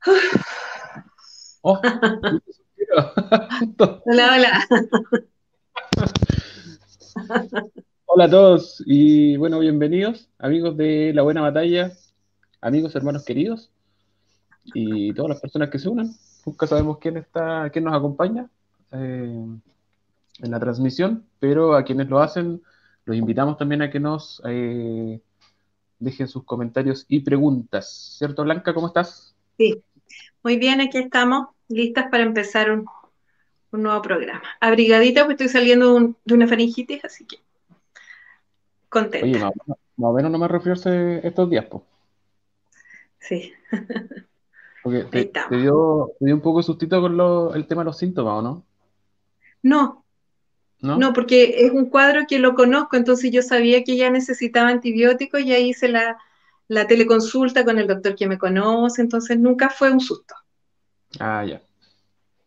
Oh, hola, hola. Hola a todos y bueno, bienvenidos, amigos de La Buena Batalla, amigos, hermanos queridos y todas las personas que se unan. Nunca sabemos quién está, quién nos acompaña eh, en la transmisión, pero a quienes lo hacen, los invitamos también a que nos eh, dejen sus comentarios y preguntas. ¿Cierto, Blanca? ¿Cómo estás? Sí, muy bien, aquí estamos, listas para empezar un, nuevo programa. Abrigadita, pues estoy saliendo de una faringitis, así que contenta. Oye, más, o menos no me resfriarse estos días, pues. Sí. Porque te, dio, un poco de sustito con el tema de los síntomas, ¿o no? No, ¿No? ¿No? porque es un cuadro que lo conozco, entonces yo sabía que ya necesitaba antibióticos y ahí hice la, la teleconsulta con el doctor que me conoce, entonces nunca fue un susto. Ah, ya.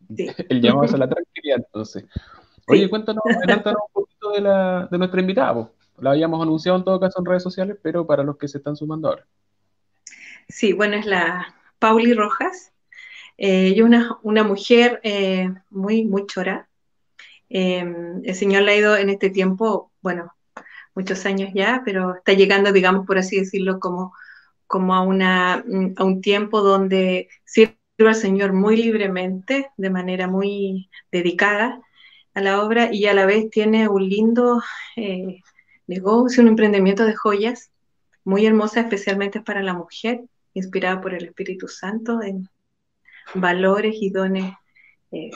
El llamado a la tranquilidad, entonces. Oye, cuéntanos, un poquito de, la, de nuestra invitada. La habíamos anunciado en todo caso en redes sociales, pero para los que se están sumando ahora. Sí, bueno, es la Pauli Rojas. Eh, ella es una, una mujer eh, muy, muy chora. Eh, el Señor la ha ido en este tiempo, bueno, muchos años ya, pero está llegando, digamos, por así decirlo, como, como a, una, mm, a un tiempo donde sirve al Señor muy libremente, de manera muy dedicada a la obra y a la vez tiene un lindo eh, negocio, un emprendimiento de joyas muy hermosa, especialmente para la mujer, inspirada por el Espíritu Santo en valores y dones eh,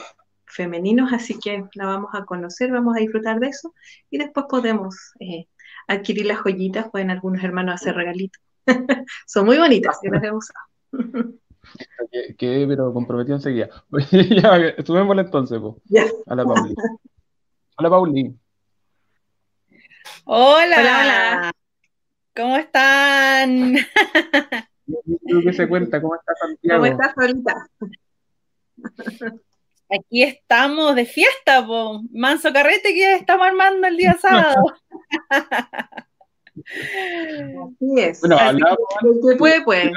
femeninos, así que la vamos a conocer, vamos a disfrutar de eso y después podemos eh, adquirir las joyitas, pueden algunos hermanos hacer regalitos. Son muy bonitas, yo las he usado. Quedé, pero comprometido enseguida. ya, subémosle entonces, a la Pauli. Hola, Pauli. Hola, hola, ¿Cómo están? ¿Qué se cuenta? ¿Cómo está Santiago? ¿Cómo estás ahorita? Aquí estamos de fiesta, po. manso carrete que estamos armando el día sábado. Así es. Bueno, se puede, puede.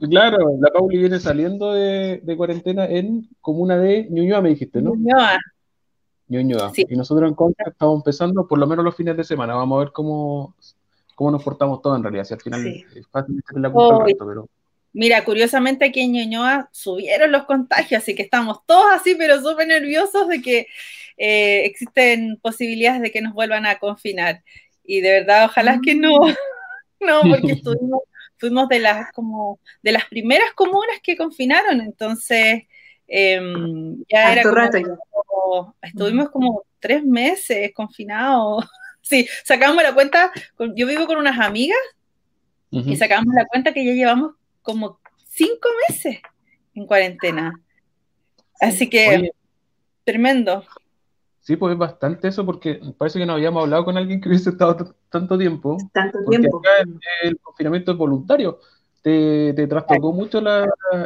Claro, la Pauli viene saliendo de, cuarentena en comuna de Ñuñoa, me dijiste, ¿no? Ñuñoa. Ñuñoa. Y nosotros en contra estamos empezando por lo menos los fines de semana. Vamos a ver cómo, cómo nos portamos todos en realidad. Si al final es fácil la culpa pero. Mira, curiosamente aquí en Ñuñoa subieron los contagios, así que estamos todos así, pero súper nerviosos de que eh, existen posibilidades de que nos vuelvan a confinar. Y de verdad, ojalá que no, no, porque fuimos de las como de las primeras comunas que confinaron, entonces em, ya era como, estuvimos como tres meses confinados. Sí, sacamos la cuenta, yo vivo con unas amigas y sacamos la cuenta que ya llevamos como cinco meses en cuarentena. Así que, tremendo. Sí, pues es bastante eso, porque parece que no habíamos hablado con alguien que hubiese estado tanto tiempo. Tanto tiempo. Acá el, confinamiento es voluntario. Te, te trastocó mucho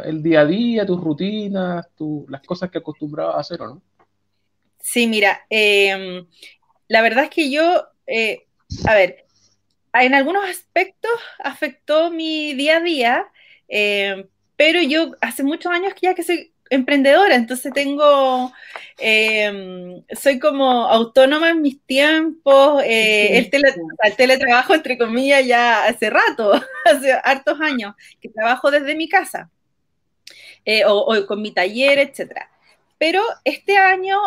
el día a día, tus rutinas, las cosas que acostumbrabas a hacer, ¿o no? Sí, mira, em, la verdad es que yo, eh, a ver, en algunos aspectos afectó mi día a día, eh, pero yo hace muchos años que ya que soy emprendedora, entonces tengo, eh, soy como autónoma en mis tiempos, eh, el, teletrabajo, entre comillas, ya hace rato, hace hartos años, que trabajo desde mi casa, o, o, con mi taller, etcétera. Pero este año,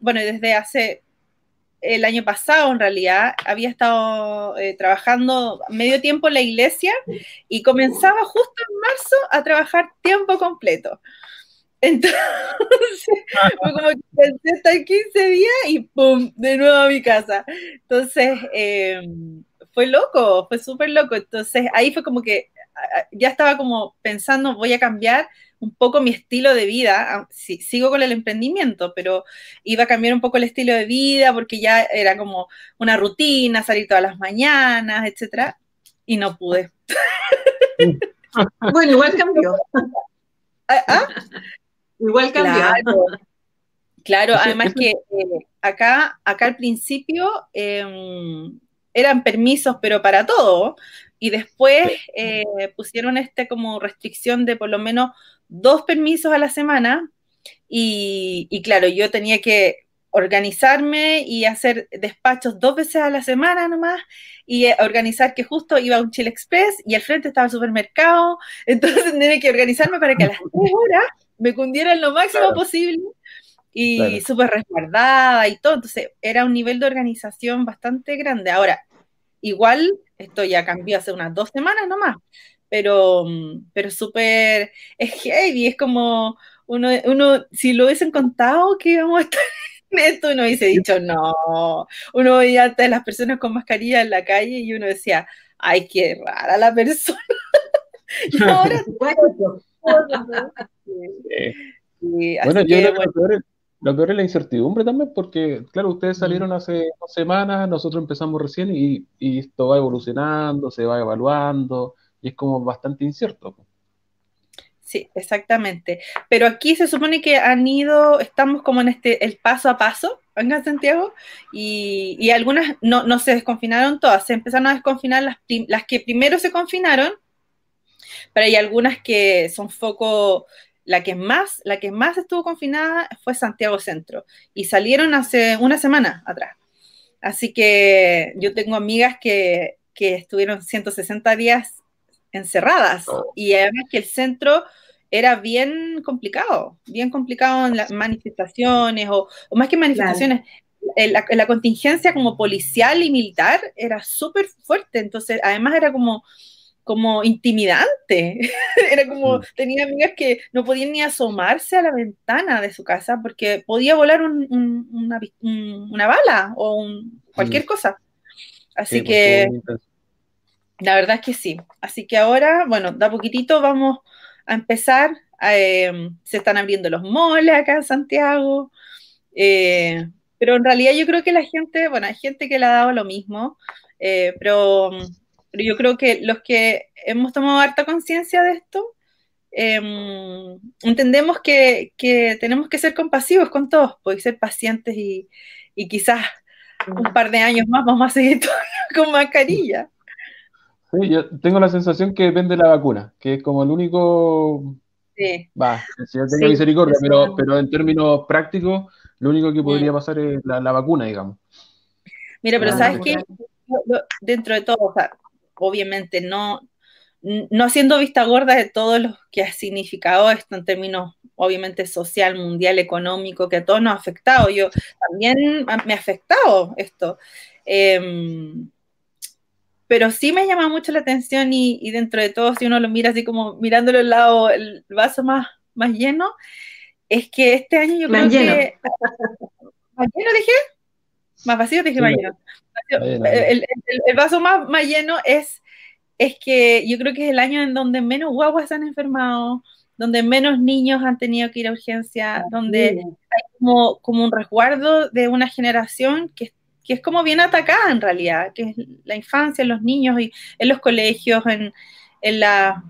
bueno, desde hace el año pasado, en realidad, había estado eh, trabajando medio tiempo en la iglesia y comenzaba justo en marzo a trabajar tiempo completo. Entonces, fue como que pensé hasta 15 días y ¡pum! de nuevo a mi casa. Entonces, em, fue loco, fue súper loco. Entonces, ahí fue como que ya estaba como pensando, voy a cambiar un poco mi estilo de vida, sigo con el emprendimiento, pero iba a cambiar un poco el estilo de vida porque ya era como una rutina, salir todas las mañanas, etcétera, y no pude. bueno, igual cambió. ¿Ah? Igual cambió. Claro, además que eh, acá, acá al principio em, eran permisos, pero para todo, y después eh, pusieron este como restricción de por lo menos dos permisos a la semana y, y claro, yo tenía que organizarme y hacer despachos dos veces a la semana nomás y eh, organizar que justo iba a un Chile Express y al frente estaba el supermercado, entonces tenía que organizarme para que a las tres horas me cundieran lo máximo posible y súper resguardada y todo, entonces era un nivel de organización bastante grande. Ahora, igual esto ya cambió hace unas dos semanas nomás, pero, pero súper, es heavy, es como uno, uno, si lo hubiesen contado que íbamos a estar esto uno hubiese dicho, no. Uno veía a las personas con mascarilla en la calle y uno decía, ay, qué rara la persona. y ahora... bueno, yo creo que lo peor, es, lo peor, es, la incertidumbre también, porque, claro, ustedes mm. salieron hace dos semanas, nosotros empezamos recién y, y esto va evolucionando, se va evaluando, y es como bastante incierto. Sí, exactamente. Pero aquí se supone que han ido, estamos como en este, el paso a paso, venga Santiago, y, y algunas no, no, se desconfinaron todas, se empezaron a desconfinar las, las que primero se confinaron, pero hay algunas que son foco, la que más, la que más estuvo confinada fue Santiago Centro, y salieron hace una semana atrás. Así que yo tengo amigas que, que estuvieron 160 días encerradas. Oh. Y además que el centro era bien complicado, bien complicado en las manifestaciones, o, más que manifestaciones, la, la, contingencia como policial y militar era súper fuerte, entonces además era como, como intimidante, era como, tenía amigas que no podían ni asomarse a la ventana de su casa porque podía volar un, una, una, bala o cualquier cosa. Así pues, que... La verdad es que sí. Así que ahora, bueno, da poquitito vamos a empezar. Em, se están abriendo los moles acá en Santiago. Eh, pero en realidad yo creo que la gente, bueno, hay gente que le ha dado lo mismo, eh, pero, yo creo que los que hemos tomado harta conciencia de esto, em, entendemos que, que, tenemos que ser compasivos con todos, pues, ser pacientes y, y quizás un par de años más vamos a seguir con mascarilla. Sí, yo tengo la sensación que depende de la vacuna, que es como el único. Sí. Va, si yo tengo misericordia, pero, pero en términos prácticos, lo único que podría pasar es la, vacuna, digamos. Mira, pero ¿sabes qué? Dentro de todo, o sea, obviamente no, no haciendo vista gorda de todo lo que ha significado esto en términos, obviamente, social, mundial, económico, que a todos nos ha afectado. Yo también me ha afectado esto. Eh, pero sí me llama mucho la atención y, dentro de todo, si uno lo mira así como mirándolo al lado, el vaso más, más lleno, es que este año yo creo que... ¿Más lleno dije? Más vacío dije más lleno. El, vaso más, más lleno es, es que yo creo que es el año en donde menos guaguas han enfermado, donde menos niños han tenido que ir a urgencia, donde hay como, como un resguardo de una generación que que es como bien atacada en realidad, que es la infancia, los niños y en los colegios, en, en, la,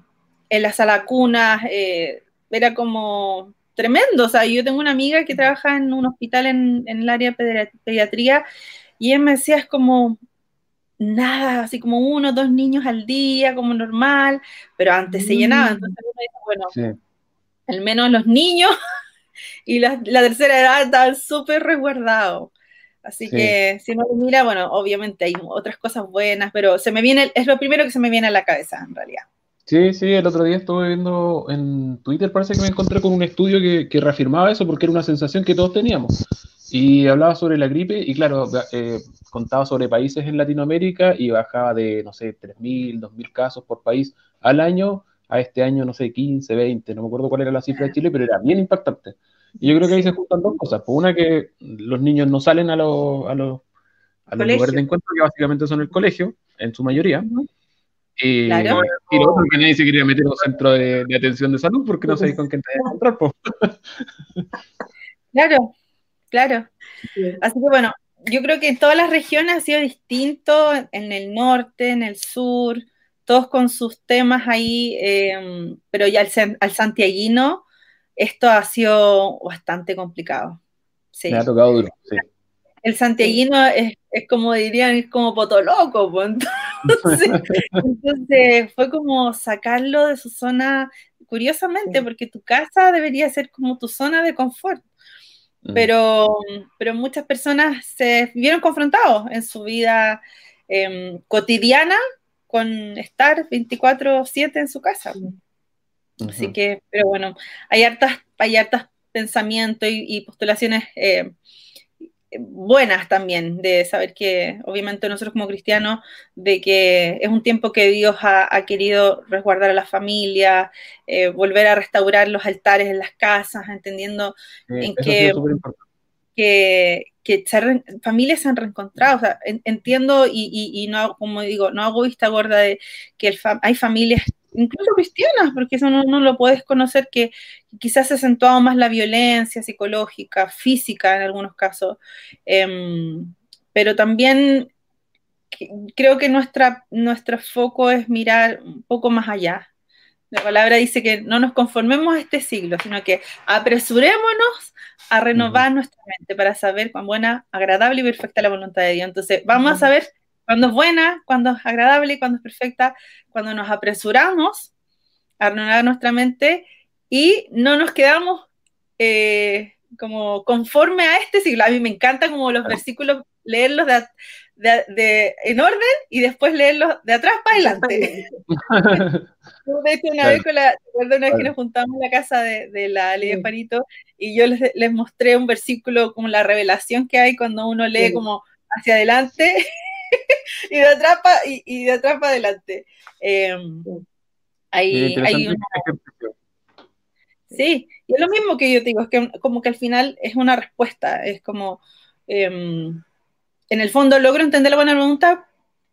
en las alacunas, eh, era como tremendo. O sea, yo tengo una amiga que trabaja en un hospital en, en el área de pediatría y ella me decía, es como nada, así como uno o dos niños al día, como normal, pero antes se llenaba. Mm. Entonces bueno, al menos los niños y la, la tercera edad estaban súper resguardados. Así que si uno lo mira, bueno, obviamente hay otras cosas buenas, pero se me viene, es lo primero que se me viene a la cabeza en realidad. Sí, sí, el otro día estuve viendo en Twitter, parece que me encontré con un estudio que, reafirmaba eso porque era una sensación que todos teníamos. Y hablaba sobre la gripe y claro, eh, contaba sobre países en Latinoamérica y bajaba de, no sé, 3.000, 2.000 casos por país al año a este año, no sé, 15, 20, no me acuerdo cuál era la cifra de Chile, pero era bien impactante. Y yo creo que ahí se juntan dos cosas. Pues una que los niños no salen a los, a los, a los lugares de encuentro, que básicamente son el colegio, en su mayoría. Y, claro. y lo otro que nadie se quería meter en un centro de, atención de salud porque no sabéis con quién te vas a encontrar. Pues. Claro, claro. Así que bueno, yo creo que en todas las regiones ha sido distinto, en el norte, en el sur, todos con sus temas ahí, eh, pero ya al, al santiaguino esto ha sido bastante complicado. Me ha tocado duro, sí. el santiaguino es, como dirían, es como potoloco, pues. entonces, entonces fue como sacarlo de su zona, curiosamente, porque tu casa debería ser como tu zona de confort. Mm. Pero, pero muchas personas se vieron confrontados en su vida em, cotidiana con estar 24/7 en su casa. Así que, pero bueno, hay hartas, hay hartas pensamientos y, postulaciones eh, buenas también, de saber que obviamente nosotros como cristianos, de que es un tiempo que Dios ha, querido resguardar a la familia, eh, volver a restaurar los altares en las casas, entendiendo en que, que, que familias se han reencontrado. O sea, entiendo y, y, no, como digo, no hago vista gorda de que hay familias incluso cristianas, porque eso no, lo puedes conocer, que quizás se ha acentuado más la violencia psicológica, física en algunos casos, em, pero también creo que nuestra, nuestro foco es mirar un poco más allá. La palabra dice que no nos conformemos a este siglo, sino que apresurémonos a renovar nuestra mente para saber cuán buena, agradable y perfecta la voluntad de Dios. Entonces, vamos a saber cuando es buena, cuando es agradable y cuando es perfecta, cuando nos apresuramos a renovar nuestra mente y no nos quedamos eh, como conforme a este siglo. A mí me encanta como los versículos, leerlos de, en orden y después leerlos de atrás para adelante. de hecho, una vez, con la, una vez que nos juntamos en la casa de, la Ley de Panito y yo les, les, mostré un versículo como la revelación que hay cuando uno lee como hacia adelante y de atrás para y, de atrás adelante. Em, hay, Sí, y es lo mismo que yo te digo, es que como que al final es una respuesta, es como, em, en el fondo logro entender la buena voluntad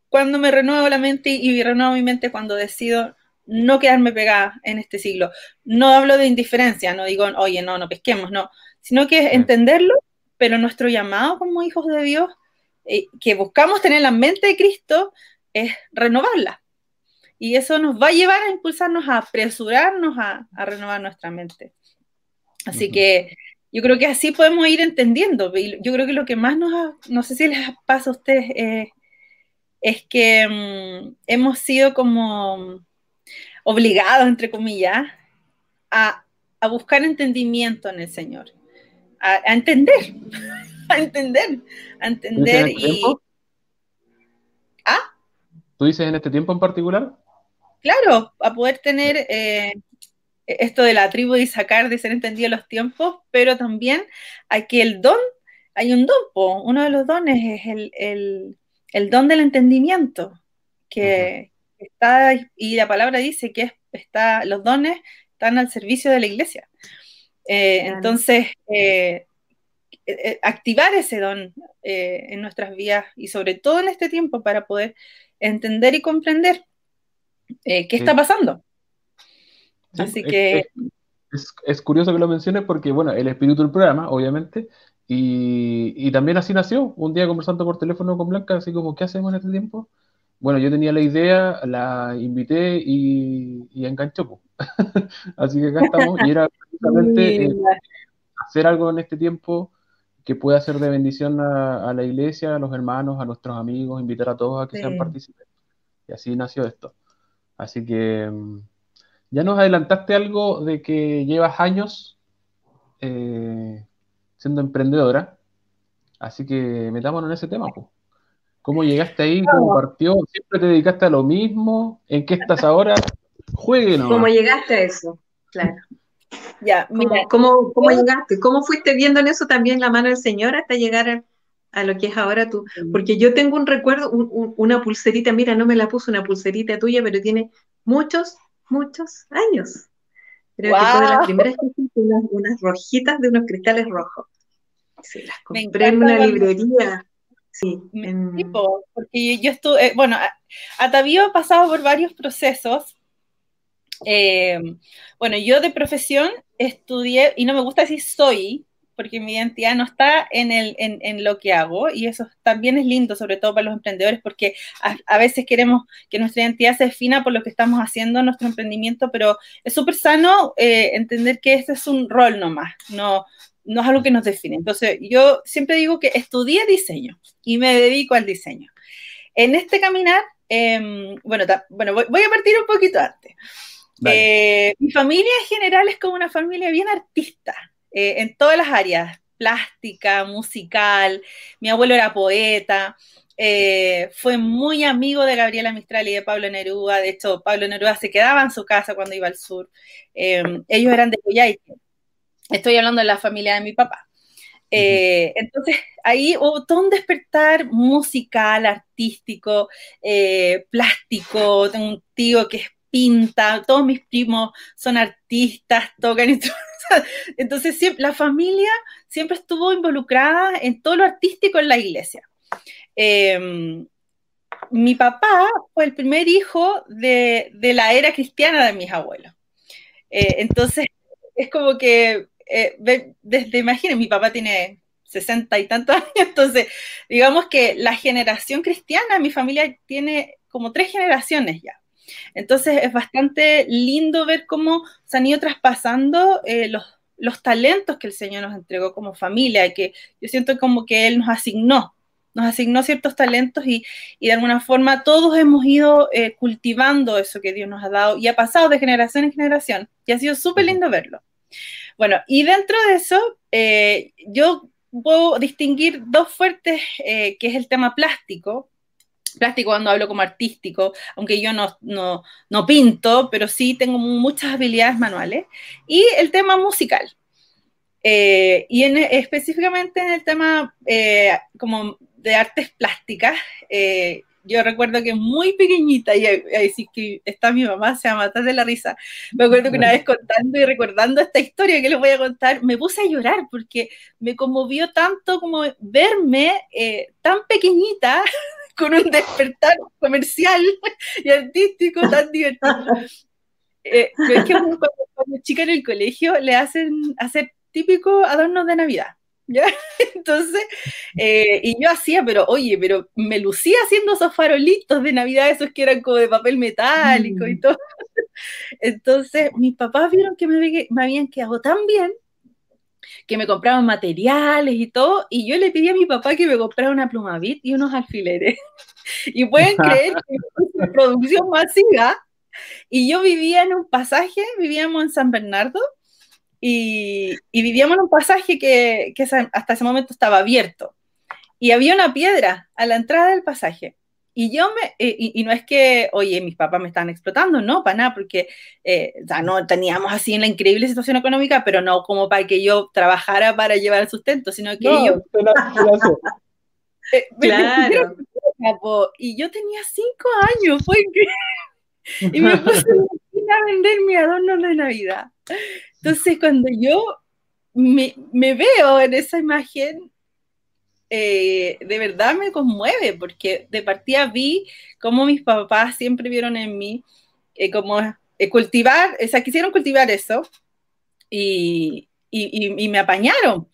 cuando me renuevo la mente y, renuevo mi mente cuando decido no quedarme pegada en este siglo. No hablo de indiferencia, no digo, oye, no, no pesquemos, no, sino que es entenderlo, pero nuestro llamado como hijos de Dios eh, que buscamos tener la mente de Cristo es renovarla. Y eso nos va a llevar a impulsarnos a apresurarnos a, renovar nuestra mente. Así que yo creo que así podemos ir entendiendo. Yo creo que lo que más nos, no sé si les pasa a ustedes, eh, es que mm, hemos sido como obligados, entre comillas, a, buscar entendimiento en el Señor, a, a entender. a entender, a entender este y... ¿Ah? ¿Tú dices en este tiempo en particular? Claro, a poder tener eh, esto de la tribu y sacar de ser entendido los tiempos, pero también hay que el don, hay un don, uno de los dones es el, don del entendimiento, que está, y la palabra dice que está, los dones están al servicio de la iglesia. Eh, entonces, eh, eh, eh, activar ese don eh, en nuestras vidas y sobre todo en este tiempo para poder entender y comprender qué está pasando. Así que... Es, curioso que lo menciones porque, bueno, el espíritu del programa, obviamente, y, también así nació, un día conversando por teléfono con Blanca, así como, ¿qué hacemos en este tiempo? Bueno, yo tenía la idea, la invité y, y enganchó. así que acá estamos, y era precisamente hacer algo en este tiempo que pueda ser de bendición a, la iglesia, a los hermanos, a nuestros amigos, invitar a todos a que sean partícipes. Y así nació esto. Así que mm, ya nos adelantaste algo de que llevas años eh, siendo emprendedora. Así que metámonos en ese tema. ¿Cómo llegaste ahí? ¿Cómo partió? ¿Siempre te dedicaste a lo mismo? ¿En qué estás ahora? Jueguen. ¿Cómo llegaste a eso? Claro. Ya, ¿Cómo, cómo, llegaste? ¿Cómo fuiste viendo en eso también la mano del Señor hasta llegar a, lo que es ahora tú? Porque yo tengo un recuerdo, una pulserita, mira, no me la puso una pulserita tuya, pero tiene muchos, muchos años. Creo que fue de las primeras que unas, unas rojitas de unos cristales rojos. Sí, las compré en una librería. Sí, Tipo, porque yo estuve, eh, bueno, Atavío ha pasado por varios procesos. Eh, bueno, yo de profesión estudié, y no me gusta decir soy, porque mi identidad no está en, el, lo que hago, y eso también es lindo, sobre todo para los emprendedores, porque a, veces queremos que nuestra identidad se defina por lo que estamos haciendo en nuestro emprendimiento, pero es súper sano eh, entender que este es un rol nomás, no, no es algo que nos define. Entonces, yo siempre digo que estudié diseño y me dedico al diseño. En este caminar, em, bueno, bueno voy, a partir un poquito antes. Eh, mi familia en general es como una familia bien artista, eh, en todas las áreas, plástica, musical, mi abuelo era poeta, eh, fue muy amigo de Gabriela Mistral y de Pablo Neruda. De hecho, Pablo Neruda se quedaba en su casa cuando iba al sur. Ellos eran de Coyhaique. Estoy hablando de la familia de mi papá. Eh, entonces, ahí hubo todo un despertar musical, artístico, eh, plástico. Tengo un tío que pinta, todos mis primos son artistas, tocan. Entonces, la familia siempre estuvo involucrada en todo lo artístico en la iglesia. Em, mi papá fue el primer hijo de, la era cristiana de mis abuelos. Eh, entonces, es como que, eh, desde, imaginen, mi papá tiene sesenta y tantos años, entonces, digamos que la generación cristiana, mi familia tiene como tres generaciones ya. Entonces, es bastante lindo ver cómo se han ido traspasando eh, los, los talentos que el Señor nos entregó como familia, que yo siento como que Él nos asignó nos asignó ciertos talentos y, de alguna forma todos hemos ido eh, cultivando eso que Dios nos ha dado y ha pasado de generación en generación y ha sido súper lindo verlo. Bueno, y dentro de eso, eh, yo puedo distinguir dos fuertes, eh, que es el tema plástico, plástico cuando hablo como artístico, aunque yo no, no, pinto, pero sí tengo muchas habilidades manuales, y el tema musical. y en, específicamente en el tema como de artes plásticas. Eh, yo recuerdo que muy pequeñita, y ahí sí que está mi mamá, se va a matar de la risa. Me acuerdo que una vez contando y recordando esta historia que les voy a contar, me puse a llorar porque me conmovió tanto como verme eh, tan pequeñita con un despertar comercial y artístico tan divertido. Eh, es que cuando, cuando chica en el colegio le hacen hacer típico adornos de Navidad. ¿ya? Entonces, eh, y yo hacía, pero oye, pero me lucía haciendo esos farolitos de Navidad, esos que eran como de papel metálico y mm. todo. Entonces, mis papás vieron que me, me habían quedado tan bien que me compraban materiales y todo, y yo le pedí a mi papá que me comprara una pluma bit y unos alfileres. y pueden creer que una producción masiva, y yo vivía en un pasaje, vivíamos en San Bernardo, y, vivíamos en un pasaje que, hasta ese momento estaba abierto. Y había una piedra a la entrada del pasaje. Y yo me, eh, y, no es que, oye, mis papás me están explotando, no, para nada, porque eh, ya no teníamos así en la increíble situación económica, pero no como para que yo trabajara para llevar el sustento, sino que yo... Eh, claro. y yo tenía cinco años, fue que... y me puse a vender mi adorno de Navidad. Entonces, cuando yo me, veo en esa imagen, eh, de verdad me conmueve, porque de partida vi cómo mis papás siempre vieron en mí eh, como eh, cultivar, o sea, quisieron cultivar eso y, me apañaron.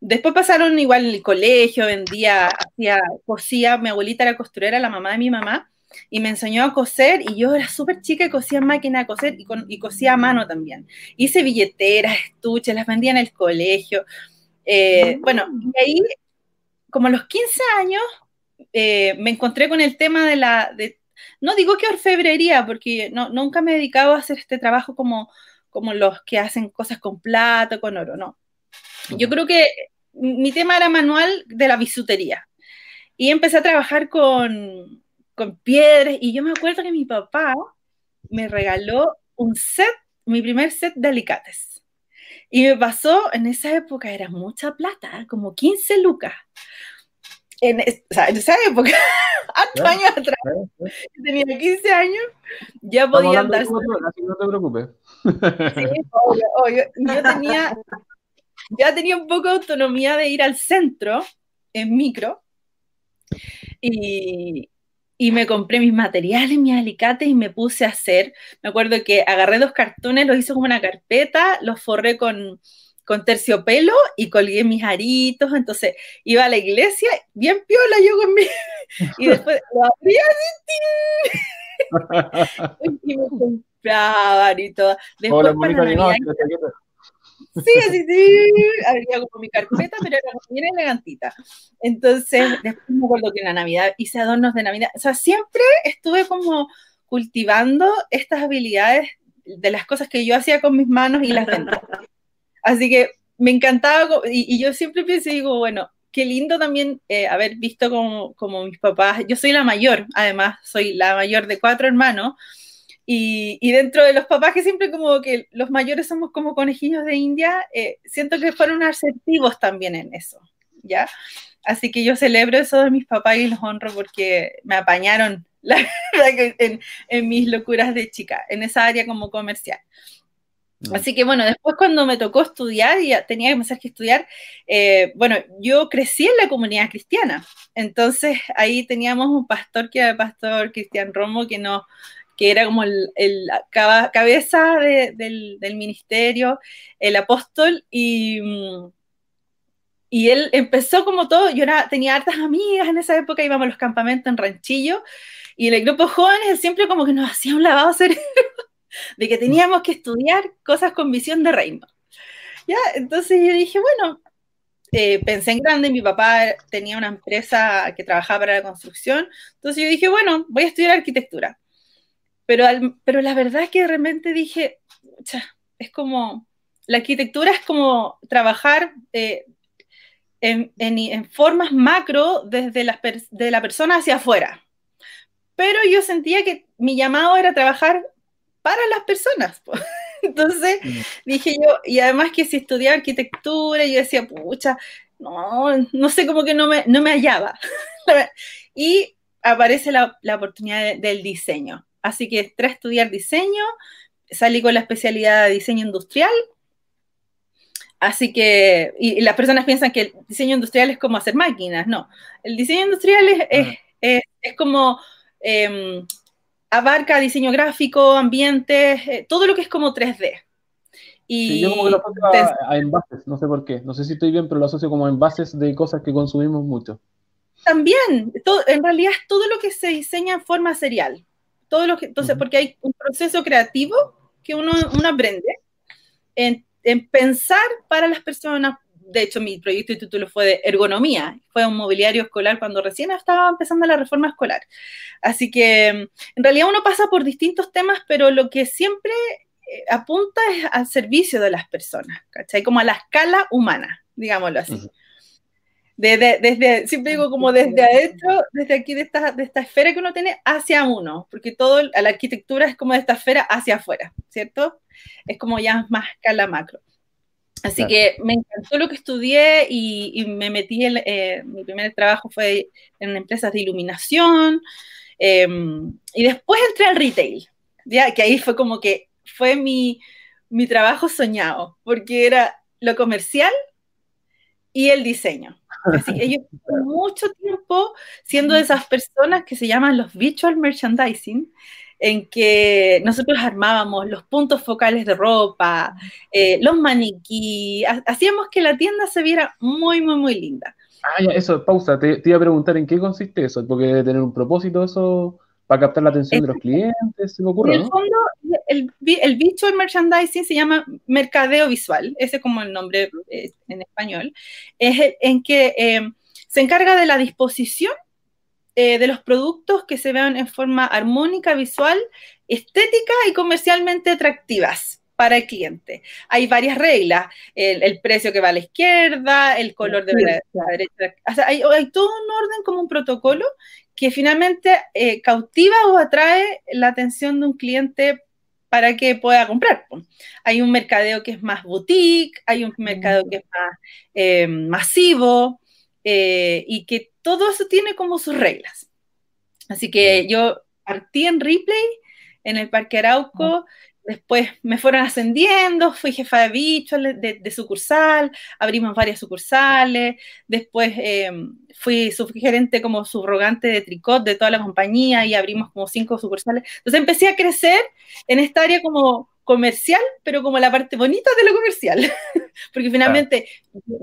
Después pasaron igual en el colegio, vendía, hacía, cosía, mi abuelita era costurera, la mamá de mi mamá, y me enseñó a coser y yo era súper chica y cosía en máquina de coser y, y, cosía a mano también. Hice billeteras, estuches, las vendía en el colegio. Eh, bueno, y ahí, como a los 15 años, eh, me encontré con el tema de la, de, no digo que orfebrería, porque no, nunca me he dedicado a hacer este trabajo como, como los que hacen cosas con plata, con oro, no. Yo creo que mi tema era manual de la bisutería. Y empecé a trabajar con, con piedras. Y yo me acuerdo que mi papá me regaló un set, mi primer set de alicates. Y me pasó, en esa época era mucha plata, como 15 lucas. En, esa época, hartos años atrás, tenía 15 años, ya podía andar. no te preocupes. Sí, obvio, obvio. Yo tenía, ya tenía un poco de autonomía de ir al centro en micro. Y, y me compré mis materiales, mis alicates y me puse a hacer. Me acuerdo que agarré dos cartones, los hice como una carpeta, los forré con, con terciopelo y colgué mis aritos. Entonces iba a la iglesia, bien piola yo con mi. y después lo abría y me compraban y todo. Después, para Navidad, Sí, así, sí, habría como mi carpeta, pero era bien elegantita. Entonces, después me acuerdo que en la Navidad hice adornos de Navidad. O sea, siempre estuve como cultivando estas habilidades de las cosas que yo hacía con mis manos y las ventas. Así que me encantaba, y, yo siempre pienso y digo, bueno, qué lindo también eh, haber visto como, como mis papás, yo soy la mayor, además, soy la mayor de cuatro hermanos, y, y, dentro de los papás que siempre como que los mayores somos como conejillos de India, eh, siento que fueron asertivos también en eso, ¿ya? Así que yo celebro eso de mis papás y los honro porque me apañaron la verdad en, en mis locuras de chica, en esa área como comercial. Mm. Así que bueno, después cuando me tocó estudiar y tenía que empezar a estudiar, eh, bueno, yo crecí en la comunidad cristiana, entonces ahí teníamos un pastor que era el pastor Cristian Romo que no que era como el, el cabeza de, del, del, ministerio, el apóstol, y, y él empezó como todo, yo era, tenía hartas amigas en esa época, íbamos a los campamentos en Ranchillo, y el grupo jóvenes siempre como que nos hacía un lavado cerebro de que teníamos que estudiar cosas con visión de reino. ¿Ya? Entonces yo dije, bueno, eh, pensé en grande, mi papá tenía una empresa que trabajaba para la construcción, entonces yo dije, bueno, voy a estudiar arquitectura. Pero, pero la verdad es que de repente dije, es como, la arquitectura es como trabajar eh, en, en, formas macro desde la, de la persona hacia afuera. Pero yo sentía que mi llamado era trabajar para las personas. Entonces mm. dije yo, y además que si estudiaba arquitectura, yo decía, pucha, no, no sé, como que no me, no me hallaba. y aparece la, la oportunidad del diseño. Así que entré a estudiar diseño, salí con la especialidad de diseño industrial. Así que, y, las personas piensan que el diseño industrial es como hacer máquinas, no. El diseño industrial es, es, es, es como eh, abarca diseño gráfico, ambientes, eh, todo lo que es como 3D. Y yo como que lo asocio a, envases, no sé por qué, no sé si estoy bien, pero lo asocio como a envases de cosas que consumimos mucho. También, todo, en realidad es todo lo que se diseña en forma serial. Todo lo que, entonces, porque hay un proceso creativo que uno, uno aprende en, en pensar para las personas, de hecho, mi proyecto de título fue de ergonomía, fue un mobiliario escolar cuando recién estaba empezando la reforma escolar. Así que en realidad uno pasa por distintos temas, pero lo que siempre eh, apunta es al servicio de las personas, ¿cachai? Como a la escala humana, digámoslo así. Desde, desde, siempre digo como desde adentro, desde aquí de esta, de esta esfera que uno tiene hacia uno, porque todo, la arquitectura es como de esta esfera hacia afuera, ¿cierto? Es como ya más escala macro. Así que me encantó lo que estudié y, me metí en, eh, mi primer trabajo fue en empresas de iluminación em, y después entré al retail, ya que ahí fue como que fue mi, mi trabajo soñado, porque era lo comercial y el diseño. Así que yo mucho tiempo siendo de esas personas que se llaman los visual merchandising, en que nosotros armábamos los puntos focales de ropa, eh, los maniquí, hacíamos que la tienda se viera muy, muy, muy linda. Ah, ya, eso, pausa, te, iba a preguntar en qué consiste eso, porque debe tener un propósito eso para captar la atención de los clientes, se me ocurre, En el fondo, el, el visual merchandising se llama mercadeo visual, ese es como el nombre eh, en español, es en que eh, se encarga de la disposición eh, de los productos que se vean en forma armónica, visual, estética y comercialmente atractivas para el cliente. Hay varias reglas, el, precio que va a la izquierda, el color de la, derecha. hay, todo un orden como un protocolo que finalmente eh, cautiva o atrae la atención de un cliente para que pueda comprar. Hay un mercadeo que es más boutique, hay un mercadeo que es más eh, masivo y que todo eso tiene como sus reglas. Así que yo partí en replay en el Parque Arauco, después me fueron ascendiendo, fui jefa de bicho de, sucursal, abrimos varias sucursales, después em, fui subgerente como subrogante de tricot de toda la compañía y abrimos como cinco sucursales. Entonces empecé a crecer en esta área como comercial, pero como la parte bonita de lo comercial, porque finalmente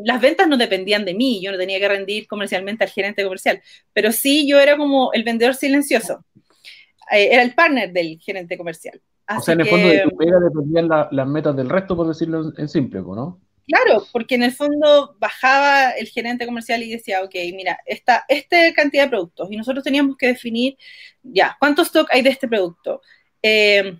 las ventas no dependían de mí, yo no tenía que rendir comercialmente al gerente comercial, pero sí yo era como el vendedor silencioso, eh, era el partner del gerente comercial. O sea, en el fondo de tu pega dependían las metas del resto, por decirlo en simple, ¿no? Claro, porque en el fondo bajaba el gerente comercial y decía, ok, mira, esta, esta cantidad de productos y nosotros teníamos que definir, ya, ¿cuánto stock hay de este producto? Eh,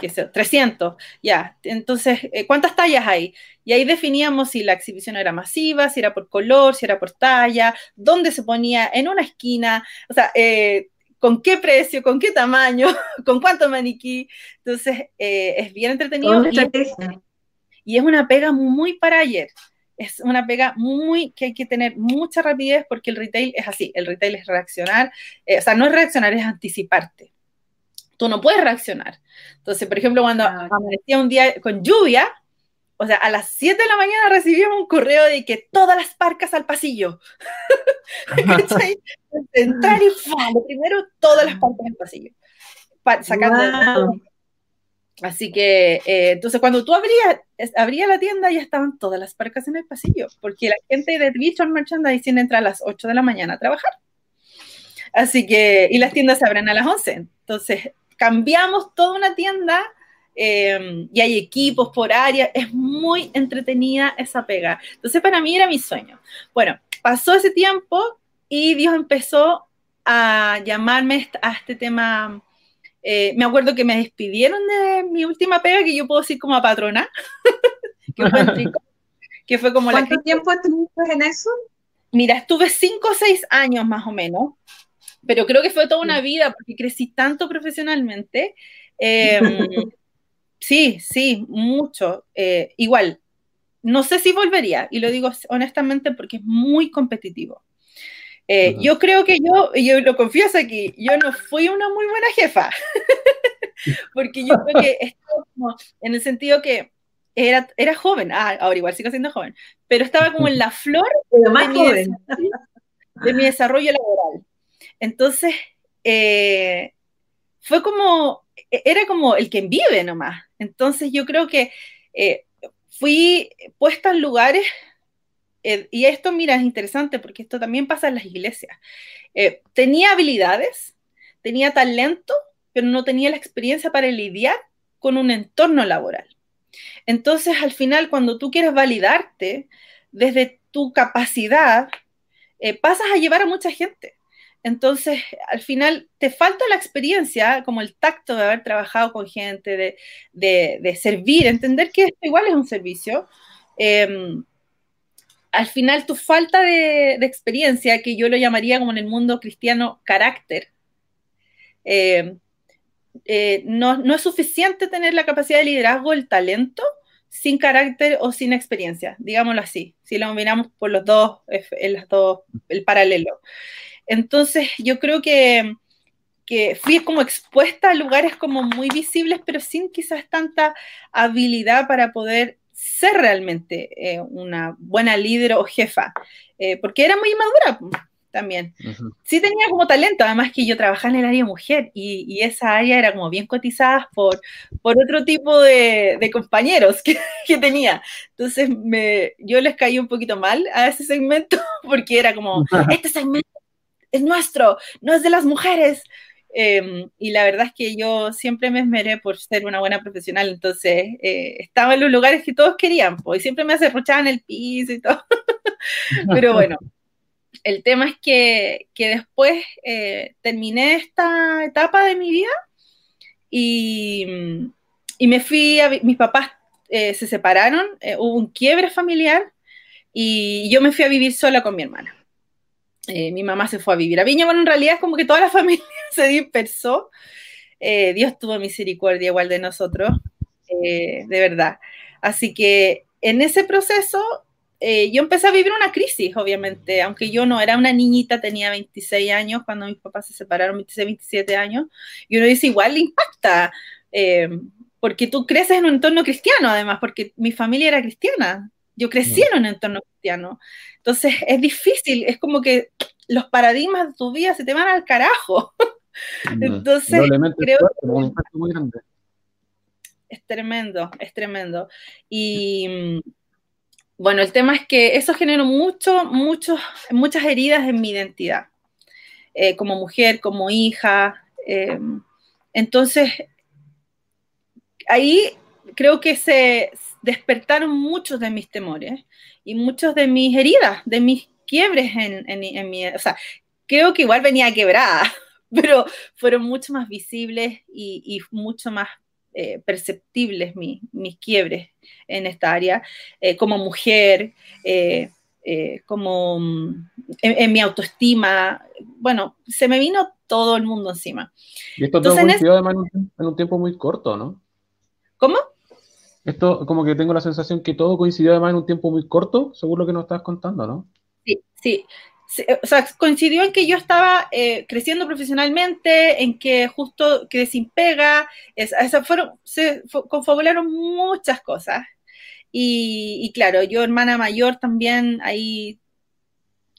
qué sé, 300, ya. Entonces, eh, ¿cuántas tallas hay? Y ahí definíamos si la exhibición era masiva, si era por color, si era por talla, dónde se ponía, en una esquina, o sea, eh, con qué precio, con qué tamaño, con cuánto maniquí. Entonces, eh, es bien entretenido. Y, es una pega muy para ayer. Es una pega muy que hay que tener mucha rapidez porque el retail es así. El retail es reaccionar, o sea, no es reaccionar, es anticiparte tú no puedes reaccionar. Entonces, por ejemplo, cuando amanecía un día con lluvia, o sea, a las 7 de la mañana recibíamos un correo de que todas las parcas al pasillo. Entrar y lo primero, todas las parcas al pasillo. sacando. Así que, eh, entonces, cuando tú abrías, abría la tienda, ya estaban todas las parcas en el pasillo, porque la gente de Visual Merchandising entra a las 8 de la mañana a trabajar. Así que, y las tiendas se abren a las 11. Entonces, cambiamos toda una tienda em, y hay equipos por área, es muy entretenida esa pega. Entonces para mí era mi sueño. Bueno, pasó ese tiempo y Dios empezó a llamarme a este tema. Eh, me acuerdo que me despidieron de mi última pega, que yo puedo decir como a patrona, que, fue que fue como ¿Cuánto tiempo estuviste en eso? Mira, estuve cinco o seis años más o menos pero creo que fue toda una vida porque crecí tanto profesionalmente. Em, sí, sí, mucho. Eh, igual, no sé si volvería, y lo digo honestamente porque es muy competitivo. Eh, yo creo que yo, yo lo confieso aquí, yo no fui una muy buena jefa, porque yo creo que esto, en el sentido que era, era joven, ah, ahora igual sigo siendo joven, pero estaba como en la flor de, de mi desarrollo laboral. Entonces, eh, fue como, era como el que vive nomás. Entonces yo creo que eh, fui puesta en lugares, eh, y esto, mira, es interesante porque esto también pasa en las iglesias. tenía habilidades, tenía talento, pero no tenía la experiencia para lidiar con un entorno laboral. Entonces, al final, cuando tú quieres validarte desde tu capacidad, pasas a llevar a mucha gente. Entonces, al final, te falta la experiencia, como el tacto de haber trabajado con gente, de, servir, entender que esto igual es un servicio. Em, al final, tu falta de, experiencia, que yo lo llamaría como en el mundo cristiano carácter, em, eh, no, es suficiente tener la capacidad de liderazgo, el talento, sin carácter o sin experiencia, digámoslo así, si lo miramos por los dos, en las dos, el paralelo. Entonces, yo creo que, fui como expuesta a lugares como muy visibles, pero sin quizás tanta habilidad para poder ser realmente eh, una buena líder o jefa, eh, porque era muy inmadura también. Sí tenía como talento, además que yo trabajaba en el área mujer y, esa área era como bien cotizada por, por otro tipo de, compañeros que, que, tenía. Entonces me, yo les caí un poquito mal a ese segmento porque era como, este segmento es nuestro, no es de las mujeres. Em, y la verdad es que yo siempre me esmeré por ser una buena profesional, entonces eh, estaba en los lugares que todos querían, pues, y siempre me en el piso y todo. Pero bueno, el tema es que, que después eh, terminé esta etapa de mi vida y, y me fui a, mis papás eh, se separaron, hubo un quiebre familiar y yo me fui a vivir sola con mi hermana. Eh, mi mamá se fue a vivir a Viña, bueno, en realidad es como que toda la familia se dispersó. Eh, Dios tuvo misericordia igual de nosotros, eh, de verdad. Así que en ese proceso yo empecé a vivir una crisis, obviamente, aunque yo no era una niñita, tenía 26 años cuando mis papás se separaron, 26, 27 años, y uno dice, igual le impacta, porque tú creces en un entorno cristiano, además, porque mi familia era cristiana, yo crecí en un entorno cristiano. Entonces es difícil, es como que los paradigmas de tu vida se te van al carajo. Entonces, creo que es tremendo, es tremendo. Y bueno, el tema es que eso generó mucho, muchos, muchas heridas en mi identidad, eh, como mujer, como hija. Em, entonces, ahí creo que se despertaron muchos de mis temores y muchos de mis heridas, de mis quiebres en, en, mi... O sea, creo que igual venía quebrada, pero fueron mucho más visibles y, mucho más eh, perceptibles mis, quiebres en esta área, eh, como mujer, eh, como mm, en, mi autoestima. Bueno, se me vino todo el mundo encima. Y esto todo coincidió además en un, tiempo muy corto, ¿no? ¿Cómo? Esto, como que tengo la sensación que todo coincidió además en un tiempo muy corto, según lo que nos estás contando, ¿no? Sí, sí. O sea, coincidió en que yo estaba eh, creciendo profesionalmente, en que justo quedé sin pega, fueron, se confabularon muchas cosas. Y, claro, yo hermana mayor también, ahí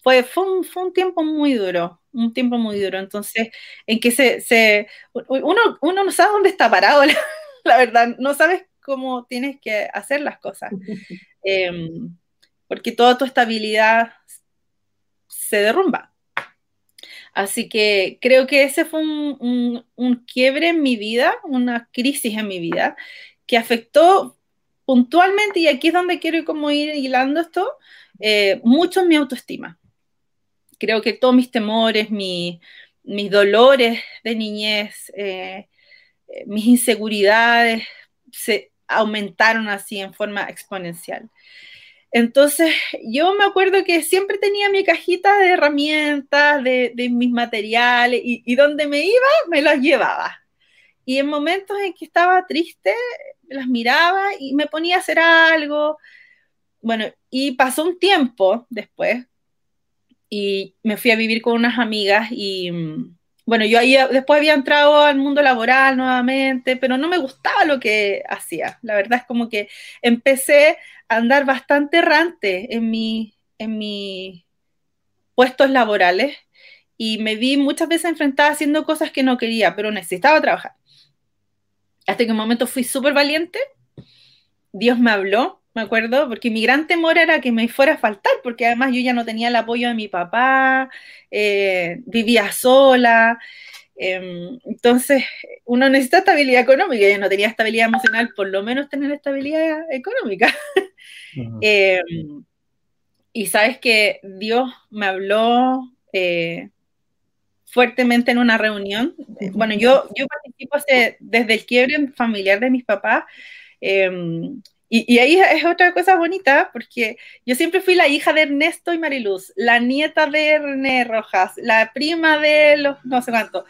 fue, fue, un, fue un tiempo muy duro, un tiempo muy duro. Entonces, en que se, se uno, uno no sabe dónde está parado, la, verdad, no sabes cómo tienes que hacer las cosas. Em, porque toda tu estabilidad se derrumba. Así que creo que ese fue un, quiebre en mi vida, una crisis en mi vida, que afectó puntualmente, y aquí es donde quiero como ir hilando esto, eh, mucho mi autoestima. Creo que todos mis temores, mis dolores de niñez, eh, eh, mis inseguridades se aumentaron así en forma exponencial. Entonces, yo me acuerdo que siempre tenía mi cajita de herramientas, de, mis materiales, y, donde me iba, me los llevaba. Y en momentos en que estaba triste, las miraba y me ponía a hacer algo. Bueno, y pasó un tiempo después, y me fui a vivir con unas amigas y mm, bueno, yo ahí después había entrado al mundo laboral nuevamente, pero no me gustaba lo que hacía. La verdad es como que empecé a andar bastante errante en, mi, en mis puestos laborales y me vi muchas veces enfrentada haciendo cosas que no quería, pero necesitaba trabajar. Hasta que un momento fui súper valiente, Dios me habló, me acuerdo, porque mi gran temor era que me fuera a faltar, porque además yo ya no tenía el apoyo de mi papá, eh, vivía sola. Em, entonces, uno necesita estabilidad económica. Yo no tenía estabilidad emocional, por lo menos tener estabilidad económica. Em, y sabes que Dios me habló eh, fuertemente en una reunión. Bueno, yo, yo participo desde el quiebre familiar de mis papás. Em, y, ahí es otra cosa bonita, porque yo siempre fui la hija de Ernesto y Mariluz, la nieta de René Rojas, la prima de los no sé cuánto,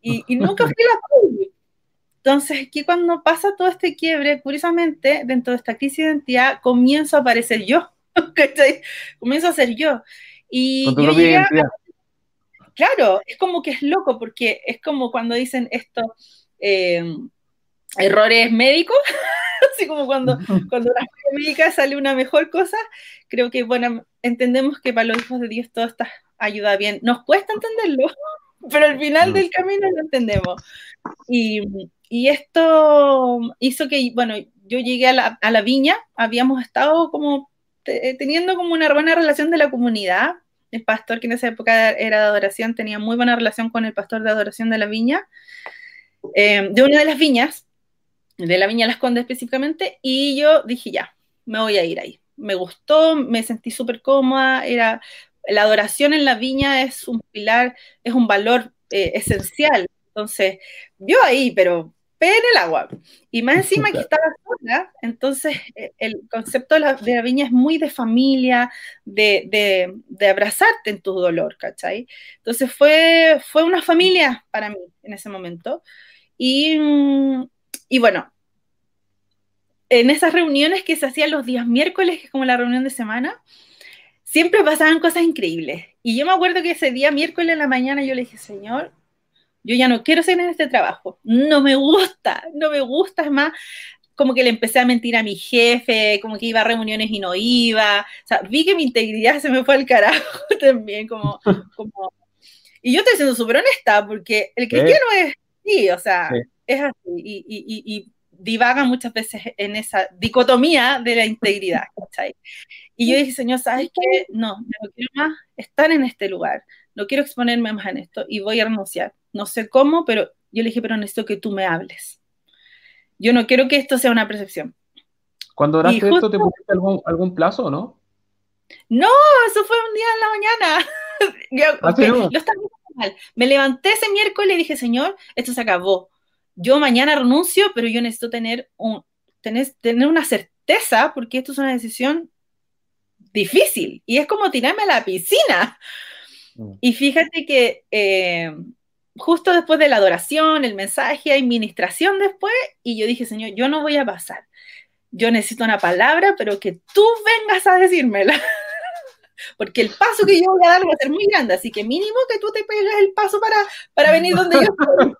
y, nunca fui la Entonces, aquí cuando pasa todo este quiebre, curiosamente, dentro de esta crisis de identidad, comienzo a aparecer yo, Comienzo a ser yo. Y yo Claro, es como que es loco, porque es como cuando dicen esto, eh, errores médicos, así como cuando, cuando la médica sale una mejor cosa, creo que, bueno, entendemos que para los hijos de Dios todo está ayuda bien. Nos cuesta entenderlo, pero al final del camino lo entendemos. Y, y esto hizo que, bueno, yo llegué a la, a la viña, habíamos estado como teniendo como una buena relación de la comunidad. El pastor que en esa época era de adoración tenía muy buena relación con el pastor de adoración de la viña, eh, de una de las viñas, de la Viña Las Condes específicamente, y yo dije, ya, me voy a ir ahí. Me gustó, me sentí súper cómoda, era, la adoración en la viña es un pilar, es un valor eh, esencial. Entonces, yo ahí, pero pe en el agua. Y más encima que estaba sola, entonces eh, el concepto de la, viña es muy de familia, de, de, abrazarte en tu dolor, ¿cachai? Entonces fue, fue una familia para mí en ese momento. Y, mm, y bueno, en esas reuniones que se hacían los días miércoles, que es como la reunión de semana, siempre pasaban cosas increíbles. Y yo me acuerdo que ese día miércoles en la mañana yo le dije, Señor, yo ya no quiero seguir en este trabajo, no me gusta, no me gusta, es más, como que le empecé a mentir a mi jefe, como que iba a reuniones y no iba, o sea, vi que mi integridad se me fue al carajo también, como, como... y yo estoy siendo súper honesta, porque el cristiano es, sí, o sea, es así, y, y, y, divaga muchas veces en esa dicotomía de la integridad, ¿cachai? Y yo dije, Señor, ¿sabes qué? No, no quiero más estar en este lugar, no quiero exponerme más en esto y voy a renunciar. No sé cómo, pero yo le dije, pero necesito que tú me hables. yo no quiero que esto sea una percepción. Cuando oraste esto, ¿te pusiste algún, algún plazo o no? No, eso fue un día en la mañana. ¿Ah, Me levanté ese miércoles y dije, Señor, esto se acabó. Yo mañana renuncio, pero yo necesito tener, un, tener, tener una certeza porque esto es una decisión difícil y es como tirarme a la piscina. Mm. Y fíjate que eh, justo después de la adoración, el mensaje, hay ministración después, y yo dije, Señor, yo no voy a pasar. Yo necesito una palabra, pero que tú vengas a decírmela. Porque el paso que yo voy a dar va a ser muy grande, así que mínimo que tú te pegues el paso para, para venir donde yo estoy.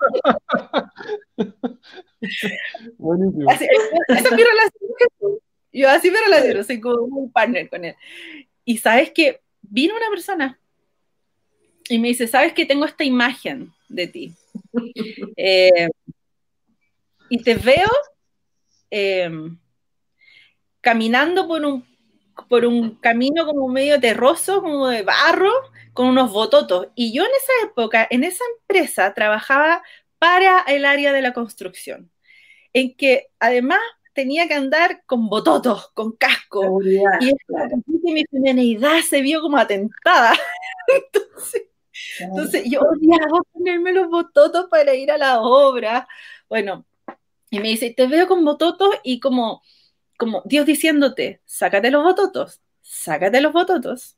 Buenísimo. esa es mi relación Yo así me relaciono, soy como un partner con él. Y sabes que vino una persona y me dice, ¿sabes que tengo esta imagen de ti? Eh, y te veo eh, caminando por un, por un camino como medio terroso, como de barro, con unos bototos. Y yo en esa época, en esa empresa, trabajaba para el área de la construcción, en que además tenía que andar con bototos, con casco. y mi feminidad se vio como atentada. Entonces, entonces yo odiaba ponerme los bototos para ir a la obra. Bueno, y me dice, te veo con bototos y como, como Dios diciéndote, sácate los bototos, sácate los bototos.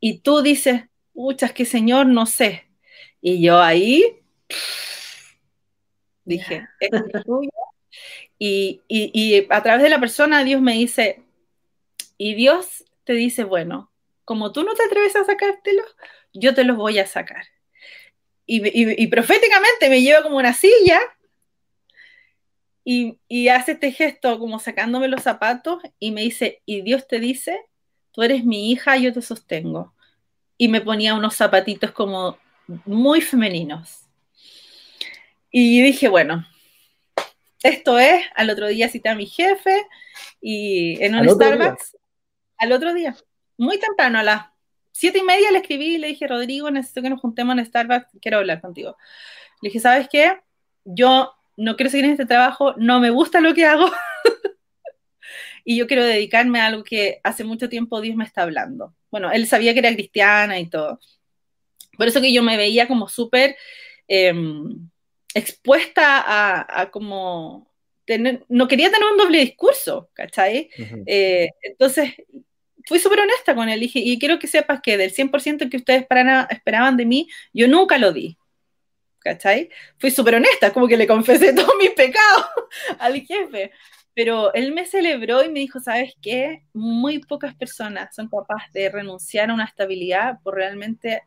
Y tú dices, puchas que Señor, no sé. Y yo ahí dije, es tuyo. Y, y, y a través de la persona Dios me dice, y Dios te dice, bueno, como tú no te atreves a sacártelo, yo te los voy a sacar. Y, proféticamente me lleva como una silla y, y, hace este gesto como sacándome los zapatos y me dice, y Dios te dice, tú eres mi hija, yo te sostengo. Y me ponía unos zapatitos como muy femeninos. Y dije, bueno, esto es, al otro día cité a mi jefe y en un Starbucks, al otro día, muy temprano, a las siete y media le escribí y le dije, Rodrigo, necesito que nos juntemos en Starbucks, quiero hablar contigo. Le dije, ¿sabes qué? Yo no quiero seguir en este trabajo, no me gusta lo que hago y yo quiero dedicarme a algo que hace mucho tiempo Dios me está hablando. Bueno, él sabía que era cristiana y todo. Por eso que yo me veía como súper em, expuesta a, como tener, no quería tener un doble discurso, ¿cachai? Eh, entonces fui súper honesta con él y, y quiero que sepas que del 100% que ustedes esperaban de mí, yo nunca lo di. ¿Cachai? Fui súper honesta, como que le confesé todos mis pecados al jefe. Pero él me celebró y me dijo, ¿sabes qué? Muy pocas personas son capaces de renunciar a una estabilidad por realmente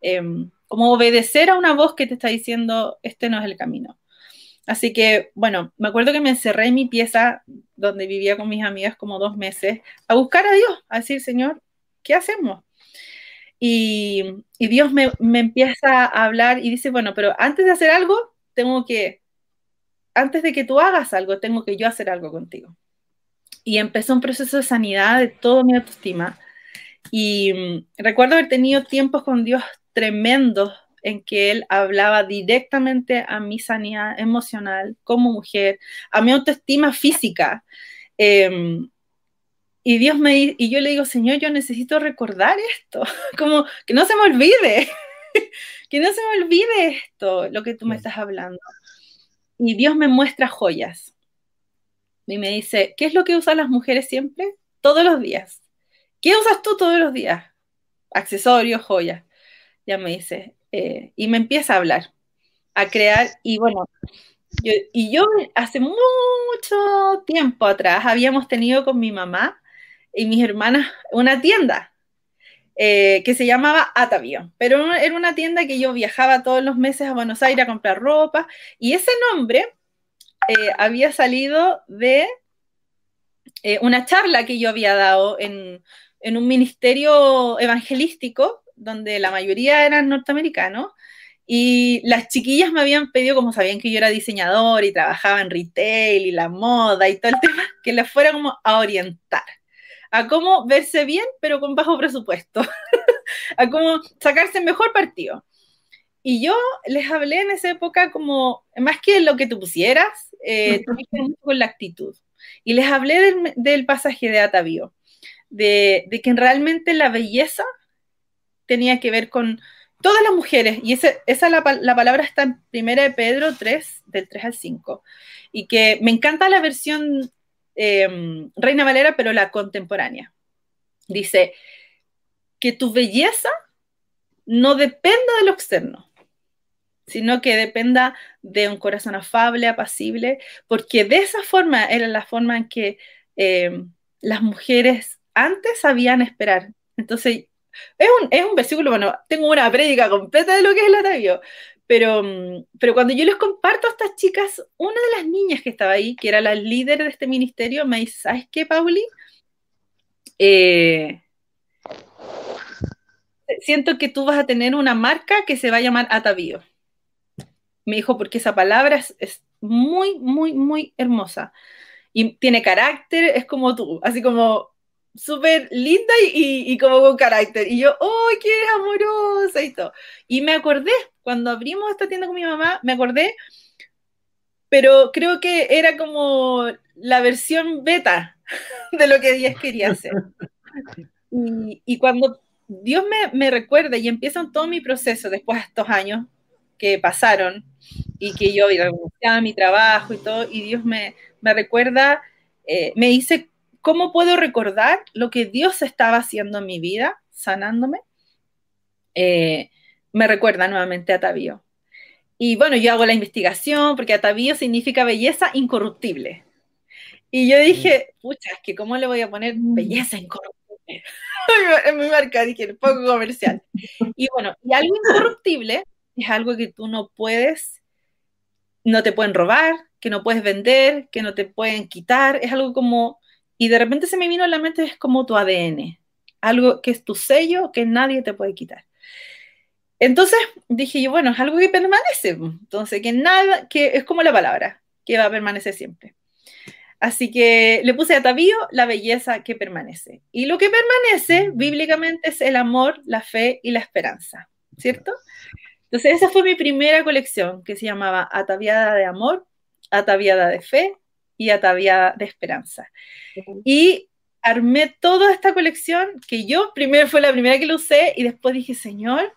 em, como obedecer a una voz que te está diciendo, este no es el camino. Así que, bueno, me acuerdo que me encerré en mi pieza donde vivía con mis amigas como dos meses a buscar a Dios, a decir, Señor, ¿qué hacemos? Y, Dios me, empieza a hablar y dice, bueno, pero antes de hacer algo, tengo que, antes de que tú hagas algo, tengo que yo hacer algo contigo. Y empezó un proceso de sanidad de toda mi autoestima. Y mm, recuerdo haber tenido tiempos con Dios tremendos en que él hablaba directamente a mi sanidad emocional como mujer, a mi autoestima física. Em, y Dios me y yo le digo, Señor, yo necesito recordar esto, como que no se me olvide, que no se me olvide esto, lo que tú me estás hablando. Y Dios me muestra joyas. Y me dice, ¿qué es lo que usan las mujeres siempre? Todos los días. ¿Qué usas tú todos los días? Accesorios, joyas. Ya me dice, eh, y me empieza a hablar, a crear, y bueno, y yo hace mucho tiempo atrás habíamos tenido con mi mamá y mis hermanas una tienda eh, que se llamaba Atavio, pero era una tienda que yo viajaba todos los meses a Buenos Aires a comprar ropa, y ese nombre eh, había salido de una charla que yo había dado en, en un ministerio evangelístico donde la mayoría eran norteamericanos, y las chiquillas me habían pedido, como sabían que yo era diseñador y trabajaba en retail y la moda y todo el tema, que les fuera como a orientar, a cómo verse bien, pero con bajo presupuesto, a cómo sacarse mejor partido. y yo les hablé en esa época como, más que lo que tú pusieras, eh, con la actitud. Y les hablé del, pasaje de Atavío, de, de, que realmente la belleza tenía que ver con todas las mujeres, y esa, esa la, la, palabra está en primera de Pedro 3, del 3 al 5, y que me encanta la versión eh, Reina Valera, pero la contemporánea. Dice, que tu belleza no dependa de lo externo, sino que dependa de un corazón afable, apacible, porque de esa forma era la forma en que eh, las mujeres antes sabían esperar. Entonces, es un, es un versículo, bueno, tengo una prédica completa de lo que es el atavio, pero, pero cuando yo les comparto a estas chicas, una de las niñas que estaba ahí, que era la líder de este ministerio, me dice, ¿sabes qué, Pauli? Eh, siento que tú vas a tener una marca que se va a llamar Atavío. Me dijo, porque esa palabra es, muy, muy, muy hermosa. Y tiene carácter, es como tú, así como súper linda y, como con carácter. Y yo, ¡ay, qué amorosa! Y todo. Y me acordé, cuando abrimos esta tienda con mi mamá, me acordé, pero creo que era como la versión beta de lo que Díaz quería hacer. Y, y cuando Dios me, recuerda y empieza todo mi proceso después de estos años que pasaron y que yo renunciaba a mi trabajo y todo, y Dios me, recuerda, eh, me dice, ¿cómo puedo recordar lo que Dios estaba haciendo en mi vida, sanándome? Eh, me recuerda nuevamente a Atavío. Y bueno, yo hago la investigación porque Atavío significa belleza incorruptible. Y yo dije, pucha, es que ¿cómo le voy a poner belleza incorruptible? en mi marca, dije, poco comercial. Y bueno, y algo incorruptible es algo que tú no puedes, no te pueden robar, que no puedes vender, que no te pueden quitar, es algo como, y de repente se me vino a la mente, es como tu ADN, algo que es tu sello que nadie te puede quitar. Entonces dije yo, bueno, es algo que permanece, entonces que nada, que es como la palabra, que va a permanecer siempre. Así que le puse a Atavío la belleza que permanece. Y lo que permanece bíblicamente es el amor, la fe y la esperanza, ¿cierto? Entonces esa fue mi primera colección que se llamaba Ataviada de Amor, Ataviada de Fe y Ataviada de Esperanza. Y armé toda esta colección que yo primero fue la primera que lo usé y después dije, Señor,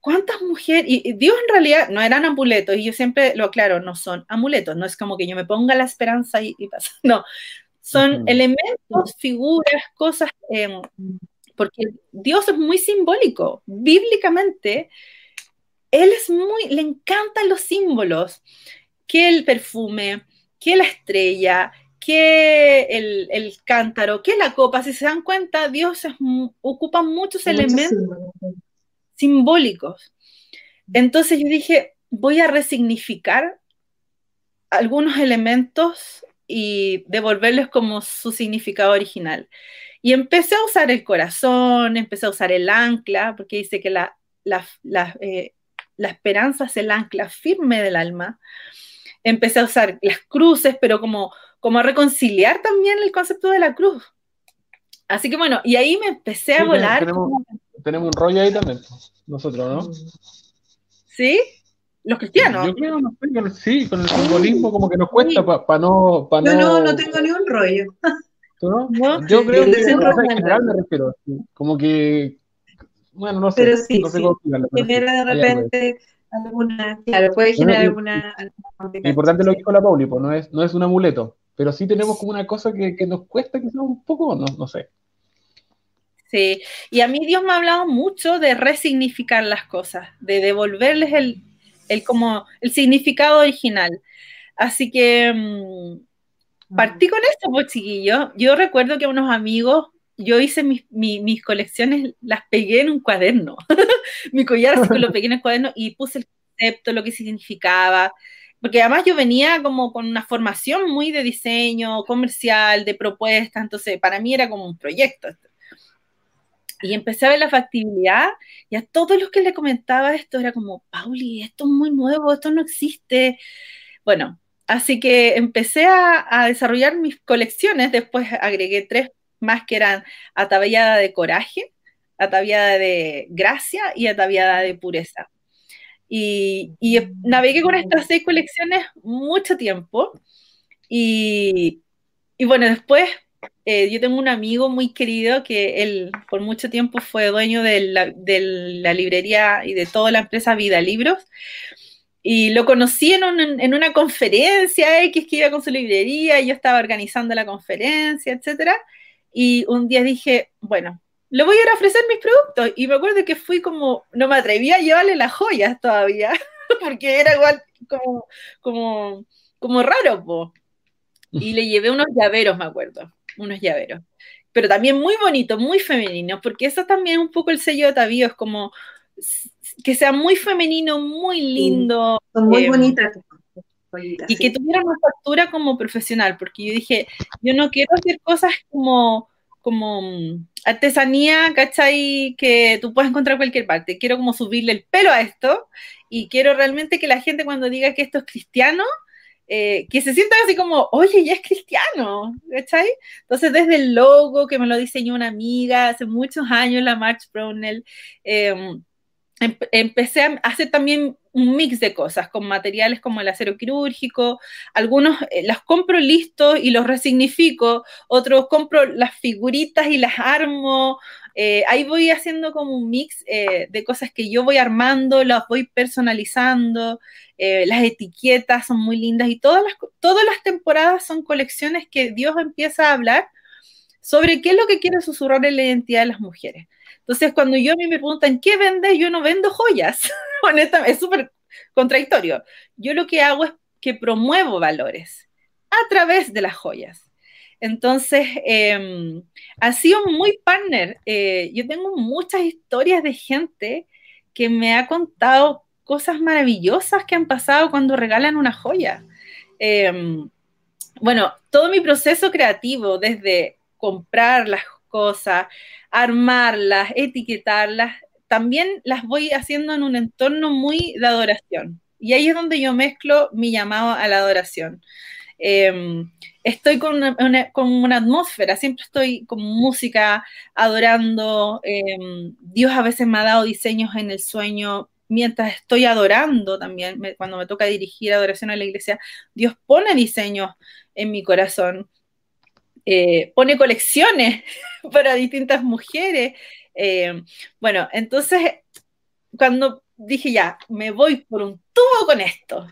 ¿Cuántas mujeres? Y Dios en realidad no eran amuletos, y yo siempre lo aclaro, no son amuletos, no es como que yo me ponga la esperanza y, pasa, no, son elementos, figuras, cosas, em, porque Dios es muy simbólico, bíblicamente, Él es muy, le encantan los símbolos, que el perfume, que la estrella, que el, el cántaro, que la copa, si se dan cuenta, Dios ocupa muchos elementos simbólicos. Entonces yo dije, voy a resignificar algunos elementos y devolverles como su significado original. Y empecé a usar el corazón, empecé a usar el ancla, porque dice que la, la, la, eh, la esperanza es el ancla firme del alma. Empecé a usar las cruces, pero como, como a reconciliar también el concepto de la cruz. Así que bueno, y ahí me empecé a volar tenemos un rollo ahí también, nosotros, ¿no? ¿Sí? Los cristianos. Yo creo, no sé, sí, con el simbolismo como que nos cuesta para no, pa no... No, no, tengo ni un rollo. ¿Tú no? no yo creo que en general me refiero, como que, bueno, no sé. Pero sí, no sé sí. genera de repente alguna, claro, puede generar alguna... Lo importante lo que dijo la Pauli, pues no es, no es un amuleto, pero sí tenemos como una cosa que, que nos cuesta quizás un poco, no, no sé. Sí, y a mí Dios me ha hablado mucho de resignificar las cosas, de devolverles el, el como el significado original. Así que mm, partí con esto, pues chiquillo. Yo recuerdo que unos amigos, yo hice mis, mis, colecciones, las pegué en un cuaderno. Mi collar así lo pegué en el cuaderno y puse el concepto, lo que significaba. Porque además yo venía como con una formación muy de diseño comercial, de propuestas, entonces para mí era como un proyecto. Y empecé a ver la factibilidad y a todos los que le comentaba esto era como, Pauli, esto es muy nuevo, esto no existe. Bueno, así que empecé a, desarrollar mis colecciones, después agregué tres más que eran ataviada de coraje, ataviada de gracia y ataviada de pureza. Y, navegué con estas seis colecciones mucho tiempo. Y, bueno, después eh, yo tengo un amigo muy querido que él por mucho tiempo fue dueño de la, librería y de toda la empresa Vida Libros. Y lo conocí en, una conferencia X que iba con su librería y yo estaba organizando la conferencia, etc. Y un día dije, bueno, le voy a ir a ofrecer mis productos. Y me acuerdo que fui como, no me atrevía a llevarle las joyas todavía, porque era igual como, como, como raro, po. Y le llevé unos llaveros, me acuerdo, unos llaveros. Pero también muy bonito, muy femenino, porque eso también es un poco el sello de Tavío, es como que sea muy femenino, muy lindo. son muy em, bonitas. Y que tuviera una factura como profesional, porque yo dije, yo no quiero hacer cosas como como mm, artesanía, ¿cachai? Que tú puedes encontrar en cualquier parte. Quiero como subirle el pelo a esto y quiero realmente que la gente cuando diga que esto es cristiano, eh, que se sienta así como, oye, ya es cristiano, ¿cachai? Entonces, desde el logo que me lo diseñó una amiga hace muchos años, la March Brownell, em, empecé a hacer también un mix de cosas con materiales como el acero quirúrgico, algunos eh, las compro listos y los resignifico, otros compro las figuritas y las armo, eh, ahí voy haciendo como un mix eh, de cosas que yo voy armando, las voy personalizando, las etiquetas son muy lindas y todas las, todas las temporadas son colecciones que Dios empieza a hablar sobre qué es lo que quiere susurrar en la identidad de las mujeres. Entonces, cuando yo a mí me preguntan, ¿qué vendes? Yo no vendo joyas. Honestamente, es súper contradictorio. Yo lo que hago es que promuevo valores a través de las joyas. Entonces, eh, ha sido muy partner. Eh, yo tengo muchas historias de gente que me ha contado cosas maravillosas que han pasado cuando regalan una joya. Em, bueno, todo mi proceso creativo, desde comprar las cosas, armarlas, etiquetarlas, también las voy haciendo en un entorno muy de adoración. Y ahí es donde yo mezclo mi llamado a la adoración. Em, estoy con una, atmósfera, siempre estoy con música, adorando. Em, Dios a veces me ha dado diseños en el sueño mientras estoy adorando también, cuando me toca dirigir adoración a la iglesia, Dios pone diseños en mi corazón. Eh, pone colecciones para distintas mujeres. Eh, bueno, entonces, cuando dije ya, me voy por un tubo con esto,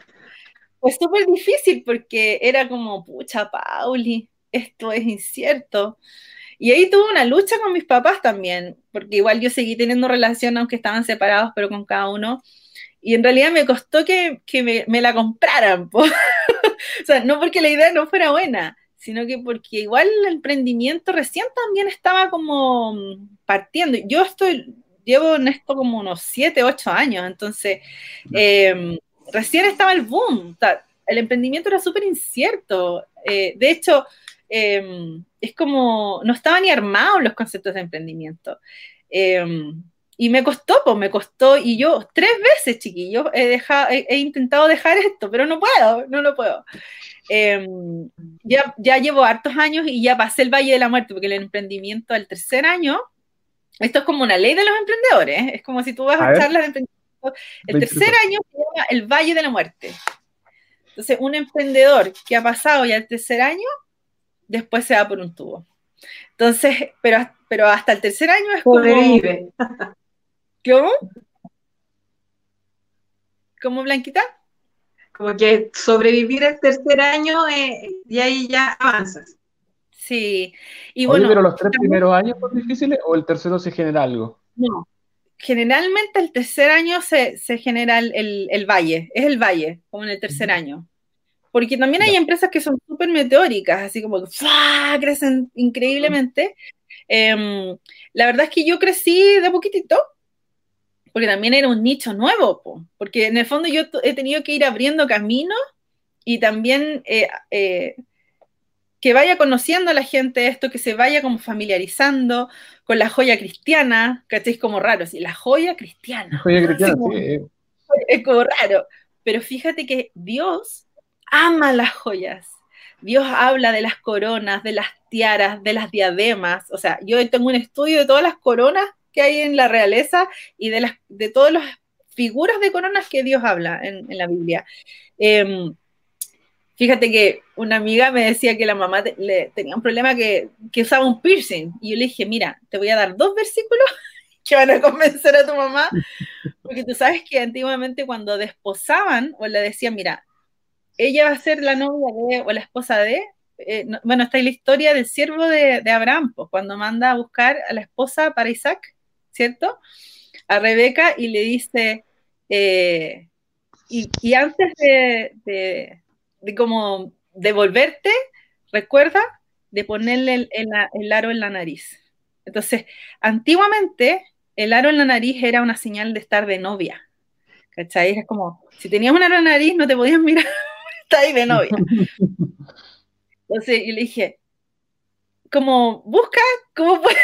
fue súper difícil porque era como, pucha, Pauli, esto es incierto. Y ahí tuve una lucha con mis papás también, porque igual yo seguí teniendo relación, aunque estaban separados, pero con cada uno. Y en realidad me costó que, me, la compraran. o sea, no porque la idea no fuera buena, sino que porque igual el emprendimiento recién también estaba como partiendo. Yo estoy, llevo en esto como unos 7, 8 años, entonces em, recién estaba el boom, el emprendimiento era súper incierto. Eh, de hecho, em, es como, no estaban ni armados los conceptos de emprendimiento. Y me costó, pues me costó, y yo tres veces, chiquillos, he, dejado, he, intentado dejar esto, pero no puedo, no lo puedo. Em, ya, ya llevo hartos años y ya pasé el Valle de la Muerte, porque el emprendimiento al tercer año, esto es como una ley de los emprendedores, ¿eh? es como si tú vas a, charlas de emprendimiento, el tercer año se llama el Valle de la Muerte. Entonces, un emprendedor que ha pasado ya el tercer año, después se va por un tubo. Entonces, pero, pero hasta el tercer año es como... ¿Cómo? ¿Cómo, Blanquita? Como que sobrevivir el tercer año eh, y ahí ya avanzas. Sí. Y bueno, pero los tres primeros años son difíciles o el tercero se genera algo? No. Generalmente el tercer año se, genera el, valle, es el valle, como en el tercer año. Porque también hay empresas que son súper meteóricas, así como que crecen increíblemente. Em, la verdad es que yo crecí de poquitito, porque también era un nicho nuevo, porque en el fondo yo he tenido que ir abriendo caminos y también eh, eh, que vaya conociendo a la gente esto, que se vaya como familiarizando con la joya cristiana, que Es como raro, la joya cristiana. La joya cristiana, sí. Es como raro, pero fíjate que Dios ama las joyas. Dios habla de las coronas, de las tiaras, de las diademas. O sea, yo tengo un estudio de todas las coronas que hay en la realeza y de, las, de todas las figuras de coronas que Dios habla en, la Biblia. Em, fíjate que una amiga me decía que la mamá le, tenía un problema que, que, usaba un piercing. Y yo le dije, mira, te voy a dar dos versículos que van a convencer a tu mamá. Porque tú sabes que antiguamente cuando desposaban o le decían, mira, ella va a ser la novia de o la esposa de, eh, bueno, está ahí la historia del siervo de, Abraham, pues, cuando manda a buscar a la esposa para Isaac, ¿cierto? A Rebeca y le dice, eh, y, antes de, de, como devolverte, recuerda de ponerle el, aro en la nariz. Entonces, antiguamente el aro en la nariz era una señal de estar de novia. ¿Cachai? Es como, si tenías un aro en la nariz, no te podías mirar, está ahí de novia. Entonces, y le dije, como, busca cómo puedes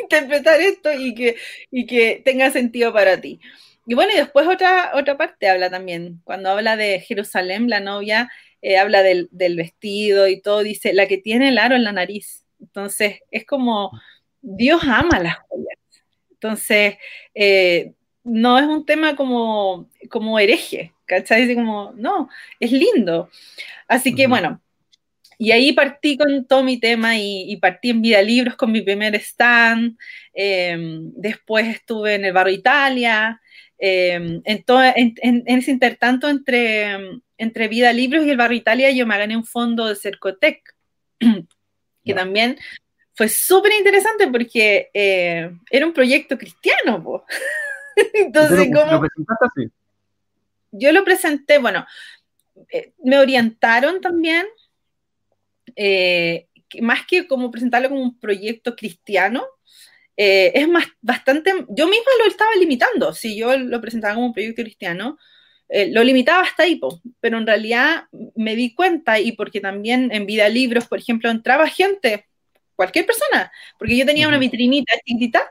interpretar esto y que, y que tenga sentido para ti. Y bueno, y después otra, otra parte habla también, cuando habla de Jerusalén, la novia eh, habla del, vestido y todo, dice, la que tiene el aro en la nariz. Entonces, es como, Dios ama las joyas. Entonces, eh, no es un tema como, como hereje, ¿cachai? Dice como, no, es lindo. Así que, bueno, y ahí partí con todo mi tema y, partí en Vida Libros con mi primer stand. Em, después estuve en el Barrio Italia. Em, en, en, ese intertanto entre, entre Vida Libros y el Barrio Italia yo me gané un fondo de Cercotec, que también fue súper interesante porque eh, era un proyecto cristiano. Entonces, ¿cómo? Yo lo presenté, bueno, eh, me orientaron también eh, más que como presentarlo como un proyecto cristiano, eh, es más, bastante, yo misma lo estaba limitando, si yo lo presentaba como un proyecto cristiano, eh, lo limitaba hasta ahí, pero en realidad me di cuenta y porque también en Vida Libros, por ejemplo, entraba gente, cualquier persona, porque yo tenía una vitrinita chiquitita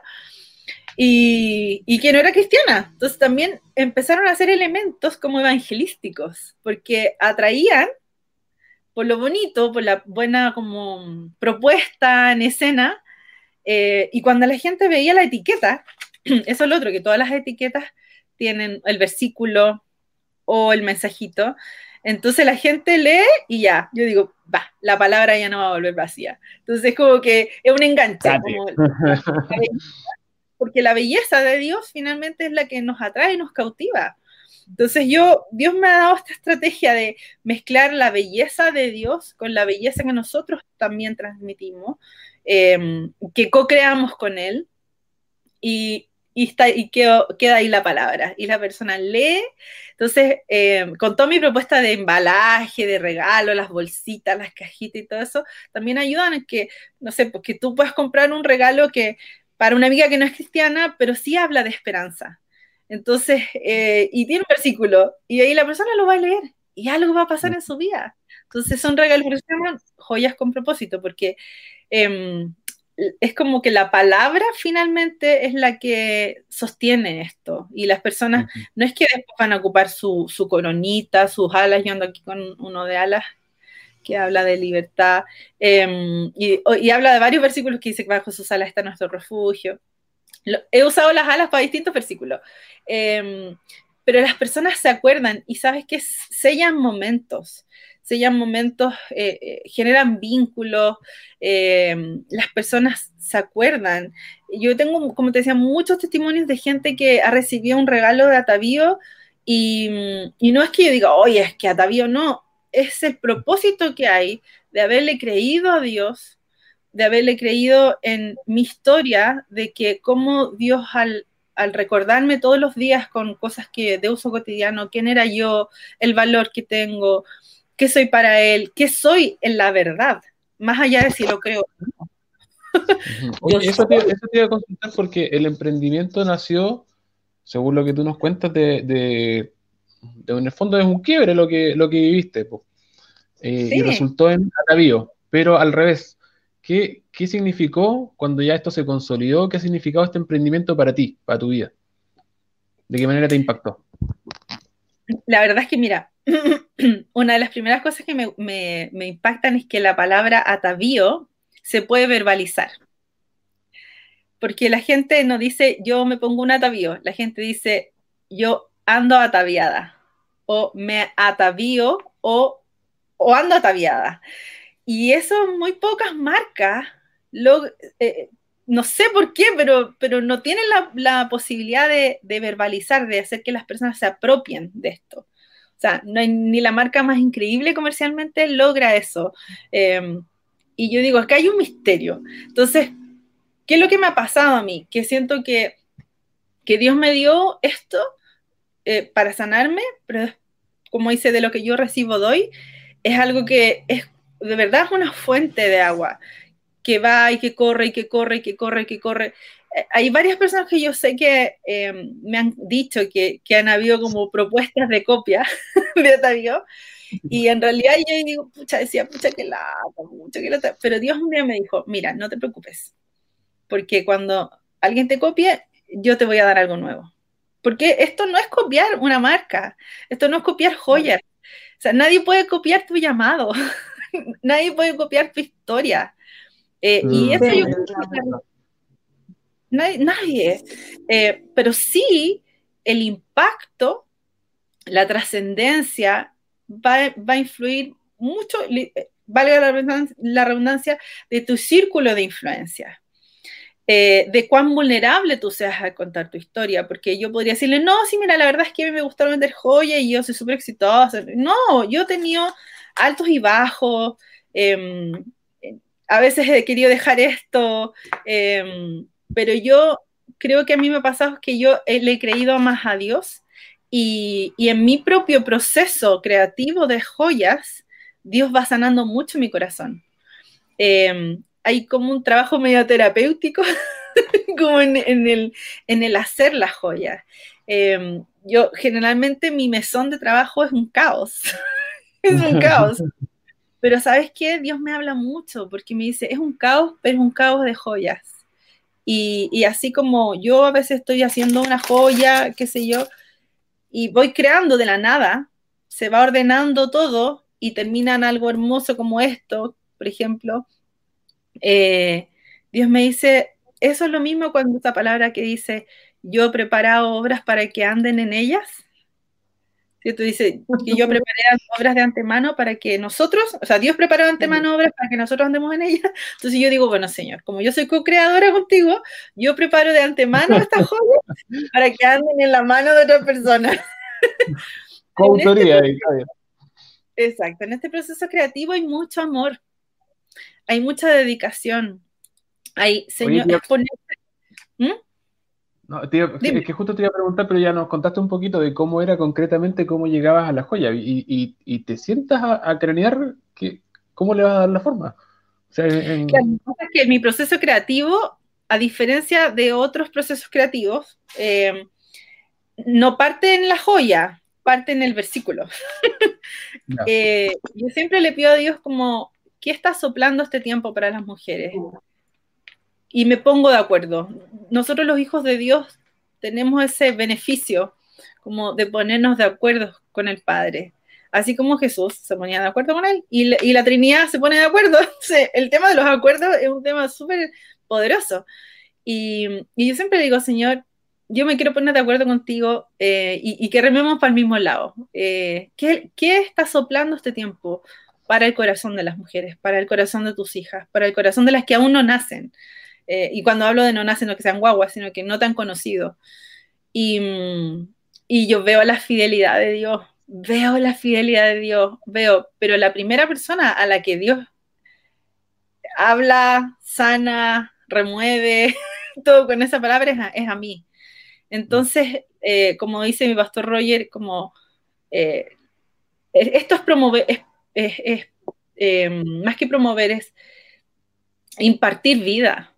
y, y, que no era cristiana. Entonces también empezaron a hacer elementos como evangelísticos, porque atraían por lo bonito, por la buena como propuesta en escena. Eh, y cuando la gente veía la etiqueta, eso es lo otro, que todas las etiquetas tienen el versículo o el mensajito. Entonces la gente lee y ya, yo digo, va, la palabra ya no va a volver vacía. Entonces como que es un enganche. porque la belleza de Dios finalmente es la que nos atrae y nos cautiva. Entonces yo, Dios me ha dado esta estrategia de mezclar la belleza de Dios con la belleza que nosotros también transmitimos, em, que co-creamos con Él y, está, y queda, ahí la palabra y la persona lee. Entonces, em, con toda mi propuesta de embalaje, de regalo, las bolsitas, las cajitas y todo eso, también ayudan a que, no sé, porque tú puedas comprar un regalo que para una amiga que no es cristiana, pero sí habla de esperanza entonces, eh, y tiene un versículo, y ahí la persona lo va a leer, y algo va a pasar en su vida. Entonces, son regalos que se llaman joyas con propósito, porque em, es como que la palabra finalmente es la que sostiene esto. Y las personas, no es que después van a ocupar su, coronita, sus alas, yo ando aquí con uno de alas que habla de libertad, em, y, y, habla de varios versículos que dice que bajo sus alas está nuestro refugio he usado las alas para distintos versículos. Em, pero las personas se acuerdan y sabes que sellan momentos, sellan momentos, eh, eh, generan vínculos, em, las personas se acuerdan. Yo tengo, como te decía, muchos testimonios de gente que ha recibido un regalo de atavío y, y no es que yo diga, oye, es que atavío no, es el propósito que hay de haberle creído a Dios, de haberle creído en mi historia, de que como Dios al, recordarme todos los días con cosas que de uso cotidiano, quién era yo, el valor que tengo, qué soy para Él, qué soy en la verdad, más allá de si lo creo eso, te, iba a consultar porque el emprendimiento nació, según lo que tú nos cuentas, de, de, en el fondo es un quiebre lo que, lo que viviste, eh, y resultó en atavío, pero al revés, ¿Qué, significó cuando ya esto se consolidó? ¿Qué ha significado este emprendimiento para ti, para tu vida? ¿De qué manera te impactó? La verdad es que, mira, una de las primeras cosas que me, impactan es que la palabra atavío se puede verbalizar. Porque la gente no dice yo me pongo un atavío, la gente dice yo ando ataviada o me atavío o, o ando ataviada. Y eso muy pocas marcas lo, eh, no sé por qué, pero, pero no tienen la, posibilidad de, verbalizar, de hacer que las personas se apropien de esto. O sea, no hay, ni la marca más increíble comercialmente logra eso. Em, y yo digo, acá hay un misterio. Entonces, ¿qué es lo que me ha pasado a mí? Que siento que, que Dios me dio esto eh, para sanarme, pero como dice, de lo que yo recibo doy, es algo que es de verdad es una fuente de agua que va y que corre y que corre y que corre y que corre. Eh, hay varias personas que yo sé que em, me han dicho que, han habido como propuestas de copia de Otavio, y en realidad yo digo, pucha, decía, pucha, que lata, pucha, que lata. Pero Dios un día me dijo, mira, no te preocupes, porque cuando alguien te copie, yo te voy a dar algo nuevo. Porque esto no es copiar una marca, esto no es copiar joyas. O sea, nadie puede copiar tu llamado, nadie puede copiar tu historia. Eh, y mm. eso yo nadie, nadie. Eh, pero sí el impacto, la trascendencia va, va, a influir mucho, valga la, la redundancia, de tu círculo de influencia. Eh, de cuán vulnerable tú seas al contar tu historia, porque yo podría decirle, no, sí, mira, la verdad es que a mí me gusta vender joyas y yo soy súper exitosa. No, yo he tenido altos y bajos, eh, a veces he querido dejar esto, em, pero yo creo que a mí me ha pasado que yo le he creído más a Dios y, en mi propio proceso creativo de joyas, Dios va sanando mucho mi corazón. Em, hay como un trabajo medio terapéutico, como en, el, en, el, hacer las joyas. Em, yo generalmente mi mesón de trabajo es un caos, es un caos. Pero ¿sabes qué? Dios me habla mucho porque me dice, es un caos, pero es un caos de joyas. Y, así como yo a veces estoy haciendo una joya, qué sé yo, y voy creando de la nada, se va ordenando todo y termina en algo hermoso como esto, por ejemplo, eh, Dios me dice, eso es lo mismo cuando esta palabra que dice, yo he preparado obras para que anden en ellas. ¿Cierto? Dice que yo preparé obras de antemano para que nosotros, o sea, Dios preparó de antemano obras para que nosotros andemos en ellas. Entonces yo digo, bueno, Señor, como yo soy co-creadora contigo, yo preparo de antemano estas joyas para que anden en la mano de otra persona. autoría. Este exacto, en este proceso creativo hay mucho amor, hay mucha dedicación, hay, Señor, ¿Mm? No, es que justo te iba a preguntar, pero ya nos contaste un poquito de cómo era concretamente cómo llegabas a la joya y, te sientas a, cranear que, cómo le vas a dar la forma. O sea, que mi proceso creativo, a diferencia de otros procesos creativos, eh, no parte en la joya, parte en el versículo. Eh, yo siempre le pido a Dios como, ¿qué está soplando este tiempo para las mujeres? Y me pongo de acuerdo. Nosotros los hijos de Dios tenemos ese beneficio como de ponernos de acuerdo con el Padre. Así como Jesús se ponía de acuerdo con él y, la Trinidad se pone de acuerdo. el tema de los acuerdos es un tema súper poderoso. Y, yo siempre digo, Señor, yo me quiero poner de acuerdo contigo eh, y, que rememos para el mismo lado. Eh, ¿qué, ¿Qué está soplando este tiempo para el corazón de las mujeres, para el corazón de tus hijas, para el corazón de las que aún no nacen? Eh, y cuando hablo de no nacen, no que sean guaguas, sino que no tan conocidos. Y, y yo veo la fidelidad de Dios, veo la fidelidad de Dios, veo, pero la primera persona a la que Dios habla, sana, remueve, todo con esa palabra es a, mí. Entonces, eh, como dice mi pastor Roger, como eh, esto es promover, es, más que promover, es impartir vida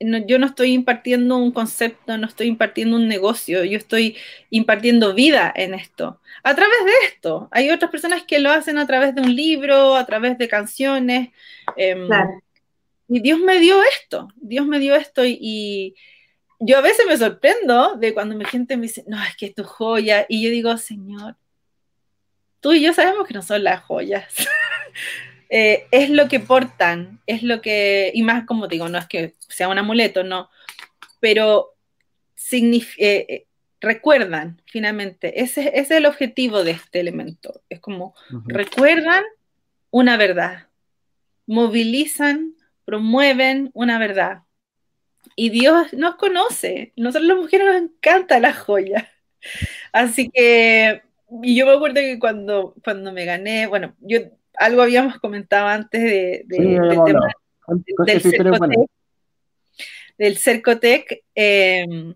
yo no estoy impartiendo un concepto, no estoy impartiendo un negocio, yo estoy impartiendo vida en esto. A través de esto, hay otras personas que lo hacen a través de un libro, a través de canciones. Em, y Dios me dio esto, Dios me dio esto y, yo a veces me sorprendo de cuando mi gente me dice, no, es que es tu joya. Y yo digo, Señor, tú y yo sabemos que no son las joyas. Eh, es lo que portan, es lo que, y más como digo, no es que sea un amuleto, no, pero eh, recuerdan finalmente, ese, ese, es el objetivo de este elemento, es como recuerdan una verdad, movilizan, promueven una verdad. Y Dios nos conoce, nosotros las mujeres nos encanta la joya. Así que, y yo me acuerdo que cuando, cuando me gané, bueno, yo algo habíamos comentado antes de, del tema del Cercotec, del Cercotec em,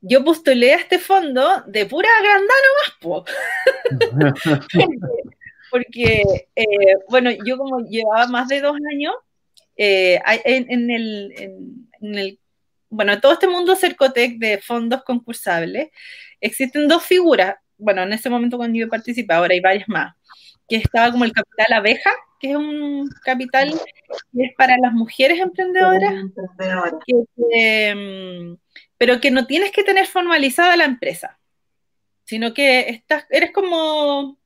yo postulé a este fondo de pura grandano más, porque, eh, bueno, yo como llevaba más de dos años, eh, en, el, en, el, bueno, todo este mundo Cercotec de fondos concursables, existen dos figuras, bueno, en ese momento cuando yo participé, ahora hay varias más, que estaba como el capital abeja, que es un capital que es para las mujeres emprendedoras, em, pero que no tienes que tener formalizada la empresa, sino que estás, eres como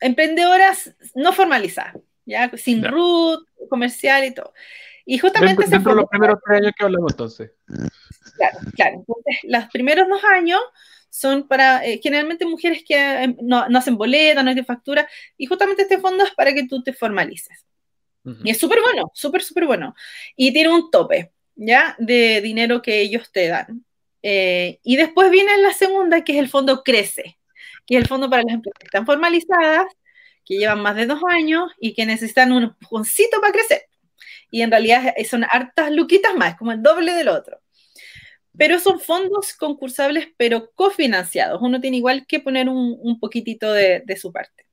emprendedoras no formalizadas, ya sin root, comercial y todo. Y justamente dentro, los primeros tres años que hablamos entonces. Claro, claro. Entonces, los primeros dos años son para eh, generalmente mujeres que eh, no, hacen boleta, no hay de factura, y justamente este fondo es para que tú te formalices. Y es súper bueno, súper, súper bueno. Y tiene un tope, ¿ya? De dinero que ellos te dan. Eh, y después viene la segunda, que es el fondo Crece, que es el fondo para las empresas que están formalizadas, que llevan más de dos años y que necesitan un pujoncito para crecer. Y en realidad son hartas luquitas más, como el doble del otro pero son fondos concursables, pero cofinanciados. Uno tiene igual que poner un, poquitito de, su parte.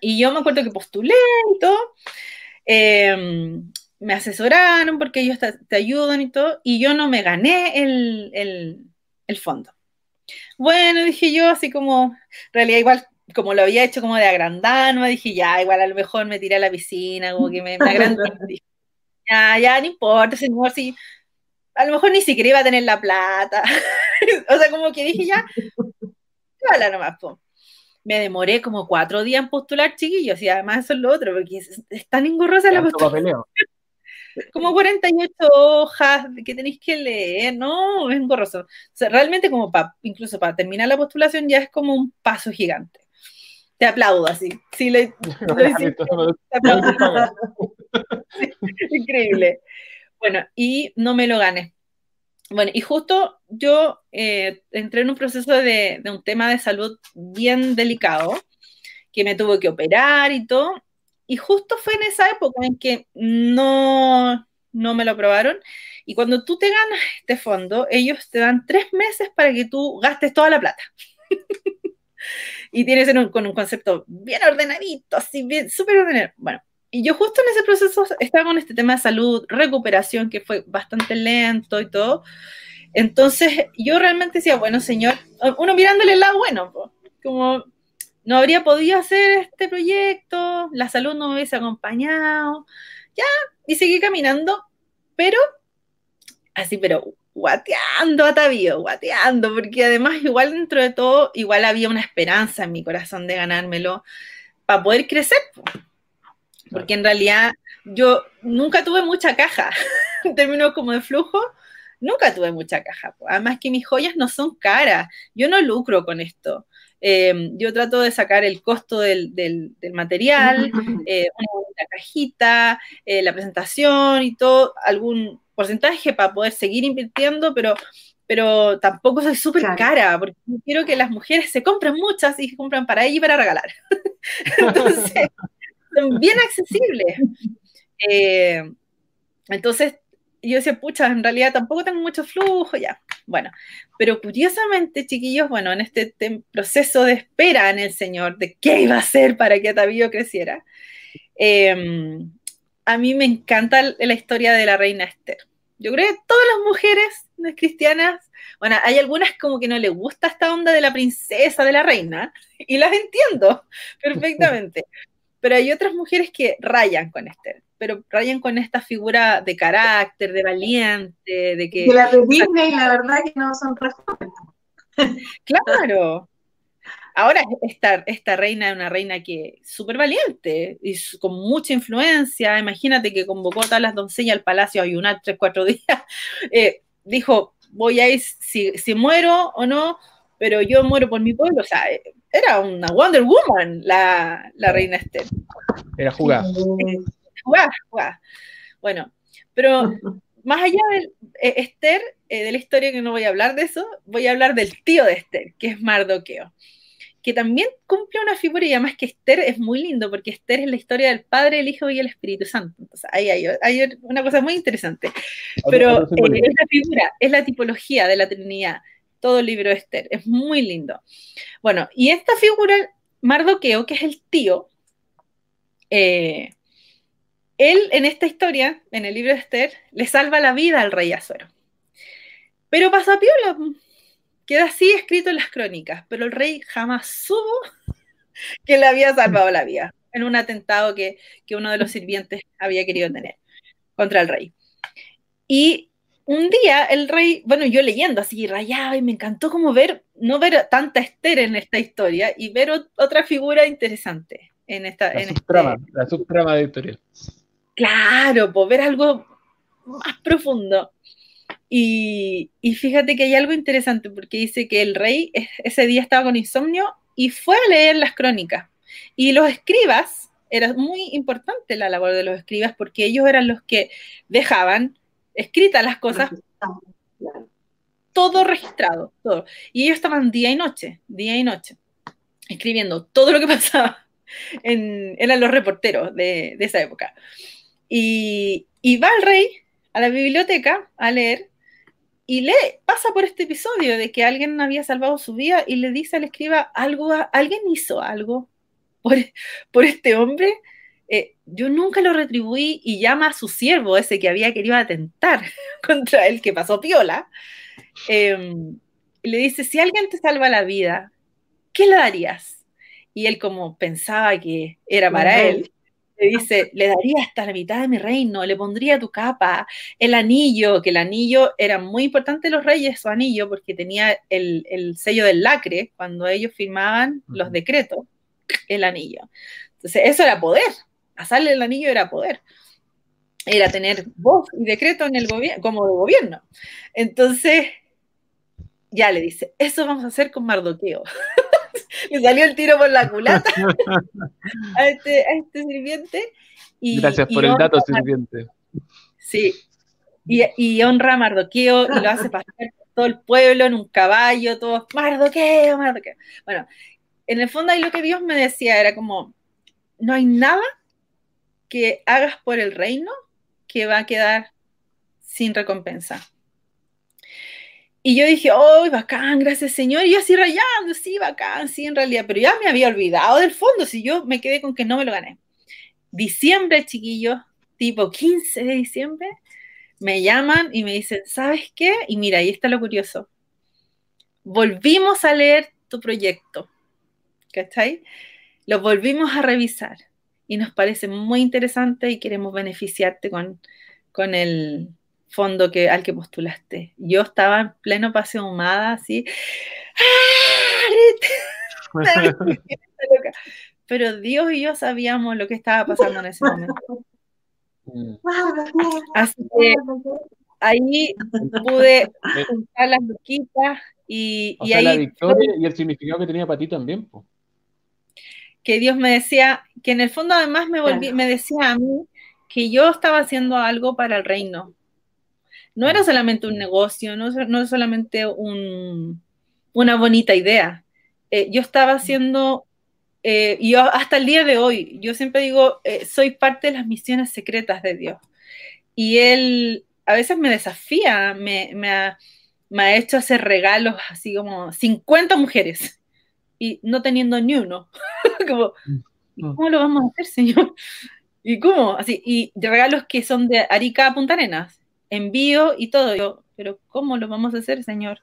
Y yo me acuerdo que postulé y todo, em, me asesoraron porque ellos te, ayudan y todo, y yo no me gané el, fondo. Bueno, dije yo, así como, en realidad igual, como lo había hecho como de agrandano, dije, ya, igual a lo mejor me tiré a la piscina, como que me, me agrandé. ya, ya, no importa, señor, si a lo mejor ni siquiera iba a tener la plata. o sea, como que dije ya, la nomás, Me demoré como cuatro días en postular, chiquillos, y además eso es lo otro, porque es, tan engorrosa la postulación. Como 48 hojas que tenéis que leer, no, es engorroso. O sea, realmente como para, incluso para terminar la postulación ya es como un paso gigante. Te aplaudo así. Sí, le, Increíble. Bueno, y no me lo gané. Bueno, y justo yo eh, entré en un proceso de, un tema de salud bien delicado, que me tuvo que operar y todo, y justo fue en esa época en que no, no me lo aprobaron, y cuando tú te ganas este fondo, ellos te dan tres meses para que tú gastes toda la plata. y tienes con un concepto bien ordenadito, así bien, súper ordenado. Bueno, y yo justo en ese proceso estaba con este tema de salud, recuperación, que fue bastante lento y todo. Entonces yo realmente decía, bueno, señor, uno mirándole el lado bueno, como no habría podido hacer este proyecto, la salud no me hubiese acompañado, ya, y seguí caminando, pero así, pero guateando atavío, guateando, porque además igual dentro de todo, igual había una esperanza en mi corazón de ganármelo para poder crecer porque en realidad yo nunca tuve mucha caja, en términos como de flujo, nunca tuve mucha caja. Además que mis joyas no son caras, yo no lucro con esto. Em, yo trato de sacar el costo del, material, eh, una cajita, eh, la presentación y todo, algún porcentaje para poder seguir invirtiendo, pero, pero tampoco soy súper cara, porque quiero que las mujeres se compren muchas y se compran para ella y para regalar. Entonces, son bien accesibles. Eh, entonces, yo decía, pucha, en realidad tampoco tengo mucho flujo, ya. Bueno, pero curiosamente, chiquillos, bueno, en este proceso de espera en el Señor, de qué iba a hacer para que Atavío creciera, em, a mí me encanta la historia de la reina Esther. Yo creo que todas las mujeres cristianas, bueno, hay algunas como que no les gusta esta onda de la princesa, de la reina, y las entiendo perfectamente, pero hay otras mujeres que rayan con Esther, pero rayan con esta figura de carácter, de valiente, de que... Que la de Disney, la verdad que no son Claro. Ahora esta, esta reina es una reina que súper valiente y con mucha influencia. Imagínate que convocó a todas las doncellas al palacio a ayunar tres, cuatro días. Eh, dijo, voy a ir si, si muero o no, pero yo muero por mi pueblo. O sea, era una Wonder Woman la, la reina Esther. Era jugada. Jugada, jugada. Bueno, pero más allá de eh, Esther, eh, de la historia que no voy a hablar de eso, voy a hablar del tío de Esther, que es Mardoqueo, que también cumple una figura y además que Esther es muy lindo, porque Esther es la historia del Padre, el Hijo y el Espíritu Santo. Entonces, ahí hay, una cosa muy interesante. Pero eh, es la figura, es la tipología de la Trinidad, todo el libro de Esther, es muy lindo. Bueno, y esta figura, Mardoqueo, que es el tío, eh, él en esta historia, en el libro de Esther, le salva la vida al rey Azuero. Pero pasa piola, queda así escrito en las crónicas, pero el rey jamás supo que le había salvado la vida en un atentado que, uno de los sirvientes había querido tener contra el rey. Y un día el rey, bueno, yo leyendo así, rayaba y me encantó como ver, no ver tanta Esther en esta historia y ver otra figura interesante en esta... La en subtrama, este... la subtrama de historia. Claro, pues ver algo más profundo. Y, fíjate que hay algo interesante porque dice que el rey ese día estaba con insomnio y fue a leer las crónicas. Y los escribas, era muy importante la labor de los escribas porque ellos eran los que dejaban escritas las cosas, todo registrado, todo. Y ellos estaban día y noche, día y noche, escribiendo todo lo que pasaba. eran los reporteros de esa época. Y, va el rey a la biblioteca a leer y lee, pasa por este episodio de que alguien había salvado su vida y le dice al escriba algo, alguien hizo algo por, por este hombre. Eh, yo nunca lo retribuí y llama a su siervo, ese que había querido atentar contra él, que pasó piola, y le dice, si alguien te salva la vida, ¿qué le darías? Y él como pensaba que era para él, le dice, le daría hasta la mitad de mi reino, le pondría tu capa, el anillo, que el anillo era muy importante los reyes, su anillo, porque tenía el, sello del lacre, cuando ellos firmaban los decretos, el anillo. Entonces, eso era poder, pasarle el anillo era poder. Era tener voz y decreto en el gobierno, como de gobierno. Entonces, ya le dice, eso vamos a hacer con Mardoqueo. le salió el tiro por la culata a, este, a este sirviente. Y, Gracias por el dato, sirviente. Sí, y, y, honra a Mardoqueo y lo hace pasar por todo el pueblo en un caballo, todo Mardoqueo, Mardoqueo. Bueno, en el fondo ahí lo que Dios me decía era como, no hay nada que hagas por el reino que va a quedar sin recompensa. Y yo dije, oh, bacán, gracias Señor. Y yo así rayando, sí, bacán, sí, en realidad. Pero ya me había olvidado del fondo, si yo me quedé con que no me lo gané. Diciembre, chiquillos, tipo 15 de diciembre, me llaman y me dicen, ¿sabes qué? Y mira, ahí está lo curioso. Volvimos a leer tu proyecto, ¿cachai? Lo volvimos a revisar y nos parece muy interesante y queremos beneficiarte con, con el, fondo que, al que postulaste. Yo estaba en pleno paseo humada, así. ¡Ah! Pero Dios y yo sabíamos lo que estaba pasando en ese momento. Así que ahí pude juntar las luquitas y, y ahí. La victoria y el significado que tenía para ti también. Que Dios me decía, que en el fondo además me, volví, me decía a mí que yo estaba haciendo algo para el reino, no era solamente un negocio, no, no solamente una bonita idea. Eh, yo estaba haciendo, eh, y yo hasta el día de hoy, yo siempre digo, eh, soy parte de las misiones secretas de Dios. Y Él a veces me desafía, me, ha, hecho hacer regalos así como 50 mujeres y no teniendo ni uno. como, mm. ¿cómo lo vamos a hacer, Señor? ¿Y cómo? Así, y de regalos que son de Arica a Punta Arenas envío y todo. Yo, pero ¿cómo lo vamos a hacer, Señor?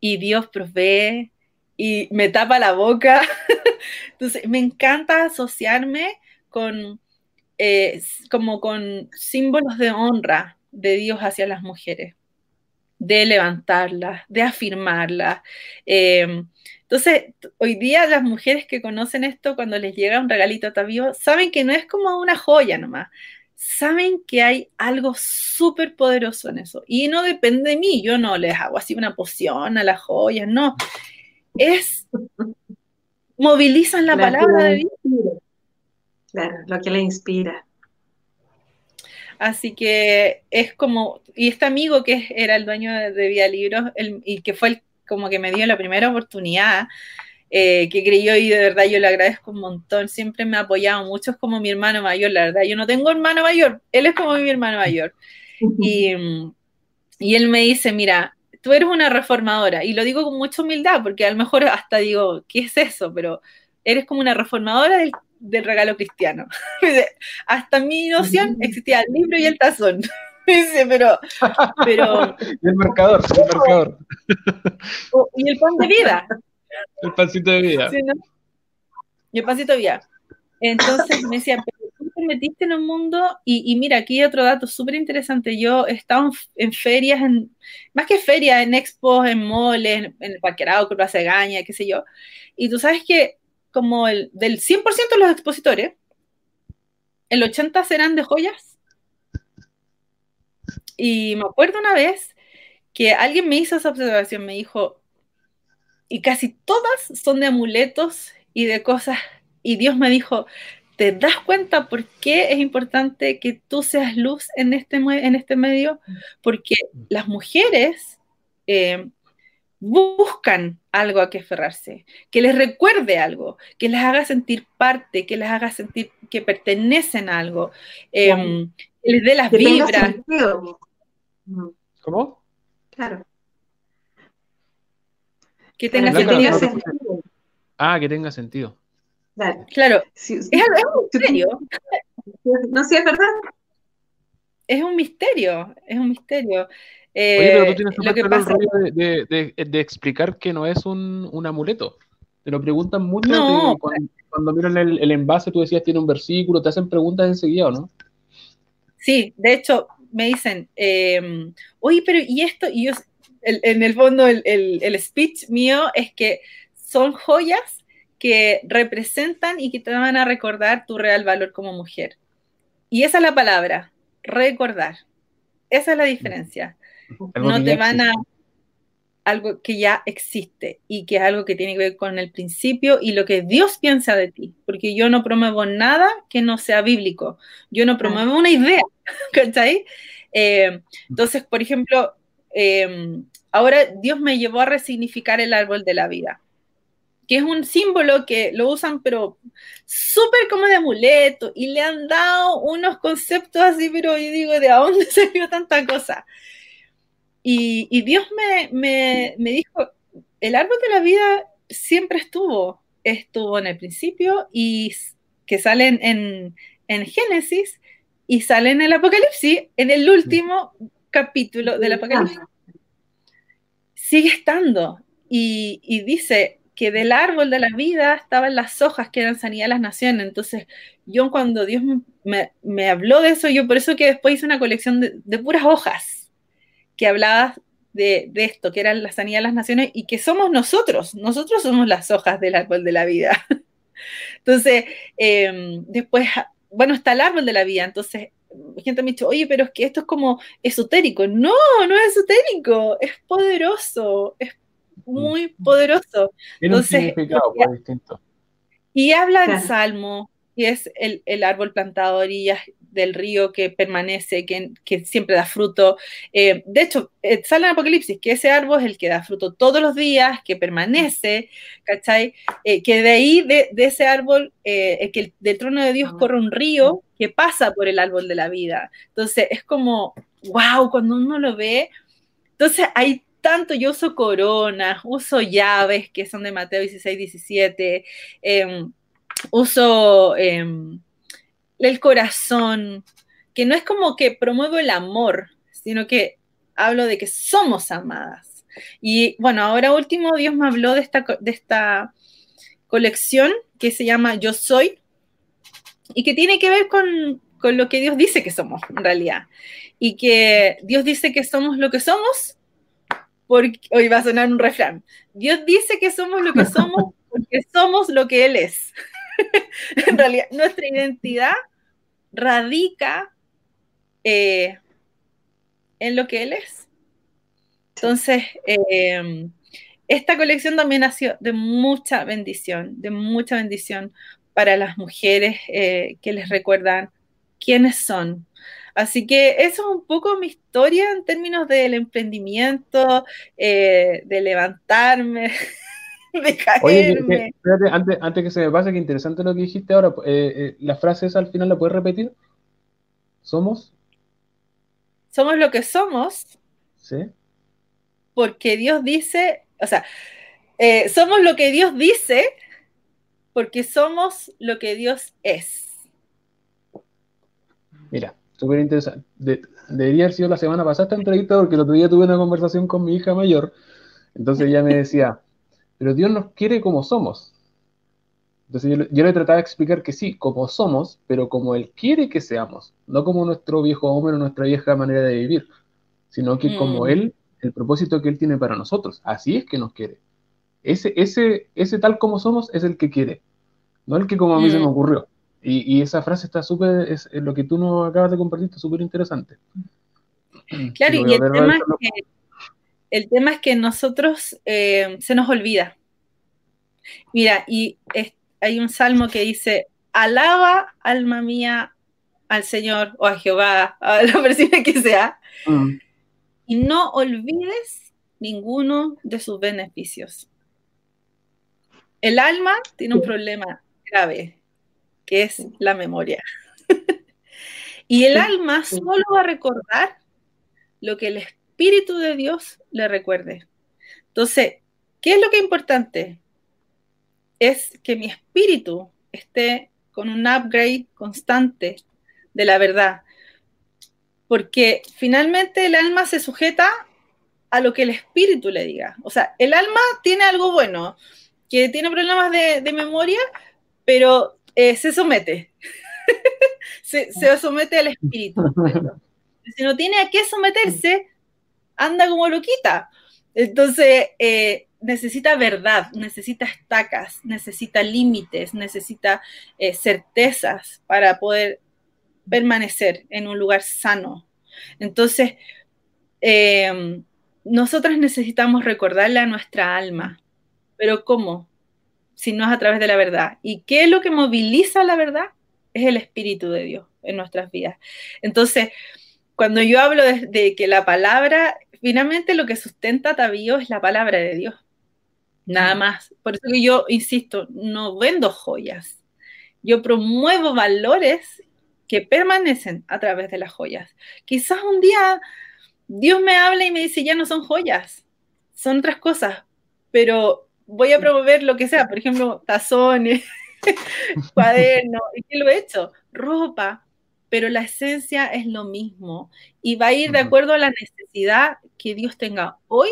Y Dios provee y me tapa la boca. Entonces, me encanta asociarme con, eh, como con símbolos de honra de Dios hacia las mujeres, de levantarlas, de afirmarlas. Em, entonces, hoy día las mujeres que conocen esto, cuando les llega un regalito a vivo, saben que no es como una joya nomás, saben que hay algo súper poderoso en eso. Y no depende de mí, yo no les hago así una poción a las joyas, no. Es, movilizan la, palabra de Dios. Claro, lo que le inspira. Así que es como, y este amigo que era el dueño de, de Vía Libros y que fue el, como que me dio la primera oportunidad, eh, que creyó y de verdad yo le agradezco un montón, siempre me ha apoyado mucho, es como mi hermano mayor, la verdad, yo no tengo hermano mayor, él es como mi hermano mayor. Y, y él me dice, mira, tú eres una reformadora, y lo digo con mucha humildad, porque a lo mejor hasta digo, ¿qué es eso? Pero eres como una reformadora del, del regalo cristiano. hasta mi noción existía el libro y el tazón. Dice, pero, pero. el marcador, el marcador. Y el pan de vida. El pancito de vida. Sí, ¿no? Y el pancito de vida. Entonces me decía, pero tú te metiste en un mundo, y, mira, aquí hay otro dato súper interesante. Yo he estado en, ferias, en, más que ferias, en expos, en moles, en, el Parque Arauco, Plaza de Gaña, qué sé yo. Y tú sabes que como el, del 100% de los expositores, el 80% serán de joyas. Y me acuerdo una vez que alguien me hizo esa observación, me dijo, y casi todas son de amuletos y de cosas. Y Dios me dijo, ¿te das cuenta por qué es importante que tú seas luz en este, en este medio? Porque las mujeres eh, buscan algo a que aferrarse, que les recuerde algo, que les haga sentir parte, que les haga sentir que pertenecen a algo, em, que les dé las vibras. ¿Cómo? Claro. Que tenga sentido. Ah, que tenga sentido. Claro. es, un misterio. No, sé, es verdad. Es un misterio, es un misterio. Oye, pero tú eh, tienes lo que pasa... de, de, de, explicar que no es un, un, amuleto. Te lo preguntan mucho cuando, cuando, miran el, el, envase, tú decías tiene un versículo, te hacen preguntas enseguida, ¿o no? Sí, de hecho, me dicen, eh, oye, pero ¿y esto? Y yo, en el fondo el, speech mío es que son joyas que representan y que te van a recordar tu real valor como mujer. Y esa es la palabra, recordar. Esa es la diferencia. no te van a algo que ya existe y que es algo que tiene que ver con el principio y lo que Dios piensa de ti, porque yo no promuevo nada que no sea bíblico, yo no promuevo una idea, ¿cachai? Eh, entonces, por ejemplo, eh, Ahora Dios me llevó a resignificar el árbol de la vida, que es un símbolo que lo usan, pero súper como de amuleto, y le han dado unos conceptos así, pero yo digo, ¿de dónde salió tanta cosa? Y, Dios me, dijo, el árbol de la vida siempre estuvo, estuvo en el principio y que sale en, en Génesis y sale en el Apocalipsis, en el último capítulo del Apocalipsis sigue estando. Y, dice que del árbol de la vida estaban las hojas que eran sanidad de las naciones. Entonces, yo cuando Dios me, habló de eso, yo por eso que después hice una colección de, puras hojas que hablaba de, esto, que eran la sanidad de las naciones y que somos nosotros, nosotros somos las hojas del árbol de la vida. Entonces, em, después, bueno, está el árbol de la vida, entonces gente me ha dicho, oye, pero es que esto es como esotérico. No, no es esotérico, es poderoso, es muy mm. poderoso. Entonces, distinto. Y habla el Salmo, y es el, el, árbol plantado a orillas del río que permanece, que, que siempre da fruto. Eh, de hecho, eh, sale en Apocalipsis que ese árbol es el que da fruto todos los días, que permanece, ¿cachai? Eh, que de ahí, de, de ese árbol, que del trono de Dios corre un río que pasa por el árbol de la vida. Entonces, es como, wow, cuando uno lo ve, entonces hay tanto, yo uso coronas, uso llaves que son de Mateo 16, 17, em, uso em, el corazón, que no es como que promuevo el amor, sino que hablo de que somos amadas. Y bueno, ahora último, Dios me habló de esta, de esta colección que se llama Yo Soy y que tiene que ver con, con lo que Dios dice que somos, en realidad. Y que Dios dice que somos lo que somos, porque hoy va a sonar un refrán. Dios dice que somos lo que somos porque somos lo que Él es. en realidad, nuestra identidad radica eh, en lo que Él es. Entonces, eh, esta colección también ha sido de mucha bendición, de mucha bendición para las mujeres eh, que les recuerdan quiénes son. Así que eso es un poco mi historia en términos del emprendimiento, de levantarme, de caerme. espérate, antes, antes, que se me pase, que interesante lo que dijiste ahora. la frase esa al final la puedes repetir. ¿Somos? Somos lo que somos. Sí. Porque Dios dice, o sea, eh, somos lo que Dios dice porque somos lo que Dios es. Mira, súper interesante. debería haber sido la semana pasada esta entrevista porque el otro día tuve una conversación con mi hija mayor. Entonces ella me decía, pero Dios nos quiere como somos. Entonces yo, le trataba de explicar que sí, como somos, pero como Él quiere que seamos, no como nuestro viejo hombre o nuestra vieja manera de vivir, sino que como mm. Él, el propósito que Él tiene para nosotros. Así es que nos quiere. Ese, ese, ese tal como somos es el que quiere, no el que como a mí se me mm. ocurrió. Y, esa frase está súper, es, lo que tú nos acabas de compartir está súper interesante. Claro, y, el, tema es que, el tema es que nosotros eh, se nos olvida. Mira, y hay un salmo que dice, alaba alma mía al Señor o a Jehová, a la persona que sea, mm. y no olvides ninguno de sus beneficios. El alma tiene un problema grave, que es la memoria. y el alma solo va a recordar lo que el Espíritu de Dios le recuerde. Entonces, ¿qué es lo que es importante? es que mi espíritu esté con un upgrade constante de la verdad. Porque finalmente el alma se sujeta a lo que el espíritu le diga. O sea, el alma tiene algo bueno, que tiene problemas de, memoria, pero eh, se somete. se, somete al espíritu. si no tiene a qué someterse, anda como loquita. Entonces, eh, necesita verdad, necesita estacas, necesita límites, necesita eh, certezas para poder permanecer en un lugar sano. Entonces, em, nosotras necesitamos recordarle a nuestra alma, pero ¿cómo? Si no es a través de la verdad. ¿Y qué es lo que moviliza la verdad? Es el Espíritu de Dios en nuestras vidas. Entonces, cuando yo hablo de, de que la palabra, finalmente lo que sustenta Tavío es la palabra de Dios. Nada más. Por eso que yo insisto, no vendo joyas. Yo promuevo valores que permanecen a través de las joyas. Quizás un día Dios me habla y me dice, ya no son joyas, son otras cosas, pero voy a promover lo que sea, por ejemplo, tazones, cuadernos, ¿y qué lo he hecho? Ropa, pero la esencia es lo mismo y va a ir de acuerdo a la necesidad que Dios tenga hoy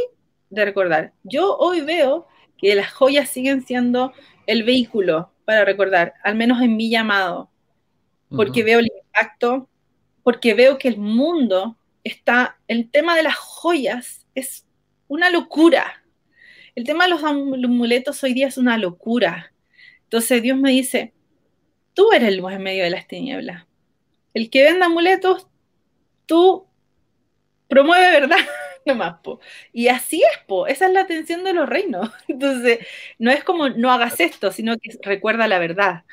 de recordar. Yo hoy veo que las joyas siguen siendo el vehículo para recordar, al menos en mi llamado, porque veo el impacto, porque veo que el mundo está, el tema de las joyas es una locura. El tema de los amuletos hoy día es una locura. Entonces Dios me dice, tú eres el luz en medio de las tinieblas. El que vende amuletos, tú promueve verdad. nomás, po. Y así es, po. Esa es la atención de los reinos. Entonces, no es como no hagas esto, sino que recuerda la verdad.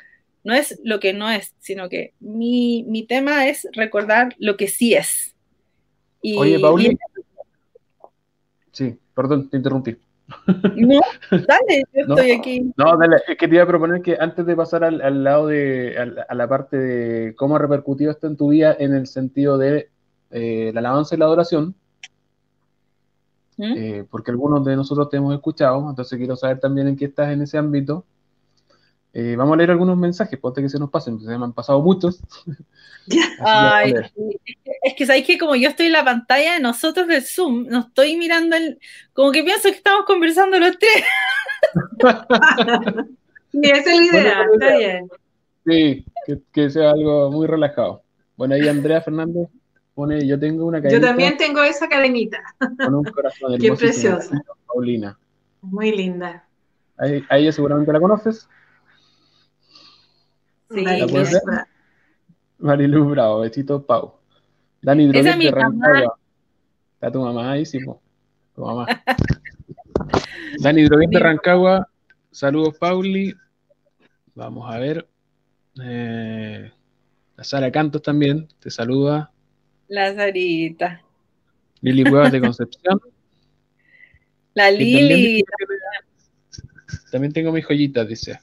No es lo que no es, sino que mi, tema es recordar lo que sí es. Oye, Pauli. Sí, perdón, te interrumpí. No, dale, yo estoy aquí. No, dale, es que te iba a proponer que antes de pasar al, lado de, a, la parte de cómo ha repercutido esto en tu vida en el sentido de eh, la alabanza y la adoración, eh, porque algunos de nosotros te hemos escuchado, entonces quiero saber también en qué estás en ese ámbito. Eh, vamos a leer algunos mensajes, ponte que se nos pasen, se me han pasado muchos. Ay, es que sabéis que como yo estoy en la pantalla de nosotros del Zoom, no estoy mirando el, como que pienso que estamos conversando los tres. sí, esa es la idea, está bien. Sí, que, que, sea algo muy relajado. Bueno, ahí Andrea Fernández yo tengo una cadenita. Yo también tengo esa cadenita. Con un corazón Qué preciosa. Paulina. Muy linda. A, ella seguramente la conoces. Sí, Marilu Bravo, besito Pau. Dani Esa es Droguet mi de mamá. Rancagua. Está tu mamá ahí, sí, po. Tu mamá. Dani Droguet de Rancagua. Saludos, Pauli. Vamos a ver. Eh, la Sara Cantos también te saluda. La Sarita. Lili Cuevas de Concepción. La también Lili. También tengo mis joyitas, dice.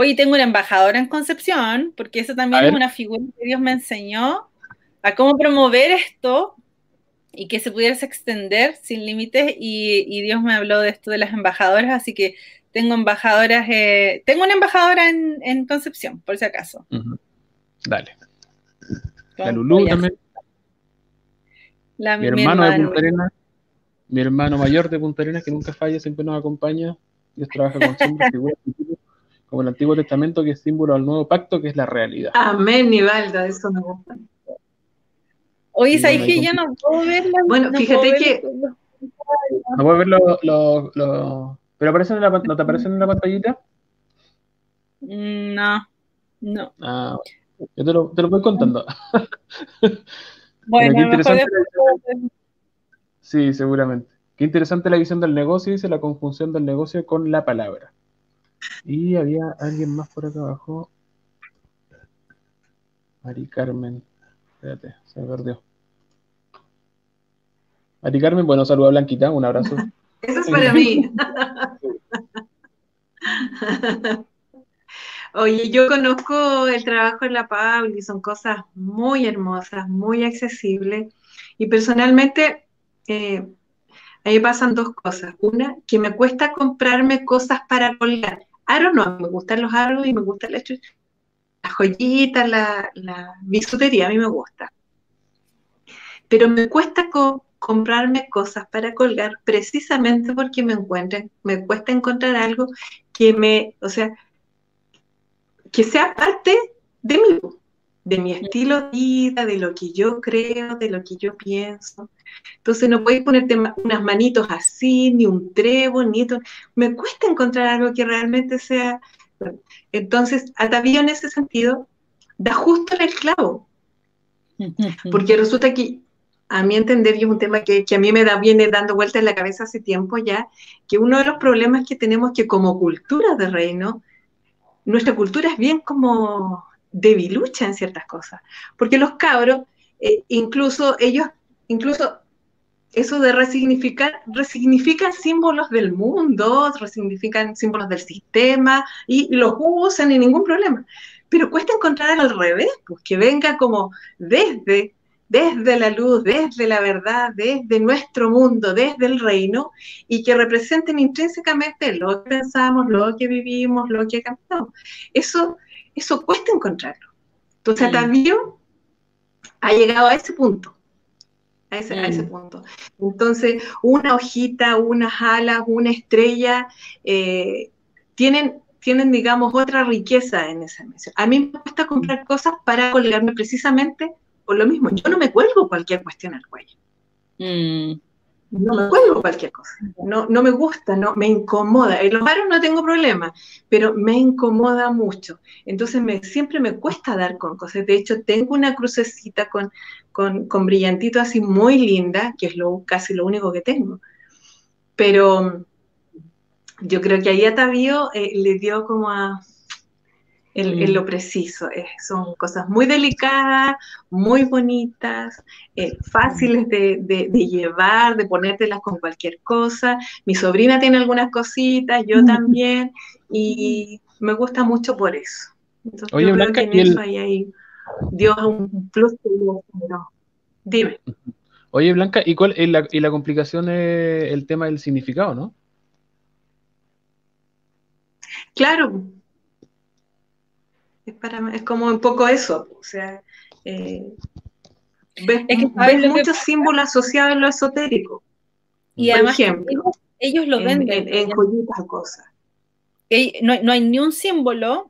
Oye, tengo una embajadora en Concepción, porque eso también es una figura que Dios me enseñó a cómo promover esto y que se pudiese extender sin límites. Y, y Dios me habló de esto de las embajadoras, así que tengo embajadoras, eh, tengo una embajadora en, en Concepción, por si acaso. Dale. La Lulú también. La- Mi hermano de Punta Arenas. Mi hermano mayor de Punta Arenas, que nunca falla, siempre nos acompaña. Dios trabaja con símbolos, figuras, como el Antiguo Testamento, que es símbolo al nuevo pacto, que es la realidad. Amén, Nivalda, eso me gusta. Oye, ¿sabes que ya no puedo ver la- Bueno, no fíjate puedo ver que- los- No puedes ver los. los- los- ¿Pero aparecen en la, no te aparecen en la pantallita? Mm, No, no. Ah, yo te lo, te lo voy contando. Bueno, lo interesante. después- Sí, seguramente. Qué interesante la visión del negocio, dice la conjunción del negocio con la palabra. Y había alguien más por acá abajo. Mari Carmen. Espérate, se me perdió. Mari Carmen, bueno, saluda a Blanquita, un abrazo. Eso es para mí. Oye, yo conozco el trabajo de la Pauli, y son cosas muy hermosas, muy accesibles. Y personalmente, eh, a mí me pasan dos cosas. Una, que me cuesta comprarme cosas para colgar. Aros no, me gustan los aros y me gustan las, joyitas, la, la bisutería, a mí me gusta. Pero me cuesta co- comprarme cosas para colgar precisamente porque me encuentren, me cuesta encontrar algo que me, o sea, que sea parte de mí, de mi estilo de vida, de lo que yo creo, de lo que yo pienso. Entonces no puedes ponerte unas manitos así, ni un trevo, ni esto. Me cuesta encontrar algo que realmente sea. Entonces, Atavío en ese sentido da justo en el clavo, porque resulta que, a mi entender, y es un tema que, que a mí me da, viene dando vuelta en la cabeza hace tiempo ya, que uno de los problemas que tenemos que como cultura de reino, nuestra cultura es bien como debilucha en ciertas cosas, porque los cabros, eh, incluso ellos, incluso eso de resignificar, resignifican símbolos del mundo, resignifican símbolos del sistema y los usan sin ningún problema. Pero cuesta encontrar al revés, pues que venga como desde, desde la luz, desde la verdad, desde nuestro mundo, desde el reino, y que representen intrínsecamente lo que pensamos, lo que vivimos, lo que cantamos. Eso, eso cuesta encontrarlo. Entonces, Mm. Atavío ha llegado a ese punto. A ese, a ese Mm. punto. Entonces, una hojita, unas alas, una estrella, eh, tienen, tienen, digamos, otra riqueza en esa misión. A mí me gusta comprar cosas para colgarme precisamente por lo mismo. Yo no me cuelgo cualquier cuestión al cuello. Mm. No me cuelgo cualquier cosa. No, no me gusta, no, me incomoda. En los bares no tengo problema, pero me incomoda mucho. Entonces me, siempre me cuesta dar con cosas. De hecho, tengo una crucecita con, con, con brillantito así muy linda, que es lo, casi lo único que tengo. Pero yo creo que ahí Atavío eh, le dio como a, en, Mm. en lo preciso. Eh, son cosas muy delicadas, muy bonitas, eh, fáciles de, de- de llevar, de ponértelas con cualquier cosa. Mi sobrina tiene algunas cositas, yo Mm. también, y me gusta mucho por eso. Entonces, Oye, yo creo Blanca, que en y el- eso ahí, ahí dio un plus no. Dime. Oye, Blanca, ¿y cuál y la, y la complicación es el tema del significado, no? Claro, es, para, es como un poco eso, o sea, eh, ves, Es que, ¿sabes ves que muchos pasa? símbolos asociados en lo esotérico, Y por además, ejemplo, ellos, ellos lo en, venden. en, en joyitas o cosas. No, hay- no hay ni un símbolo.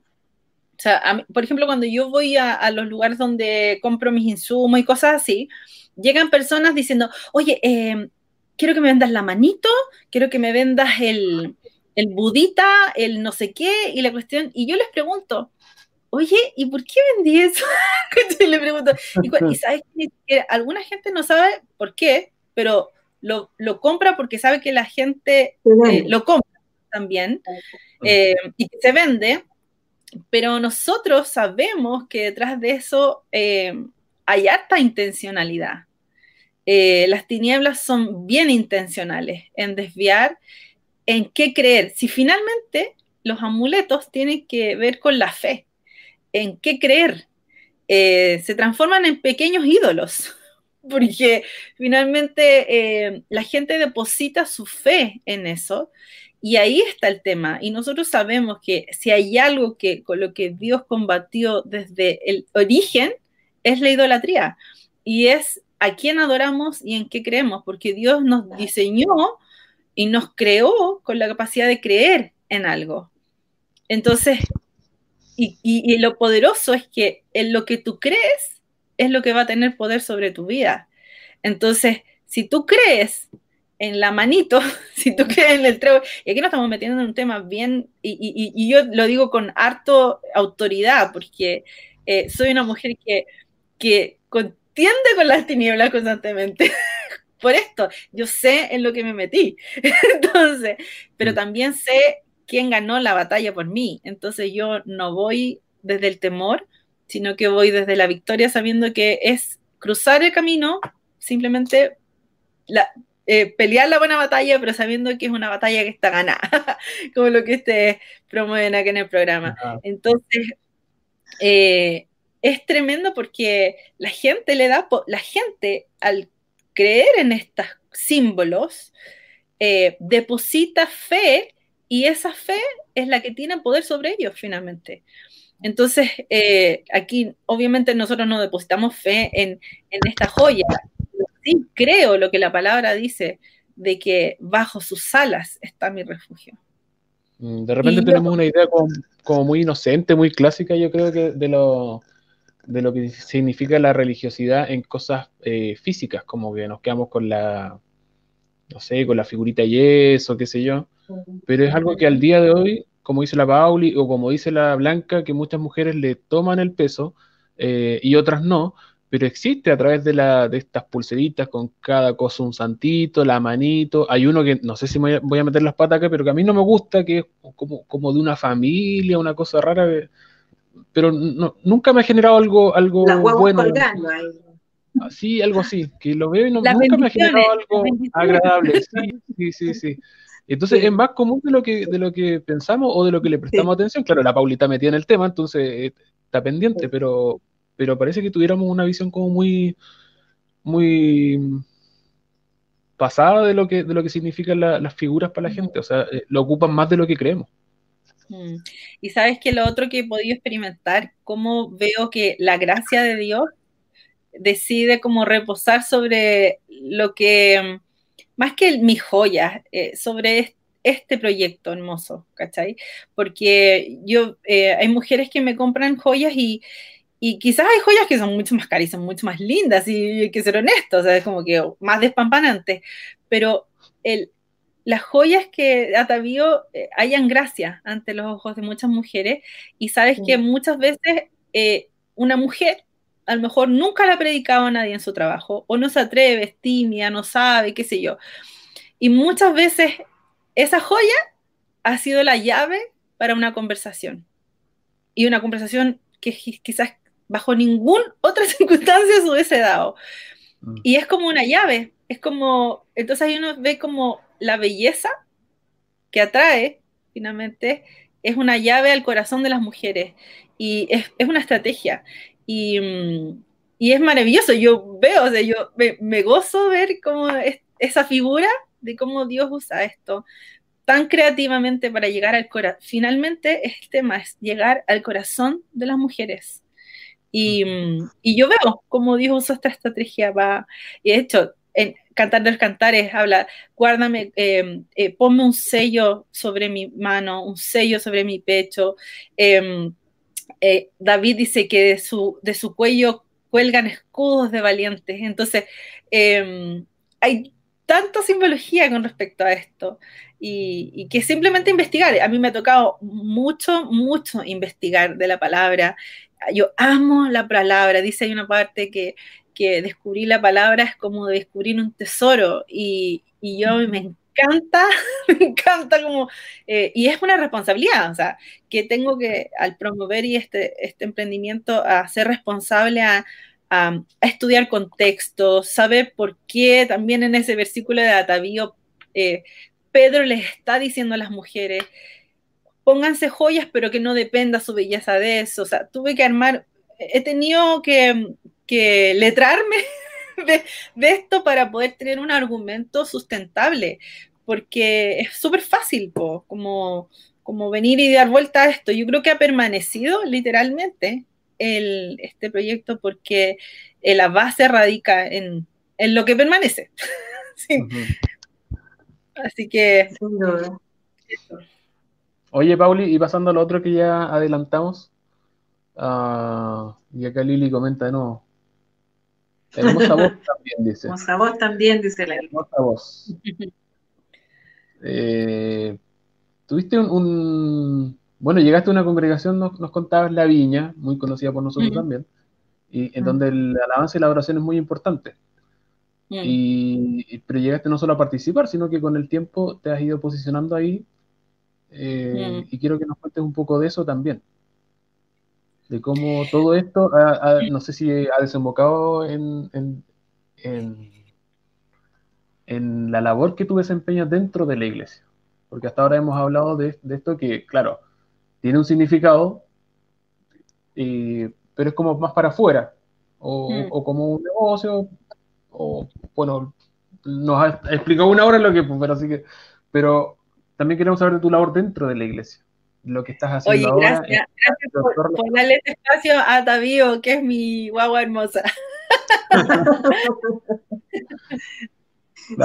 O sea, a por ejemplo, cuando yo voy a, a los lugares donde compro mis insumos y cosas así, llegan personas diciendo, oye, eh, quiero que me vendas la manito, quiero que me vendas el, el budita, el no sé qué, y la cuestión, y yo les pregunto, oye, ¿y por qué vendí eso? le pregunto, y, sabes que alguna gente no sabe por qué, pero lo, compra porque sabe que la gente eh, lo compra también eh, y que se vende, pero nosotros sabemos que detrás de eso eh, hay harta intencionalidad. las tinieblas son bien intencionales en desviar en qué creer. Si finalmente los amuletos tienen que ver con la fe, en qué creer. Eh, se transforman en pequeños ídolos, porque finalmente eh, la gente deposita su fe en eso y ahí está el tema. Y nosotros sabemos que si hay algo que con lo que Dios combatió desde el origen, es la idolatría. Y es a quién adoramos y en qué creemos, porque Dios nos diseñó y nos creó con la capacidad de creer en algo. Entonces, y, lo poderoso es que en lo que tú crees es lo que va a tener poder sobre tu vida. Entonces, si tú crees en la manito, si tú crees en el trébol, y aquí nos estamos metiendo en un tema bien, y, yo lo digo con harto autoridad, porque eh, soy una mujer que, que contiende con las tinieblas constantemente. Por esto, yo sé en lo que me metí. Entonces, pero mm. también sé quién ganó la batalla por mí. Entonces yo no voy desde el temor, sino que voy desde la victoria sabiendo que es cruzar el camino, simplemente eh, pelear la buena batalla, pero sabiendo que es una batalla que está ganada, como lo que ustedes promueven aquí en el programa. Entonces, eh, es tremendo porque la gente le da, la gente al creer en estos símbolos, eh, deposita fe y esa fe es la que tiene poder sobre ellos finalmente. Entonces, eh, aquí obviamente nosotros no depositamos fe en, esta joya. Sí creo lo que la palabra dice, de que bajo sus alas está mi refugio. Mm, de repente tenemos una idea como, muy inocente, muy clásica, yo creo que de lo, de lo que significa la religiosidad en cosas eh, físicas, como que nos quedamos con la, no sé, con la figurita y eso, qué sé yo pero es algo que al día de hoy, como dice la Pauli o como dice la Blanca, que muchas mujeres le toman el peso eh, y otras no, pero existe a través de, la, de estas pulseritas con cada cosa un santito, la manito. Hay uno que no sé si voy a, meter las patas acá, pero que a mí no me gusta, que es como, como de una familia, una cosa rara. pero nunca me ha generado algo, algo bueno. Sí, algo así, que lo veo y nunca me ha generado algo agradable. Sí, sí, sí, sí. Entonces es más común de lo que de lo que pensamos o de lo que le prestamos atención. Claro, la Paulita metía en el tema, entonces eh, está pendiente, pero, pero parece que tuviéramos una visión como muy, muy pasada de lo que, de lo que significan las figuras para la gente. O sea, eh, lo ocupan más de lo que creemos. Mm. Y sabes que lo otro que he podido experimentar, cómo veo que la gracia de Dios decide como reposar sobre lo que más que mis joyas, eh, sobre este proyecto hermoso, ¿cachai? Porque yo, eh, hay mujeres que me compran joyas y, quizás hay joyas que son mucho más caras y son mucho más lindas y hay que ser honestos, o sea, es como que más despampanantes, pero el, las joyas que atavío eh, hayan gracia ante los ojos de muchas mujeres y sabes que muchas veces una mujer a lo mejor nunca la ha predicado a nadie en su trabajo, o no se atreve, es tímida, no sabe, qué sé yo. Y muchas veces esa joya ha sido la llave para una conversación. Y una conversación que quizás bajo ninguna otra circunstancia se hubiese dado. Mm. Y es como una llave, es como, entonces ahí uno ve como la belleza que atrae, finalmente, es una llave al corazón de las mujeres. Y es, es una estrategia. Mm, y, es maravilloso, yo veo, o sea, yo me, gozo ver cómo es, esa figura de cómo Dios usa esto tan creativamente para llegar al corazón. Finalmente, el tema es llegar al corazón de las mujeres. Y, mm, y, yo veo cómo Dios usa esta estrategia para, y de hecho, en Cantar de los Cantares habla, guárdame, em, eh, ponme un sello sobre mi mano, un sello sobre mi pecho, eh, eh, David dice que de su, de su cuello cuelgan escudos de valientes. Entonces, em, hay tanta simbología con respecto a esto y, que simplemente investigar. A mí me ha tocado mucho, mucho investigar de la palabra. Yo amo la palabra, dice hay una parte que, que descubrir la palabra es como descubrir un tesoro y, y yo me encanta, me encanta como, eh, y es una responsabilidad, o sea, que tengo que, al promover este, este emprendimiento, a ser responsable a, a, estudiar contextos, saber por qué también en ese versículo de Atavío eh, Pedro les está diciendo a las mujeres, pónganse joyas, pero que no dependa su belleza de eso. O sea, tuve que armar, he tenido que, letrarme de, esto para poder tener un argumento sustentable, porque es súper fácil, po, como, como venir y dar vuelta a esto. Yo creo que ha permanecido literalmente el, este proyecto porque eh, la base radica en, en lo que permanece. sí. uh -huh. Así que... Oye, Pauli, y pasando a lo otro que ya adelantamos, uh, y acá Lili comenta de nuevo. Hermosa voz también, dice. Hermosa voz también, dice la Hermosa voz. eh, Tuviste un, un, Bueno, llegaste a una congregación, nos, nos contabas La Viña, muy conocida por nosotros uh -huh. también, y en uh -huh. donde el alabanza y la oración es muy importante. Y, pero llegaste no solo a participar, sino que con el tiempo te has ido posicionando ahí. Eh, y quiero que nos cuentes un poco de eso también. De cómo todo esto, ha, ha, no sé si ha desembocado en, en, en, en, la labor que tú desempeñas dentro de la iglesia. Porque hasta ahora hemos hablado de, de esto que, claro, tiene un significado, pero es como más para afuera. O, mm. o como un negocio, o bueno, nos ha explicado una hora lo que, pero así que, pero también queremos saber de tu labor dentro de la iglesia, lo que estás haciendo Oye, ahora. Gracias, gracias por, por, darle este espacio a Tavío, que es mi guagua hermosa.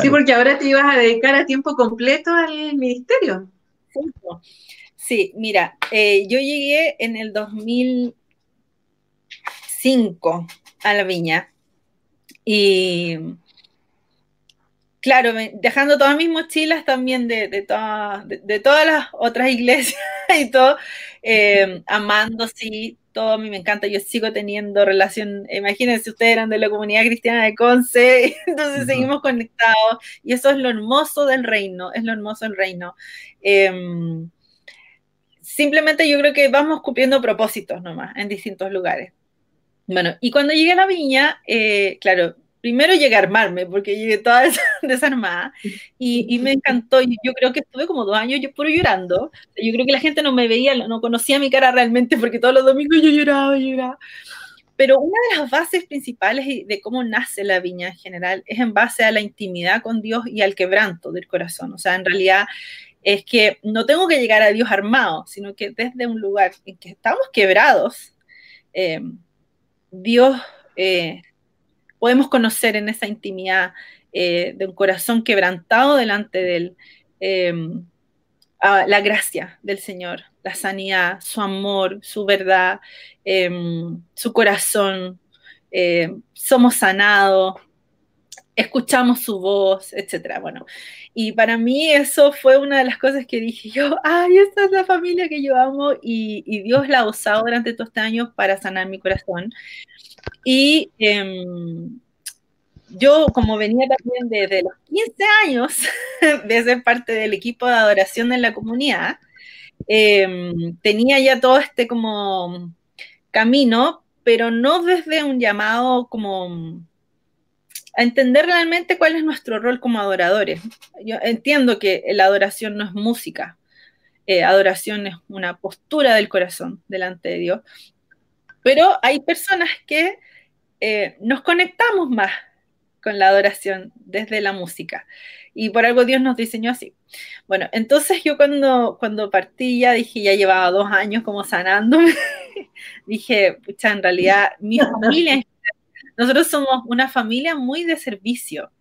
sí, porque ahora te ibas a dedicar a tiempo completo al ministerio. Sí, mira, eh, yo llegué en el 2005 a la viña y claro, dejando todas mis mochilas también de, de, toda, de, de todas las otras iglesias y todo, eh, amando, sí, todo a mí me encanta, yo sigo teniendo relación, imagínense, ustedes eran de la comunidad cristiana de Conce, entonces seguimos conectados, y eso es lo hermoso del reino, es lo hermoso del reino. Eh, simplemente yo creo que vamos cumpliendo propósitos nomás en distintos lugares. Bueno, y cuando llegué a la viña, eh, claro, primero llegué a armarme, porque llegué toda desarmada, y, y, me encantó, y yo creo que estuve como dos años yo puro llorando, yo creo que la gente no me veía, no conocía mi cara realmente, porque todos los domingos yo lloraba, lloraba. Pero una de las bases principales de cómo nace la viña en general es en base a la intimidad con Dios y al quebranto del corazón. O sea, en realidad es que no tengo que llegar a Dios armado, sino que desde un lugar en que estamos quebrados, eh, Dios eh, podemos conocer en esa intimidad eh, de un corazón quebrantado delante de Él eh, la gracia del Señor, la sanidad, su amor, su verdad, su corazón. somos sanados, escuchamos su voz, etcétera. Bueno, y para mí eso fue una de las cosas que dije yo, ay, esta es la familia que yo amo y, Dios la ha usado durante todos estos años para sanar mi corazón. Y eh, yo, como venía también desde los 15 años de ser parte del equipo de adoración en la comunidad, eh, tenía ya todo este como camino, pero no desde un llamado como a entender realmente cuál es nuestro rol como adoradores. Yo entiendo que la adoración no es música, eh, adoración es una postura del corazón delante de Dios, pero hay personas que eh, nos conectamos más con la adoración desde la música. Y por algo Dios nos diseñó así. Bueno, entonces yo cuando, cuando partí ya dije, ya llevaba dos años como sanándome, dije, pucha, en realidad mi familia, nosotros somos una familia muy de servicio.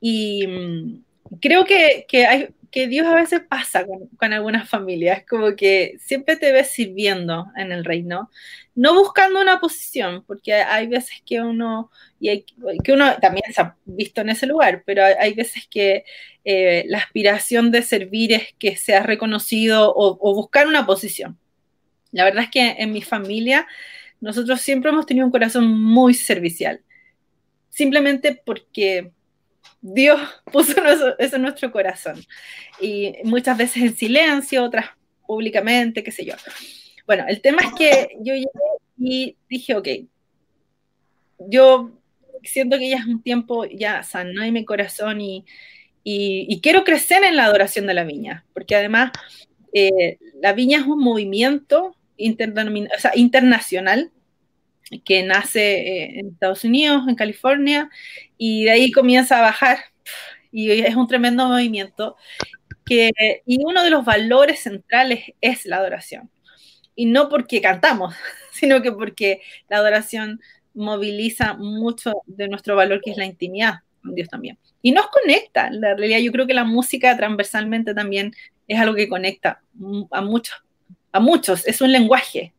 Y, creo que, hay, que Dios a veces pasa con, algunas familias, como que siempre te ves sirviendo en el reino, no buscando una posición, porque hay veces que uno, y que uno también se ha visto en ese lugar, pero hay, veces que eh, la aspiración de servir es que sea reconocido o buscar una posición. La verdad es que en mi familia nosotros siempre hemos tenido un corazón muy servicial, simplemente porque Dios puso eso en nuestro corazón. Y muchas veces en silencio, otras públicamente, qué sé yo. Bueno, el tema es que yo llegué y dije, ok, yo siento que ya es un tiempo ya sanó en mi corazón y, quiero crecer en la adoración de la viña, porque además eh, la viña es un movimiento internacional que nace eh, en Estados Unidos, en California, y de ahí comienza a bajar. Y es un tremendo movimiento. Que, y uno de los valores centrales es la adoración. Y no porque cantamos, sino que porque la adoración moviliza mucho de nuestro valor, que es la intimidad con Dios también. Y nos conecta. La realidad, yo creo que la música transversalmente también es algo que conecta a muchos. A muchos. Es un lenguaje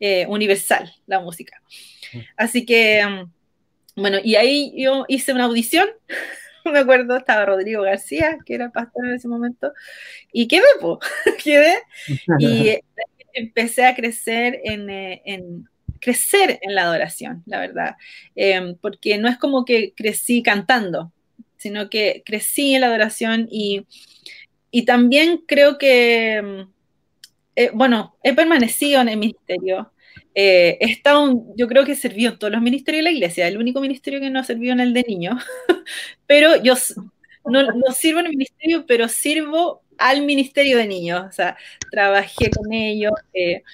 eh, universal, la música. Mm. Así que, mm, bueno, y ahí yo hice una audición, me acuerdo, estaba Rodrigo García, que era pastor en ese momento, y quedé, po, quedé, y empecé a crecer eh, en, crecer en la adoración, la verdad, em, porque no es como que crecí cantando, sino que crecí en la adoración y, y también creo que mm, eh, bueno, he permanecido en el ministerio. Eh, he estado, yo creo que servido en todos los ministerios de la iglesia, el único ministerio que no ha servido en el de niños, pero yo no, sirvo en el ministerio, pero sirvo al ministerio de niños, o sea, trabajé con ellos, eh,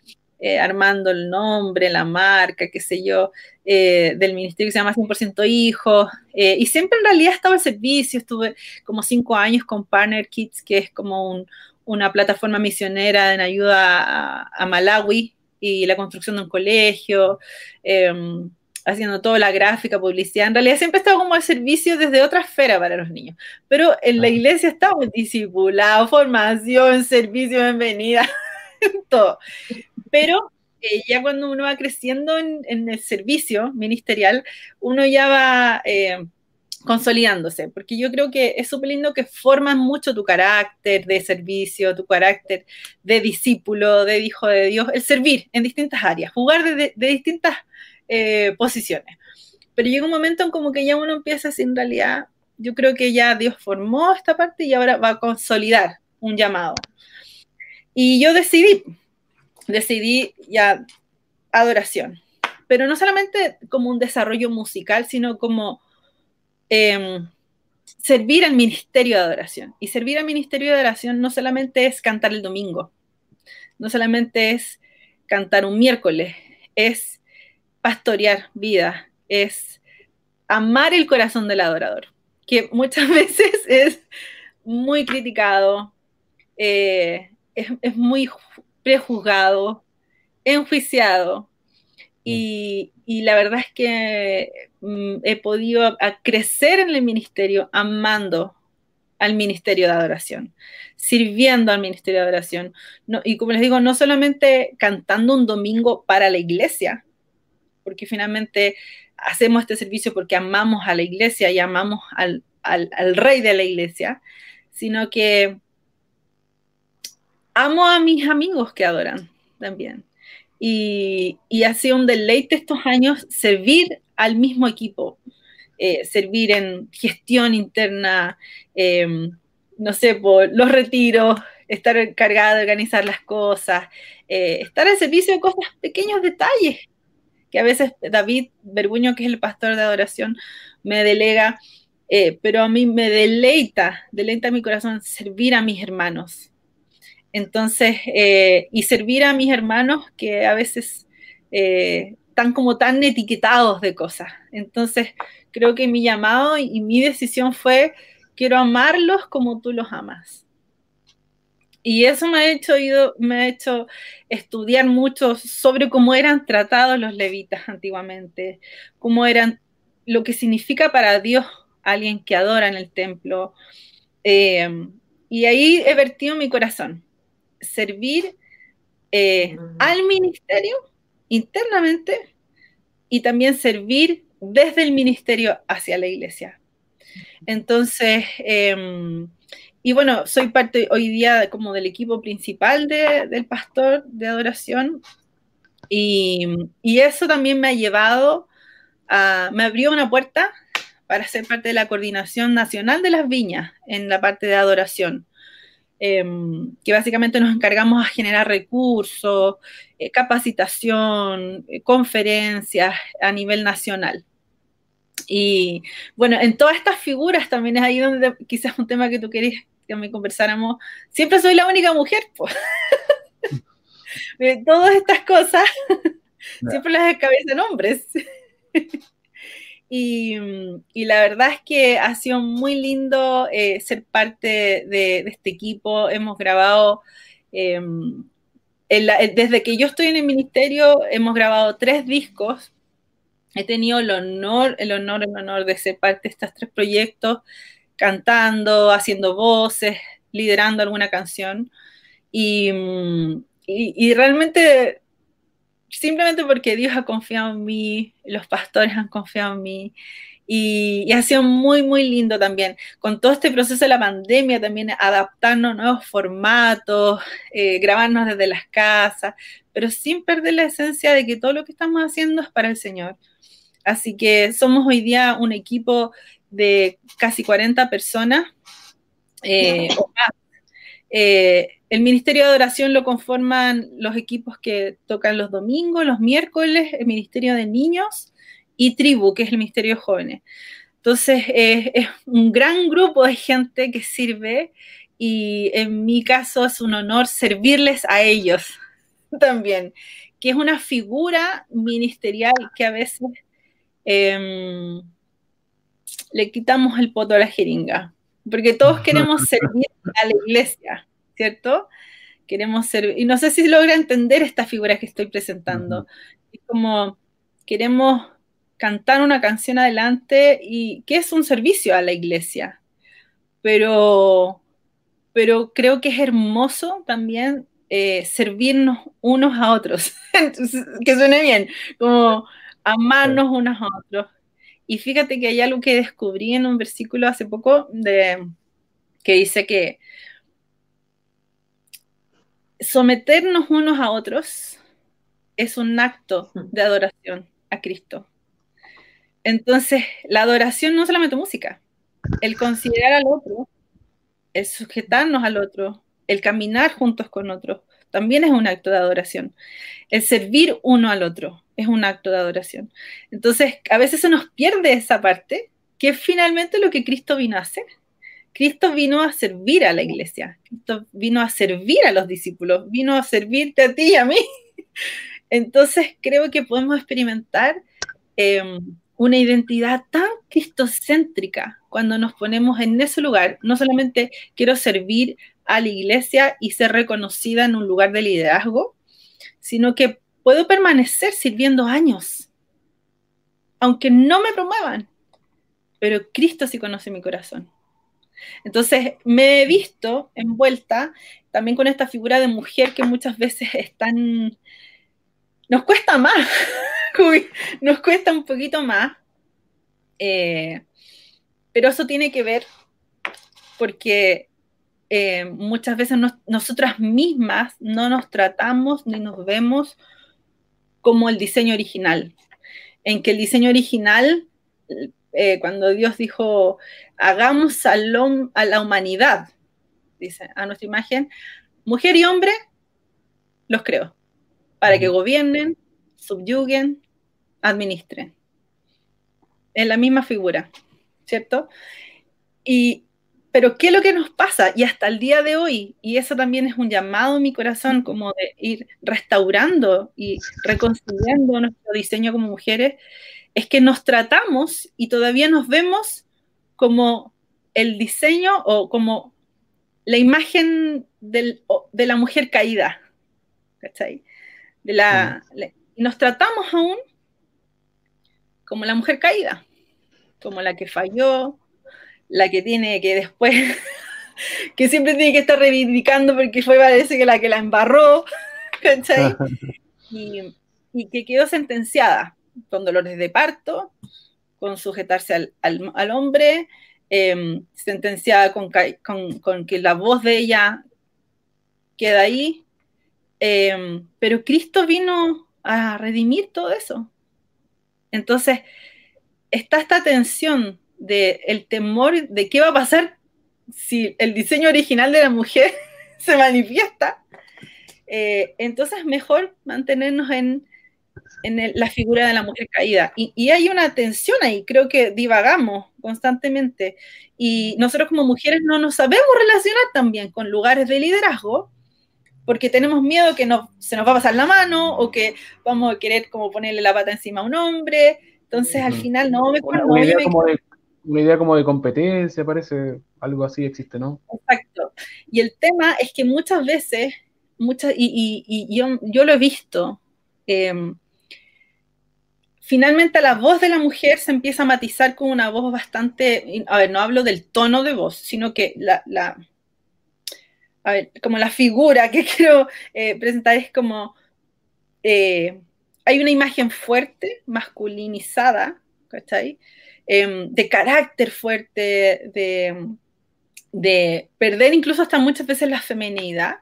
armando el nombre, la marca, qué sé yo, del ministerio que se llama 100% Hijos, y siempre en realidad he estado al servicio, estuve como cinco años con Partner Kids, que es como un, una plataforma misionera en ayuda a, Malawi y la construcción de un colegio, em, haciendo toda la gráfica, publicidad. En realidad siempre he estado como al servicio desde otra esfera para los niños. Pero en la iglesia estamos discipulado, formación, servicio, bienvenida, todo. Pero eh, ya cuando uno va creciendo en, el servicio ministerial, uno ya va eh, consolidándose, porque yo creo que es súper lindo que forman mucho tu carácter de servicio, tu carácter de discípulo, de hijo de Dios, el servir en distintas áreas, jugar de, distintas eh, posiciones. Pero llega un momento en como que ya uno empieza sin realidad, yo creo que ya Dios formó esta parte y ahora va a consolidar un llamado. Y yo decidí, decidí ya adoración, pero no solamente como un desarrollo musical, sino como Em, servir al ministerio de adoración. Y servir al ministerio de adoración no solamente es cantar el domingo, no solamente es cantar un miércoles, es pastorear vida, es amar el corazón del adorador, que muchas veces es muy criticado, eh, es, es, muy prejuzgado, enjuiciado, y, la verdad es que mm, he podido crecer en el ministerio amando al ministerio de adoración, sirviendo al ministerio de adoración. y como les digo, no solamente cantando un domingo para la iglesia, porque finalmente hacemos este servicio porque amamos a la iglesia y amamos al, al rey de la iglesia, sino que amo a mis amigos que adoran también y, ha sido un deleite estos años servir al mismo equipo, eh, servir en gestión interna, em, no sé, por los retiros, estar encargado de organizar las cosas, eh, estar al servicio de cosas, pequeños detalles, que a veces David Berguño, que es el pastor de adoración, me delega, eh, pero a mí me deleita, deleita mi corazón servir a mis hermanos, entonces, y servir a mis hermanos que a veces están como tan etiquetados de cosas. Entonces, creo que mi llamado y, mi decisión fue, quiero amarlos como tú los amas. Y eso me ha hecho, ido, me ha hecho estudiar mucho sobre cómo eran tratados los levitas antiguamente, cómo eran, lo que significa para Dios alguien que adora en el templo, Eh, y ahí he vertido mi corazón. Servir eh, al ministerio internamente y también servir desde el ministerio hacia la iglesia. Entonces, em, y bueno, soy parte hoy día como del equipo principal del pastor de adoración y, y, eso también me ha llevado a, me abrió una puerta para ser parte de la coordinación nacional de las viñas en la parte de adoración. Em, que básicamente nos encargamos a generar recursos, eh, capacitación, eh, conferencias a nivel nacional. Y bueno, en todas estas figuras también es ahí donde quizás un tema que tú querías que me conversáramos. Siempre soy la única mujer, pues. Todas estas cosas siempre las encabezan hombres. Y, la verdad es que ha sido muy lindo eh, ser parte de, este equipo. Hemos grabado, em, desde que yo estoy en el ministerio, hemos grabado tres discos. He tenido el honor, el honor, el honor de ser parte de estos tres proyectos, cantando, haciendo voces, liderando alguna canción. y, y realmente simplemente porque Dios ha confiado en mí, los pastores han confiado en mí. Y, ha sido muy, muy lindo también. Con todo este proceso de la pandemia, también adaptarnos a nuevos formatos, eh, grabarnos desde las casas, pero sin perder la esencia de que todo lo que estamos haciendo es para el Señor. Así que somos hoy día un equipo de casi 40 personas eh. Eh, el Ministerio de Adoración lo conforman los equipos que tocan los domingos, los miércoles, el Ministerio de Niños y Tribu, que es el Ministerio de Jóvenes. Entonces, es un gran grupo de gente que sirve y en mi caso es un honor servirles a ellos también, que es una figura ministerial que a veces em, le quitamos el poto a la jeringa, porque todos queremos servir a la iglesia, ¿cierto? Queremos ser, y no sé si logra entender esta figura que estoy presentando. Es como queremos cantar una canción adelante y que es un servicio a la iglesia. Pero, pero creo que es hermoso también eh, servirnos unos a otros. que suene bien, como amarnos unos a otros. Y fíjate que hay algo que descubrí en un versículo hace poco de, que dice que someternos unos a otros es un acto de adoración a Cristo. Entonces, la adoración no es solamente música, el considerar al otro, el sujetarnos al otro, el caminar juntos con otros, también es un acto de adoración. El servir uno al otro es un acto de adoración. Entonces, a veces se nos pierde esa parte, que es finalmente lo que Cristo vino a hacer. Cristo vino a servir a la iglesia, Cristo vino a servir a los discípulos, vino a servirte a ti y a mí. Entonces creo que podemos experimentar em, una identidad tan cristocéntrica cuando nos ponemos en ese lugar. No solamente quiero servir a la iglesia y ser reconocida en un lugar de liderazgo, sino que puedo permanecer sirviendo años, aunque no me promuevan, pero Cristo sí conoce mi corazón. Entonces me he visto envuelta también con esta figura de mujer que muchas veces están... Nos cuesta más, nos cuesta un poquito más, eh, pero eso tiene que ver porque eh, muchas veces nosotras mismas no nos tratamos ni nos vemos como el diseño original, en que el diseño original eh, cuando Dios dijo, hagamos a la humanidad, dice, a nuestra imagen, mujer y hombre, los creo, para que gobiernen, subyuguen, administren. En la misma figura, ¿cierto? Y, pero ¿qué es lo que nos pasa? Y hasta el día de hoy, y eso también es un llamado en mi corazón, como de ir restaurando y reconciliando nuestro diseño como mujeres, es que nos tratamos y todavía nos vemos como el diseño o como la imagen de la mujer caída. ¿Cachai? De la, y nos tratamos aún como la mujer caída, como la que falló, la que tiene que después que siempre tiene que estar reivindicando porque fue parece que la que la embarró, ¿cachai? Y, y que quedó sentenciada con dolores de parto, con sujetarse al, al, hombre, em, sentenciada con, con, con, que la voz de ella queda ahí. Em, pero Cristo vino a redimir todo eso. Entonces, está esta tensión del el temor de qué va a pasar si el diseño original de la mujer se manifiesta. Eh, entonces, mejor mantenernos en en la figura de la mujer caída. Y, hay una tensión ahí, creo que divagamos constantemente. Y nosotros como mujeres no nos sabemos relacionar también con lugares de liderazgo, porque tenemos miedo que se nos va a pasar la mano o que vamos a querer como ponerle la pata encima a un hombre. Entonces al final no me una, una, idea como de, una idea como de competencia, parece algo así existe, ¿no? Exacto. Y el tema es que muchas veces, muchas, y, yo, yo, lo he visto, eh, finalmente la voz de la mujer se empieza a matizar con una voz bastante, a ver, no hablo del tono de voz, sino que la, la a ver, como la figura que quiero eh, presentar es como, eh, hay una imagen fuerte, masculinizada, ¿cachai? Em, de carácter fuerte, de, de perder incluso hasta muchas veces la femenidad,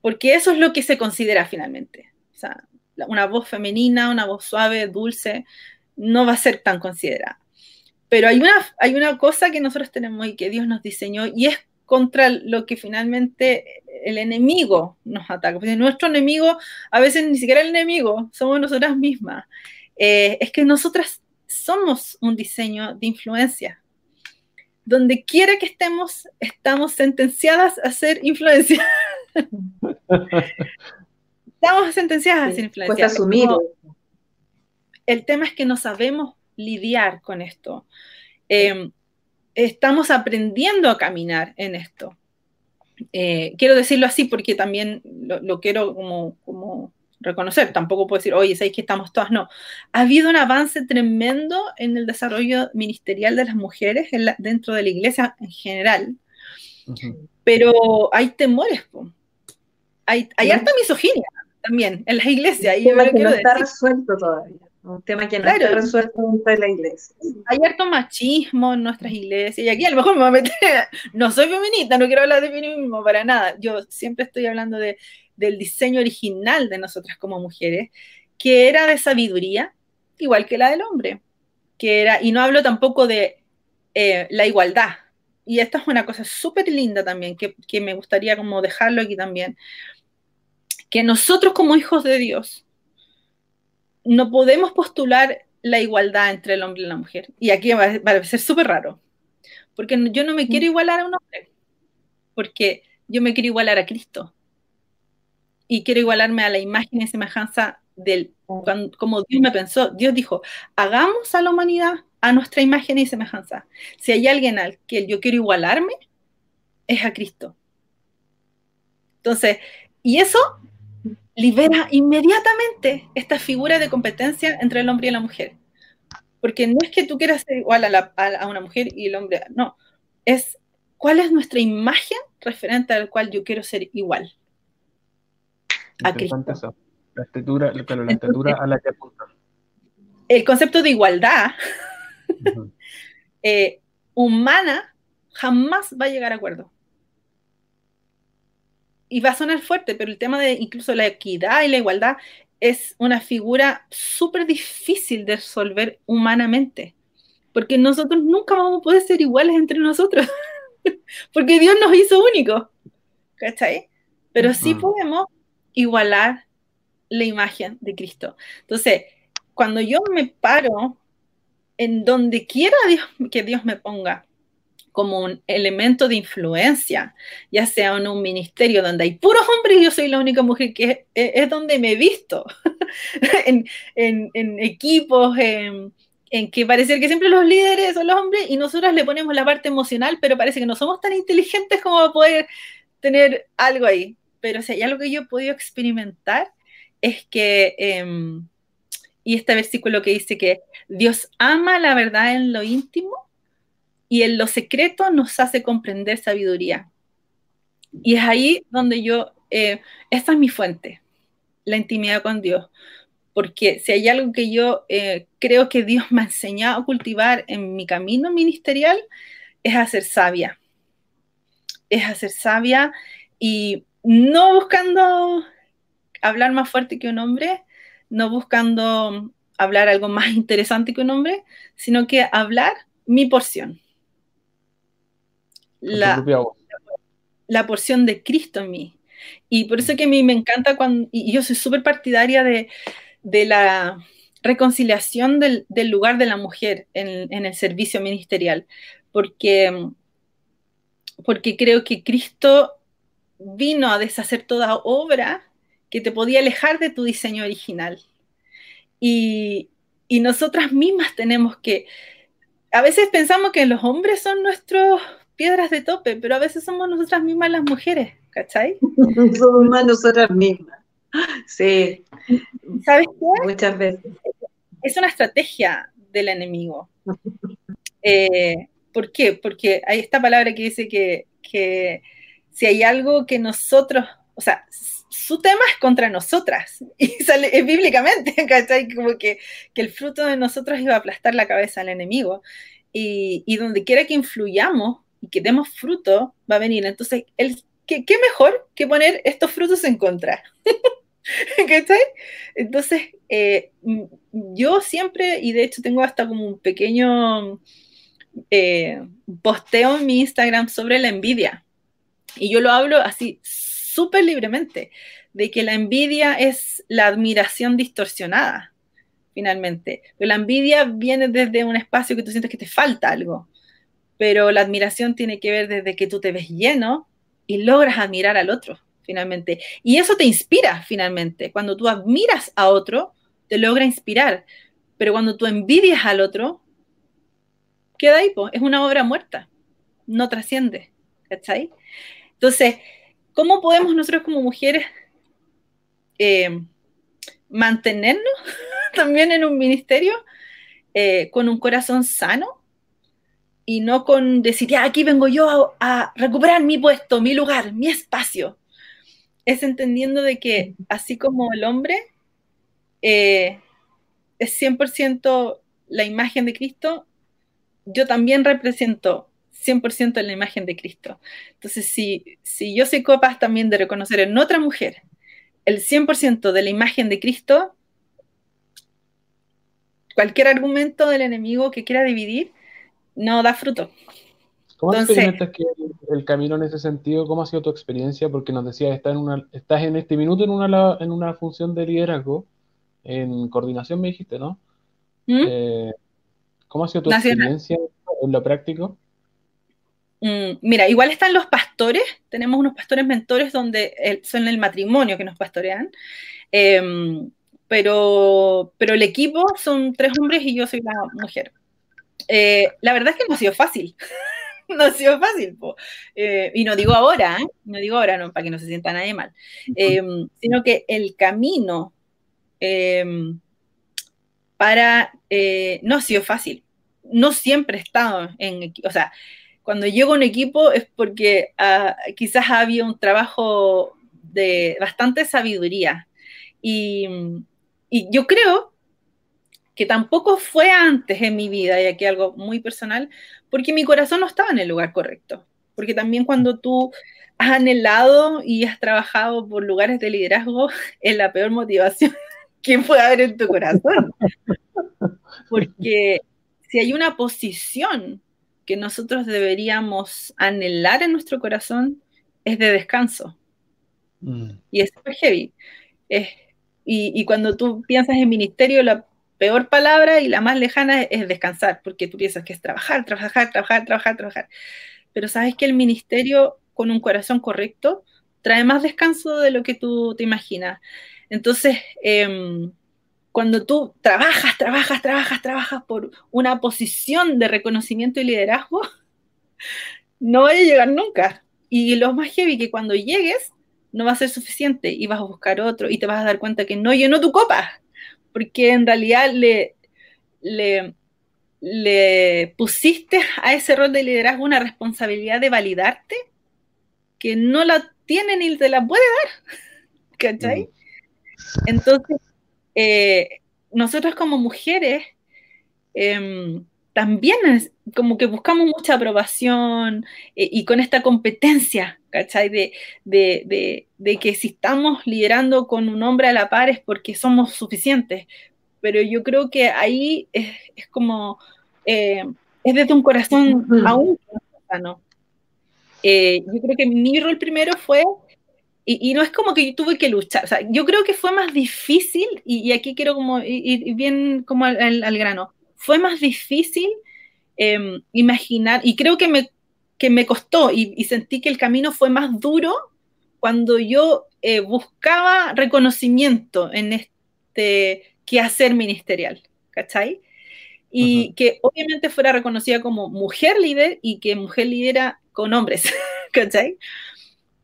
porque eso es lo que se considera finalmente. O sea, una voz femenina, una voz suave, dulce, no va a ser tan considerada. Pero hay una, hay una cosa que nosotros tenemos y que Dios nos diseñó y es contra lo que finalmente el enemigo nos ataca. Porque nuestro enemigo, a veces ni siquiera el enemigo, somos nosotras mismas. Eh, es que nosotras somos un diseño de influencia. Donde quiera que estemos, estamos sentenciadas a ser influencia. Estamos sentenciadas a ser influenciadas. asumir. el tema es que no sabemos lidiar con esto. Em, estamos aprendiendo a caminar en esto. Eh, quiero decirlo así porque también lo, quiero como, reconocer. Tampoco puedo decir, oye, ¿sabéis que estamos todas? No. Ha habido un avance tremendo en el desarrollo ministerial de las mujeres dentro de la iglesia en general. Pero hay temores. Hay, hay harta misoginia también en la iglesia. Un tema que no está resuelto todavía. Un tema que no está resuelto dentro de la iglesia. Hay harto machismo en nuestras iglesias. Y aquí a lo mejor me voy a meter. No soy feminista, no quiero hablar de feminismo para nada. Yo siempre estoy hablando de, del diseño original de nosotras como mujeres, que era de sabiduría, igual que la del hombre. Que era, y no hablo tampoco de eh, la igualdad. Y esta es una cosa súper linda también, que, que me gustaría como dejarlo aquí también que nosotros como hijos de Dios no podemos postular la igualdad entre el hombre y la mujer. Y aquí va, a ser súper raro, porque yo no me quiero igualar a un hombre, porque yo me quiero igualar a Cristo. Y quiero igualarme a la imagen y semejanza del, como Dios me pensó. Dios dijo, hagamos a la humanidad a nuestra imagen y semejanza. Si hay alguien al que yo quiero igualarme, es a Cristo. Entonces, y eso libera inmediatamente esta figura de competencia entre el hombre y la mujer. Porque no es que tú quieras ser igual a, una mujer y el hombre, no, es cuál es nuestra imagen referente al cual yo quiero ser igual. A Cristo. La estatura, la estatura a la que apunta. El concepto de igualdad eh, humana jamás va a llegar a acuerdo y va a sonar fuerte, pero el tema de incluso la equidad y la igualdad es una figura súper difícil de resolver humanamente, porque nosotros nunca vamos a poder ser iguales entre nosotros, porque Dios nos hizo únicos, ¿cachai? Pero sí podemos igualar la imagen de Cristo. Entonces, cuando yo me paro en donde quiera Dios, que Dios me ponga, como un elemento de influencia, ya sea en un ministerio donde hay puros hombres y yo soy la única mujer que es, donde me he visto, en, equipos, en, que parece que siempre los líderes son los hombres y nosotros le ponemos la parte emocional, pero parece que no somos tan inteligentes como para poder tener algo ahí. Pero si hay algo que yo he podido experimentar es que, em, y este versículo que dice que Dios ama la verdad en lo íntimo, y en lo secreto nos hace comprender sabiduría. Y es ahí donde yo, eh, esta es mi fuente, la intimidad con Dios. Porque si hay algo que yo eh, creo que Dios me ha enseñado a cultivar en mi camino ministerial, es a ser sabia. Es a ser sabia y no buscando hablar más fuerte que un hombre, no buscando hablar algo más interesante que un hombre, sino que hablar mi porción. La, la, porción de Cristo en mí. Y por eso que a mí me encanta cuando, y yo soy súper partidaria de, de, la reconciliación del, del, lugar de la mujer en, en, el servicio ministerial, porque, porque creo que Cristo vino a deshacer toda obra que te podía alejar de tu diseño original. Y, y nosotras mismas tenemos que, a veces pensamos que los hombres son nuestros piedras de tope, pero a veces somos nosotras mismas las mujeres, ¿cachai? somos más nosotras mismas. Sí. ¿Sabes qué? Muchas veces. Es una estrategia del enemigo. Eh, ¿Por qué? Porque hay esta palabra que dice que, que si hay algo que nosotros, o sea, su tema es contra nosotras, y sale es bíblicamente, ¿cachai? Como que, que, el fruto de nosotros iba a aplastar la cabeza al enemigo, y, y donde quiera que influyamos y que demos fruto, va a venir. Entonces, el, ¿qué, mejor que poner estos frutos en contra? ¿Cachai? Entonces, eh, yo siempre, y de hecho tengo hasta como un pequeño eh, posteo en mi Instagram sobre la envidia, y yo lo hablo así súper libremente, de que la envidia es la admiración distorsionada, finalmente. Pero la envidia viene desde un espacio que tú sientes que te falta algo, pero la admiración tiene que ver desde que tú te ves lleno y logras admirar al otro, finalmente. Y eso te inspira, finalmente. Cuando tú admiras a otro, te logra inspirar, pero cuando tú envidias al otro, queda ahí, es una obra muerta, no trasciende, ¿cachai? Entonces, ¿cómo podemos nosotros como mujeres eh, mantenernos también en un ministerio eh, con un corazón sano y no con decir, aquí vengo yo a, recuperar mi puesto, mi lugar, mi espacio? Es entendiendo de que así como el hombre eh, es 100% la imagen de Cristo, yo también represento 100% en la imagen de Cristo. Entonces, si, si yo soy capaz también de reconocer en otra mujer el 100% de la imagen de Cristo, cualquier argumento del enemigo que quiera dividir no da fruto. ¿Cómo experimentas que el, camino en ese sentido? ¿Cómo ha sido tu experiencia? Porque nos decías, estás en, una, estás en este minuto en una, en una función de liderazgo, en coordinación me dijiste, ¿no? ¿Mm? Eh, ¿Cómo ha sido tu experiencia en lo práctico? Mm, mira, igual están los pastores, tenemos unos pastores mentores donde son el matrimonio que nos pastorean, em, pero, pero el equipo son tres hombres y yo soy la mujer. Eh, la verdad es que no ha sido fácil, no ha sido fácil, eh, y no digo ahora, ¿eh? no digo ahora no, para que no se sienta nadie mal, em, sino que el camino em, para, no ha sido fácil, no siempre he estado en, o sea, cuando llego a un equipo es porque uh, quizás había un trabajo de bastante sabiduría. Y, y, yo creo que tampoco fue antes en mi vida, y aquí algo muy personal, porque mi corazón no estaba en el lugar correcto. Porque también cuando tú has anhelado y has trabajado por lugares de liderazgo, es la peor motivación que puede haber en tu corazón. Porque si hay una posición que nosotros deberíamos anhelar en nuestro corazón es de descanso. Mm. Y es súper heavy. y, cuando tú piensas en ministerio, la peor palabra y la más lejana es, descansar, porque tú piensas que es trabajar, trabajar, trabajar, trabajar, trabajar. Pero sabes que el ministerio con un corazón correcto trae más descanso de lo que tú te imaginas. Entonces, em, cuando tú trabajas, trabajas, trabajas, trabajas por una posición de reconocimiento y liderazgo, no va a llegar nunca. Y lo más heavy que cuando llegues no va a ser suficiente y vas a buscar otro y te vas a dar cuenta que no llenó tu copa, porque en realidad le, le, le pusiste a ese rol de liderazgo una responsabilidad de validarte que no la tiene ni te la puede dar. ¿Cachai? Mm. Entonces, eh, nosotros como mujeres em, también es como que buscamos mucha aprobación eh, y con esta competencia, ¿cachai? De, de, que si estamos liderando con un hombre a la par es porque somos suficientes. Pero yo creo que ahí es, como, eh, es desde un corazón aún sano. Eh, yo creo que mi rol primero fue y, no es como que yo tuve que luchar, o sea, yo creo que fue más difícil, y, aquí quiero como ir, bien como al, grano, fue más difícil em, imaginar, y creo que me, que me costó, y, sentí que el camino fue más duro cuando yo eh, buscaba reconocimiento en este quehacer ministerial, ¿cachai? Y que obviamente fuera reconocida como mujer líder y que mujer lidera con hombres, ¿cachai?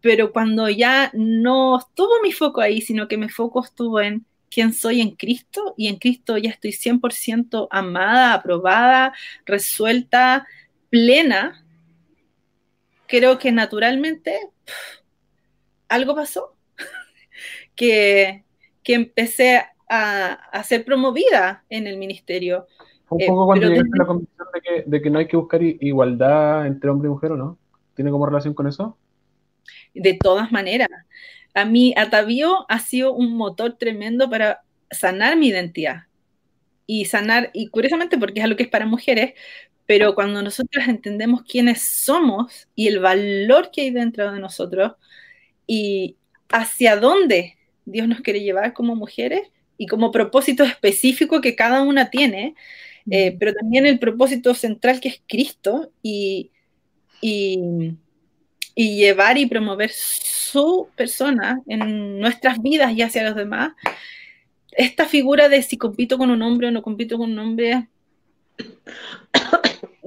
Pero cuando ya no estuvo mi foco ahí, sino que mi foco estuvo en quién soy en Cristo y en Cristo ya estoy 100% amada, aprobada, resuelta, plena, creo que naturalmente algo pasó, que, que empecé a, a, ser promovida en el ministerio. Un poco eh, cuando llegaste a la convicción de que, de que no hay que buscar igualdad entre hombre y mujer, ¿o no? ¿Tiene como relación con eso? De todas maneras. A mí, Atavío ha sido un motor tremendo para sanar mi identidad. Y sanar, y curiosamente porque es algo que es para mujeres, pero cuando nosotras entendemos quiénes somos y el valor que hay dentro de nosotros y hacia dónde Dios nos quiere llevar como mujeres y como propósito específico que cada una tiene, eh, pero también el propósito central que es Cristo y, y y llevar y promover su persona en nuestras vidas y hacia los demás, esta figura de si compito con un hombre o no compito con un hombre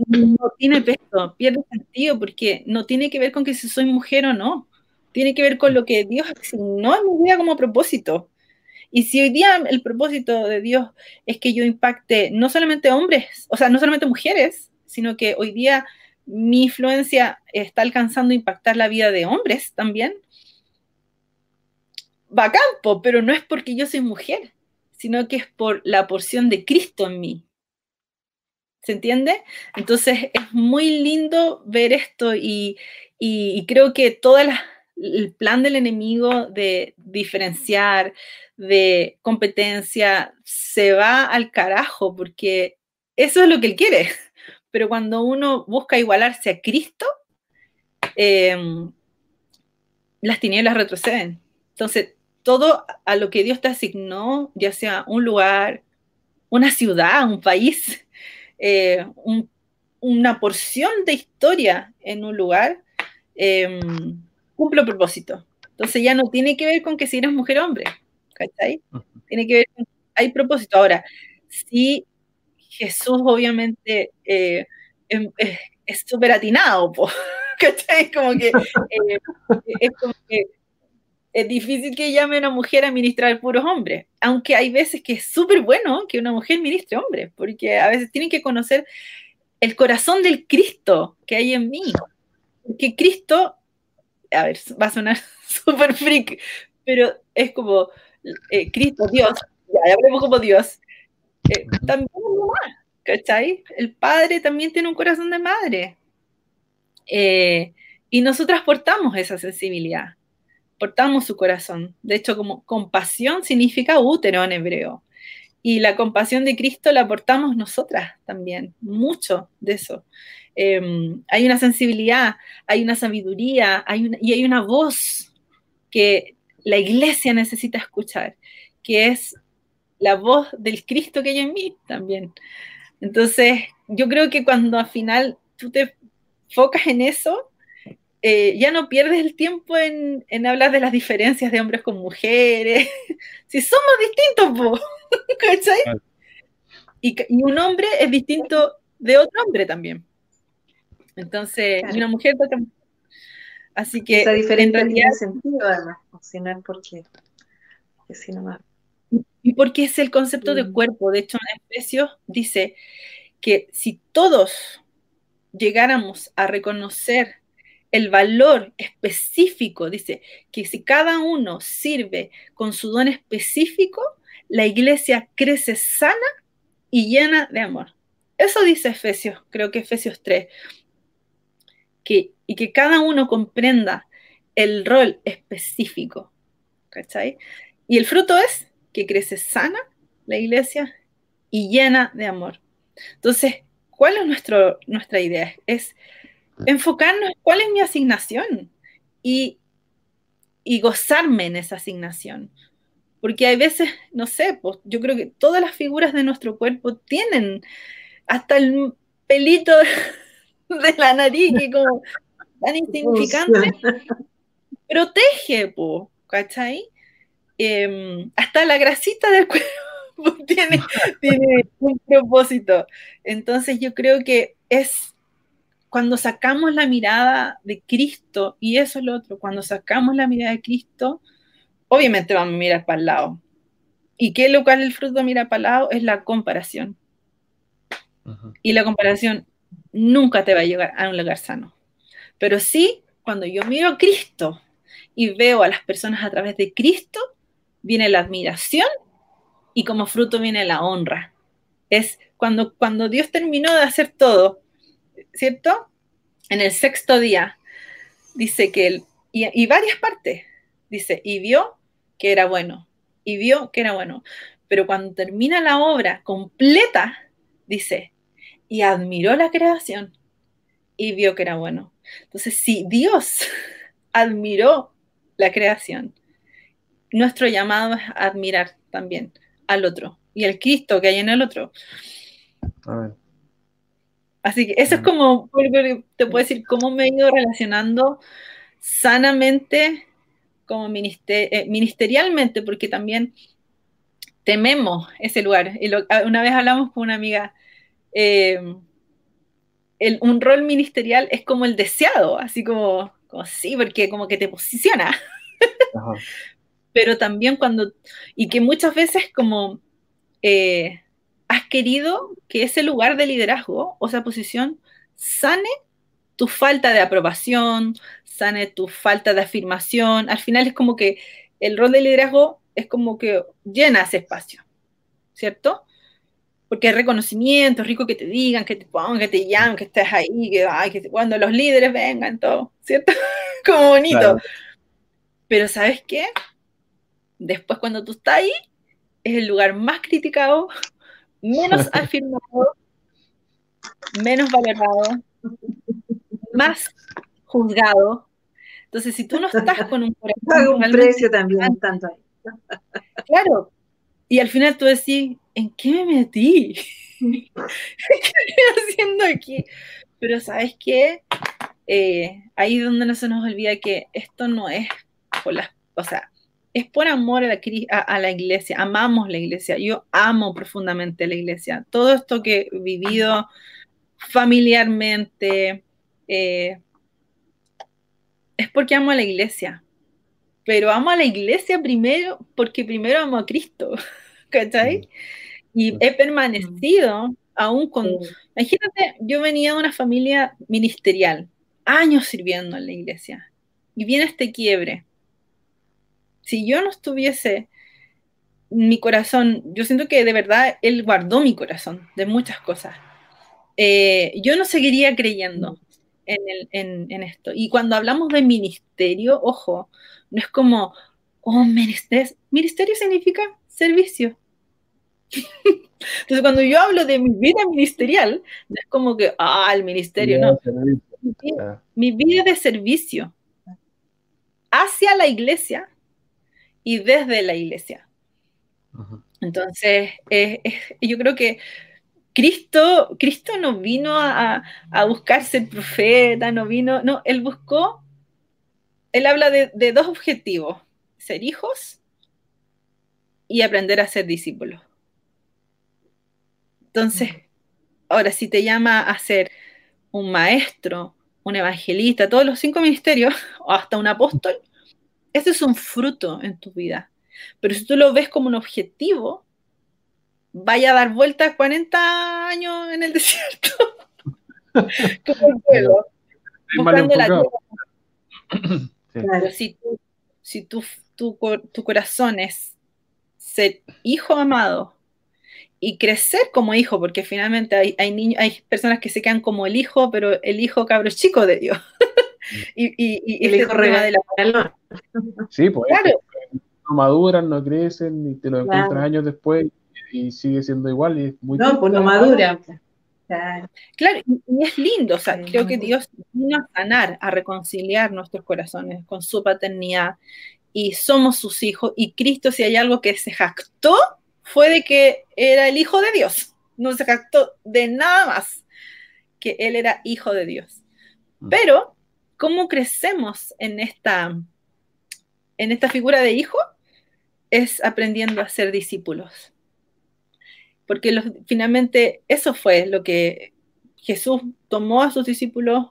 no tiene peso, pierde sentido, porque no tiene que ver con que si soy mujer o no, tiene que ver con lo que Dios asignó en mi vida como propósito. Y si hoy día el propósito de Dios es que yo impacte no solamente hombres, o sea, no solamente mujeres, sino que hoy día mi influencia está alcanzando a impactar la vida de hombres también, va a campo, pero no es porque yo soy mujer, sino que es por la porción de Cristo en mí. ¿Se entiende? Entonces es muy lindo ver esto y, creo que todo el plan del enemigo de diferenciar, de competencia, se va al carajo porque eso es lo que él quiere pero cuando uno busca igualarse a Cristo, em, las tinieblas retroceden. Entonces, todo a lo que Dios te asignó, ya sea un lugar, una ciudad, un país, eh, una porción de historia en un lugar, eh, cumple propósito. Entonces ya no tiene que ver con que si eres mujer o hombre, ¿cachai? Tiene que ver con hay propósito. Ahora, si Jesús obviamente eh, em, es súper atinado, ¿cachai? Como que, eh, es como que es difícil que llame a una mujer a ministrar puros hombres, aunque hay veces que es súper bueno que una mujer ministre hombres, porque a veces tienen que conocer el corazón del Cristo que hay en mí. Que Cristo, a ver, va a sonar súper freak, pero es como eh, Cristo, Dios, ya hablemos como Dios, eh, también mamá, ¿cachai? El padre también tiene un corazón de madre. Eh, y nosotras portamos esa sensibilidad, portamos su corazón. De hecho, como compasión significa útero en hebreo. Y la compasión de Cristo la portamos nosotras también, mucho de eso. Em, hay una sensibilidad, hay una sabiduría hay y hay una voz que la iglesia necesita escuchar, que es la voz del Cristo que hay en mí también. Entonces, yo creo que cuando al final tú te focas en eso, eh, ya no pierdes el tiempo en, hablar de las diferencias de hombres con mujeres. si somos distintos, ¿cachai? Y, un hombre es distinto de otro hombre también. Entonces, y una mujer también. Así que. Esa diferencia tiene sentido, además, si no es porque. Si más y porque es el concepto de mm. cuerpo. De hecho, en Efesios dice que si todos llegáramos a reconocer el valor específico, dice que si cada uno sirve con su don específico, la iglesia crece sana y llena de amor. Eso dice Efesios, creo que Efesios 3, que, y que cada uno comprenda el rol específico. ¿Cachai? Y el fruto es que crece sana la iglesia y llena de amor. Entonces, ¿cuál es nuestro, nuestra idea? Es enfocarnos en cuál es mi asignación y, y gozarme en esa asignación. Porque hay veces, no sé, pues, yo creo que todas las figuras de nuestro cuerpo tienen hasta el pelito de la nariz, que como tan insignificante, protege, po, ¿cachai? Em, hasta la grasita del cuerpo tiene, tiene un propósito. Entonces yo creo que es cuando sacamos la mirada de Cristo, y eso es lo otro, cuando sacamos la mirada de Cristo, obviamente vamos a mirar para el lado. ¿Y qué local el fruto mira para el lado? Es la comparación. Y la comparación nunca te va a llevar a un lugar sano. Pero sí, cuando yo miro a Cristo y veo a las personas a través de Cristo, viene la admiración y como fruto viene la honra. Es cuando, cuando Dios terminó de hacer todo, ¿cierto? En el sexto día, dice que él, y, y varias partes, dice, y vio que era bueno, y vio que era bueno. Pero cuando termina la obra completa, dice, y admiró la creación y vio que era bueno. Entonces, si Dios admiró la creación, nuestro llamado es admirar también al otro y al Cristo que hay en el otro. Así que eso es como, te puedo decir, cómo me he ido relacionando sanamente, como eh, ministerialmente, porque también tememos ese lugar. Y una vez hablamos con una amiga eh, un rol ministerial es como el deseado, así como, sí, porque como que te posiciona. Pero también cuando, y que muchas veces como eh, has querido que ese lugar de liderazgo o esa posición sane tu falta de aprobación, sane tu falta de afirmación. Al final es como que el rol de liderazgo es como que llena ese espacio, ¿cierto? porque hay reconocimiento, es rico que te digan, que te pongan, que te llamen, que estés ahí, que, ay, que cuando los líderes vengan, todo, ¿cierto? Como bonito. Pero ¿sabes qué? Después cuando tú estás ahí, es el lugar más criticado, menos afirmado, menos valorado, más juzgado. Entonces, si tú no estás con un corazón... un precio también, tanto ahí. Claro, y al final tú decís, ¿en qué me metí? ¿Qué estoy haciendo aquí? Pero ¿sabes qué? Eh, ahí es donde no se nos olvida que esto no es por las, o sea, es por amor a la, a, la, iglesia, amamos la iglesia, yo amo profundamente la iglesia. Todo esto que he vivido familiarmente eh, es porque amo a la iglesia, pero amo a la iglesia primero porque primero amo a Cristo, ¿cachai? Mm. Y he permanecido aún con... Imagínate, yo venía de una familia ministerial, años sirviendo en la iglesia, y viene este quiebre. Si yo no estuviese mi corazón, yo siento que de verdad Él guardó mi corazón de muchas cosas. Eh, yo no seguiría creyendo en, esto. Y cuando hablamos de ministerio, ojo, no es como, oh, ministerio, ministerio significa servicio. Entonces, cuando yo hablo de mi vida ministerial, no es como que, ah, el ministerio, no. Mi vida, de servicio hacia la iglesia y desde la iglesia. Entonces, yo creo que Cristo, Cristo no vino a, a, buscar ser profeta, no vino, no, él buscó, él habla de, dos objetivos, ser hijos y aprender a ser discípulos. Entonces, ahora si te llama a ser un maestro, un evangelista, todos los cinco ministerios, o hasta un apóstol, ese es un fruto en tu vida. Pero si tú lo ves como un objetivo, vaya a dar vueltas 40 años en el desierto. como el buscando la tierra. Pero si, tú, si tu, tu, tu corazón es ser hijo amado y crecer como hijo, porque finalmente hay, hay, niños, hay personas que se quedan como el hijo, pero el hijo cabro chico de Dios. y, y, y, el hijo de la Sí, pues claro. no maduran, no crecen y te lo encuentras años después y sigue siendo igual y es muy No, pues no madura. Claro, y es lindo, o sea, creo que Dios vino a sanar, a reconciliar nuestros corazones con su paternidad y somos sus hijos y Cristo si hay algo que se jactó fue de que era el hijo de Dios, no se jactó de nada más que él era hijo de Dios. Mm. Pero, ¿cómo crecemos en esta, en esta figura de hijo? Es aprendiendo a ser discípulos porque finalmente eso fue lo que Jesús tomó a sus discípulos,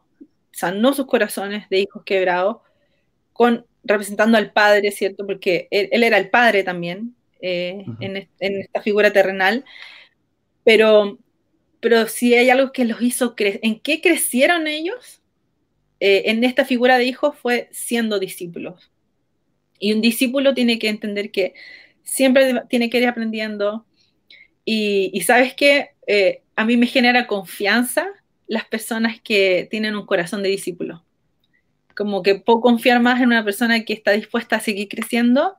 sanó sus corazones de hijos quebrados, con, representando al Padre, ¿cierto? Porque él, era el Padre también eh, en, esta figura terrenal, pero, pero si hay algo que los hizo crecer, ¿en qué crecieron ellos? Eh, en esta figura de hijos fue siendo discípulos. Y un discípulo tiene que entender que siempre tiene que ir aprendiendo, y, sabes que eh, a mí me genera confianza las personas que tienen un corazón de discípulo. Como que puedo confiar más en una persona que está dispuesta a seguir creciendo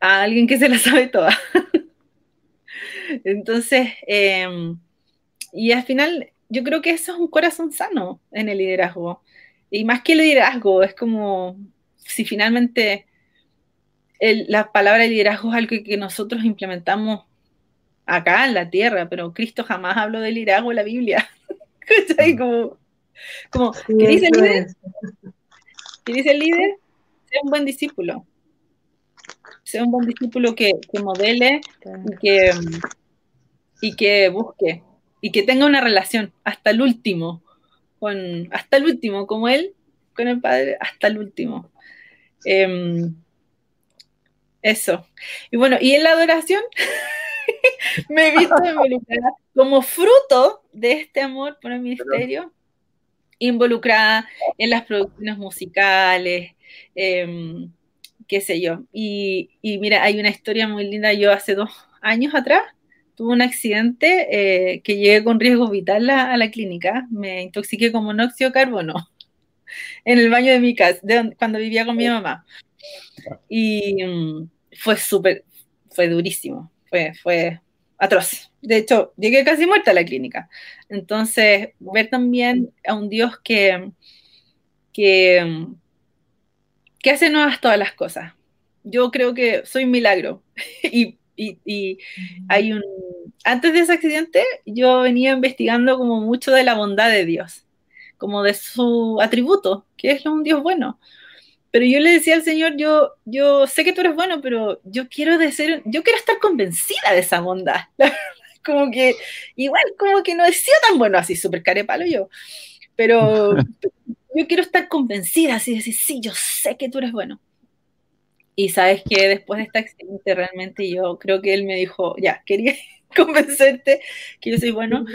a alguien que se la sabe toda. Entonces, em, y al final, yo creo que eso es un corazón sano en el liderazgo. Y más que el liderazgo, es como si finalmente la palabra liderazgo es algo que nosotros implementamos acá en la tierra, pero Cristo jamás habló del liderazgo en la Biblia. Como, como ¿qué dice el líder? ¿Qué dice el líder? Sea un buen discípulo. Sea un buen discípulo que, modele y que, y que busque y que tenga una relación hasta el último, con, hasta el último, como él con el Padre, hasta el último. Em, eso. Y bueno, y en la adoración, me he visto involucrada como fruto de este amor por el ministerio, involucrada en las producciones musicales, em, qué sé yo. Y, mira, hay una historia muy linda. Yo hace dos años atrás tuve un accidente eh, que llegué con riesgo vital a, la clínica. Me intoxiqué con monóxido de carbono en el baño de mi casa, cuando vivía con mi mamá. Y mm, fue súper, fue durísimo fue, fue atroz. De hecho, llegué casi muerta a la clínica. Entonces, ver también a un Dios que, que, que hace nuevas todas las cosas. Yo creo que soy un milagro. y, y, hay un... Antes de ese accidente, yo venía investigando como mucho de la bondad de Dios, como de su atributo, que es un Dios bueno pero yo le decía al Señor, yo, yo sé que tú eres bueno, pero yo quiero de ser, yo quiero estar convencida de esa bondad. como que, igual como que no he sido tan bueno así, súper carepalo yo. Pero yo quiero estar convencida, así decir, sí, yo sé que tú eres bueno. Y sabes que después de este accidente realmente yo creo que él me dijo, ya, quería convencerte que yo soy bueno.